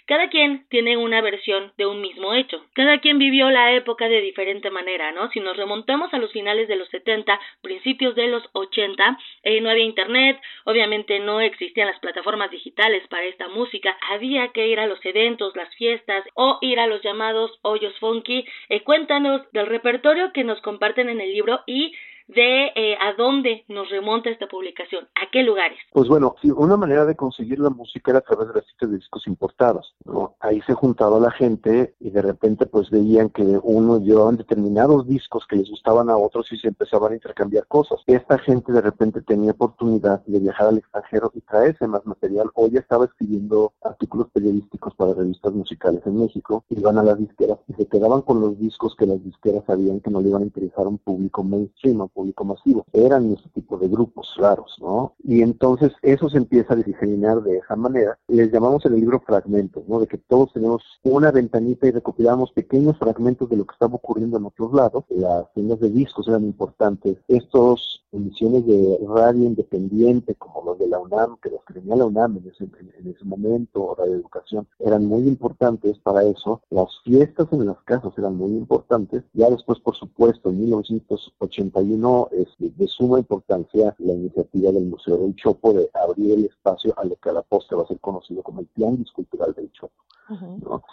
Speaker 38: cada quien tiene una versión de un mismo hecho. Cada quien vivió la época de diferente manera, ¿no? Si nos remontamos a los finales de los 70, principios de los 80, eh, no había internet, obviamente no existían las plataformas digitales para esta música, había que ir a los eventos, las fiestas o ir a los llamados hoyos funky. Eh, cuéntanos del repertorio que nos comparten en el libro y de eh, a dónde nos remonta esta publicación, a qué lugares.
Speaker 39: Pues bueno, una manera de conseguir la música era a través de las citas de discos importados. ¿no? Ahí se juntaba la gente y de repente pues veían que uno llevaban determinados discos que les gustaban a otros y se empezaban a intercambiar cosas. Esta gente de repente tenía oportunidad de viajar al extranjero y traerse más material o ya estaba escribiendo artículos periodísticos para revistas musicales en México, iban a las disqueras y se quedaban con los discos que las disqueras sabían que no le iban a interesar a un público mainstream, público masivo. Eran ese tipo de grupos raros, ¿no? Y entonces eso se empieza a diseminar de esa manera. Les llamamos en el libro fragmentos, ¿no? De que todos tenemos una ventanita y recopilamos pequeños fragmentos de lo que estaba ocurriendo en otros lados. Las tiendas de discos eran importantes. Estos emisiones de radio independiente, como los de la UNAM, que los tenía la UNAM en ese, en ese momento, Radio Educación, eran muy importantes para eso. Las fiestas en las casas eran muy importantes. Ya después, por supuesto, en 1981 es de, suma importancia la iniciativa del Museo del Chopo de abrir el espacio a lo que a la postre va a ser conocido como el Tianguis Cultural del Chopo.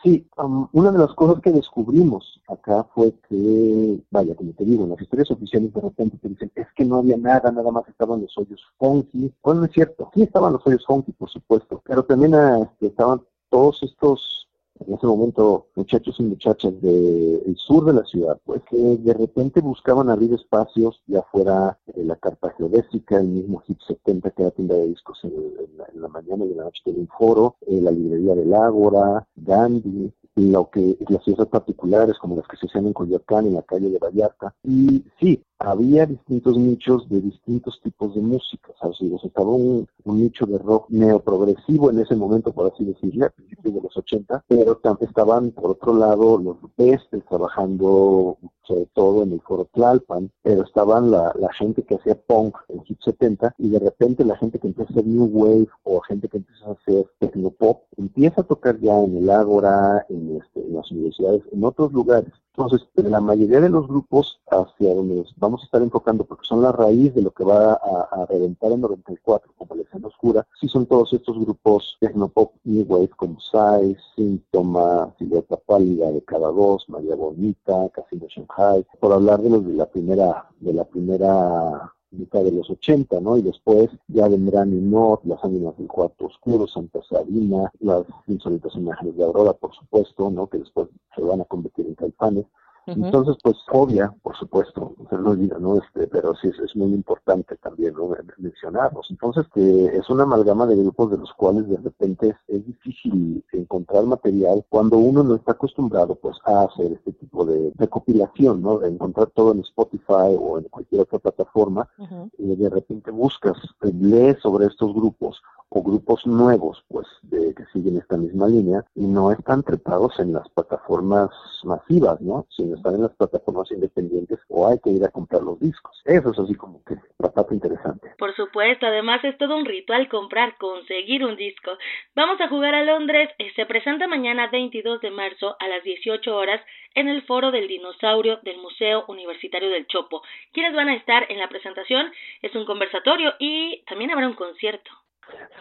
Speaker 39: Sí, um, una de las cosas que descubrimos acá fue que, vaya, como te digo, en las historias oficiales de repente te dicen, es que no había nada, nada más estaban los hoyos funky. Bueno, no es cierto, sí estaban los hoyos funky, por supuesto, pero también ah, estaban todos estos en ese momento muchachos y muchachas del sur de la ciudad, pues que de repente buscaban abrir espacios, ya fuera eh, la carpa geodésica, el mismo Hit 70 que era tienda de discos en, la mañana y en la noche del un foro, eh, la librería del Ágora, Gandhi, lo que las fiestas particulares como las que se hacían en Coyoacán, en la calle de Vallarta. Y sí, había distintos nichos de distintos tipos de música. ¿sabes? estaba un, nicho de rock neoprogresivo en ese momento, por así decirlo, a principios de los 80, pero estaban, por otro lado, los rupestres trabajando sobre todo en el foro Tlalpan, pero estaban la, gente que hacía punk en Hit 70 y de repente la gente que empieza a hacer New Wave o gente que empieza a hacer Tecnopop empieza a tocar ya en el Ágora, en, este, en las universidades, en otros lugares. Entonces, la mayoría de los grupos hacia donde vamos a estar enfocando, porque son la raíz de lo que va a, reventar en 94 como la escena oscura, sí son todos estos grupos Tecnopop New Wave como Size, Síntoma, Silueta Pálida de Cada Dos, María Bonita, Casino Shanghai, por hablar de los de la primera, de la primera mitad de los 80, ¿no? Y después ya vendrán Inot, Las Ánimas del Cuarto Oscuro, Santa Sabina, las insólitas imágenes de Aurora, por supuesto, ¿no? Que después se van a convertir en caifanes. Entonces, pues, obvia, por supuesto, lo olvida, ¿no? Este, pero sí es, muy importante también ¿no? mencionarlos. Entonces, que es una amalgama de grupos de los cuales de repente es, difícil encontrar material cuando uno no está acostumbrado, pues, a hacer este tipo de recopilación, ¿no? De encontrar todo en Spotify o en cualquier otra plataforma y de repente buscas, lees sobre estos grupos o grupos nuevos, pues, de, que siguen esta misma línea y no están trepados en las plataformas masivas, ¿no? Sino están en las plataformas independientes o hay que ir a comprar los discos. Eso es así como que la parte interesante.
Speaker 38: Por supuesto, además es todo un ritual comprar, conseguir un disco. Vamos a jugar a Londres. Eh, se presenta mañana 22 de marzo a las 18 horas en el foro del dinosaurio del Museo Universitario del Chopo. ¿Quiénes van a estar en la presentación? Es un conversatorio y también habrá un concierto.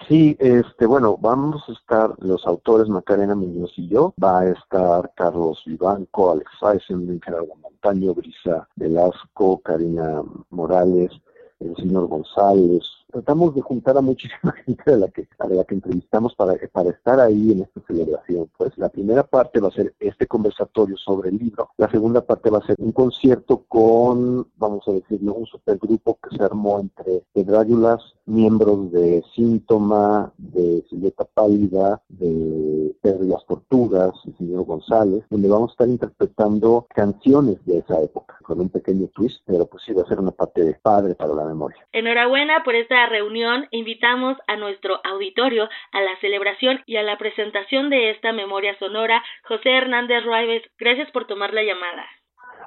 Speaker 39: Sí, este, bueno, vamos a estar los autores Macarena Muñoz y yo, va a estar Carlos Vivanco, Alex Eisenberg, Gerardo Montaño, Brisa Velasco, Karina Morales, el señor González. Tratamos de juntar a muchísima gente a la que, a la que entrevistamos para, para estar ahí en esta celebración. Pues la primera parte va a ser este conversatorio sobre el libro. La segunda parte va a ser un concierto con, vamos a decirlo, un supergrupo que se armó entre Pedrágulas, miembros de Síntoma, de Silueta Pálida, de Pedro y las Tortugas, el señor González, donde vamos a estar interpretando canciones de esa época, con un pequeño twist, pero pues sí una parte de padre para la memoria.
Speaker 38: Enhorabuena por esta reunión. Invitamos a nuestro auditorio a la celebración y a la presentación de esta memoria sonora. José Hernández Ruives, gracias por tomar la llamada.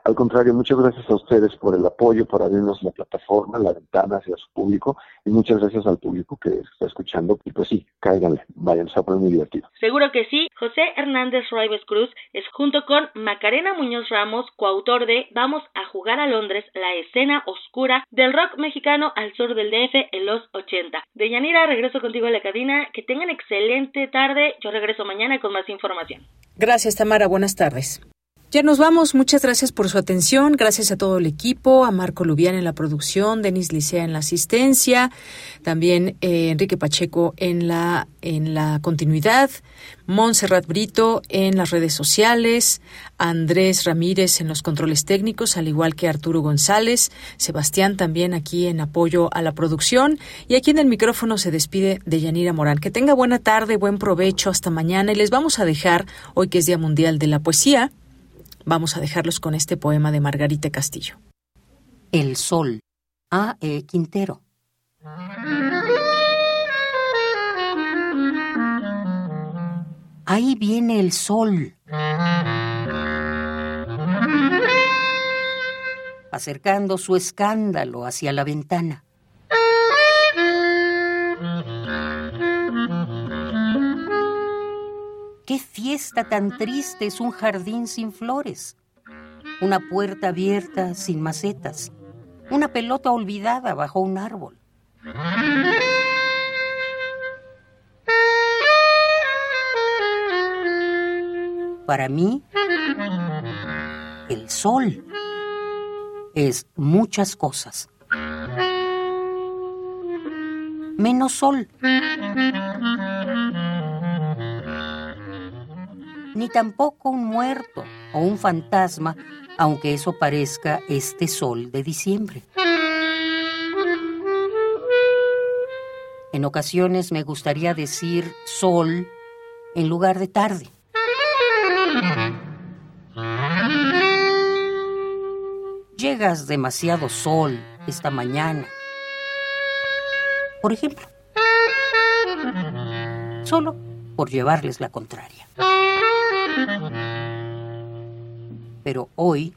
Speaker 39: Al contrario, muchas gracias a ustedes por el apoyo, por abrirnos la plataforma, la ventana hacia su público y muchas gracias al público que está escuchando. Y pues sí, cáiganle, vayan, se va a poner muy divertido.
Speaker 38: Seguro que sí. José Hernández Ruives Cruz es junto con Macarena Muñoz Ramos, coautor de Vamos a jugar a Londres, la escena oscura del rock mexicano al sur del DF en los 80. Deyanira, regreso contigo a la cabina. Que tengan excelente tarde. Yo regreso mañana con más información.
Speaker 2: Gracias, Tamara. Buenas tardes. Ya nos vamos. Muchas gracias por su atención. Gracias a todo el equipo, a Marco Lubián en la producción, Denis Licea en la asistencia, también eh, Enrique Pacheco en la, en la continuidad, Montserrat Brito en las redes sociales, Andrés Ramírez en los controles técnicos, al igual que Arturo González, Sebastián también aquí en apoyo a la producción y aquí en el micrófono se despide de Yanira Morán. Que tenga buena tarde, buen provecho, hasta mañana y les vamos a dejar, hoy que es Día Mundial de la Poesía, Vamos a dejarlos con este poema de Margarita Castillo.
Speaker 5: El Sol, A. E. Quintero. Ahí viene el sol. Acercando su escándalo hacia la ventana. ¿Qué fiesta tan triste es un jardín sin flores? Una puerta abierta sin macetas. Una pelota olvidada bajo un árbol. Para mí, el sol es muchas cosas. Menos sol ni tampoco un muerto o un fantasma, aunque eso parezca este sol de diciembre. En ocasiones me gustaría decir sol en lugar de tarde. Llegas demasiado sol esta mañana. Por ejemplo, solo por llevarles la contraria. Pero hoy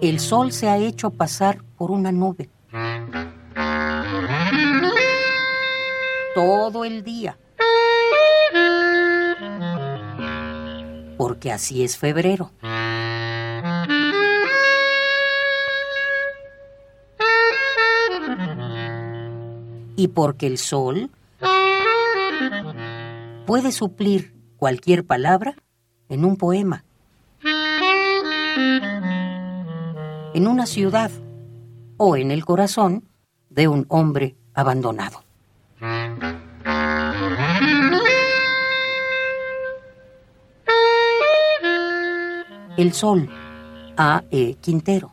Speaker 5: el sol se ha hecho pasar por una nube. Todo el día. Porque así es febrero. Y porque el sol puede suplir cualquier palabra en un poema, en una ciudad o en el corazón de un hombre abandonado. El Sol, A. E. Quintero.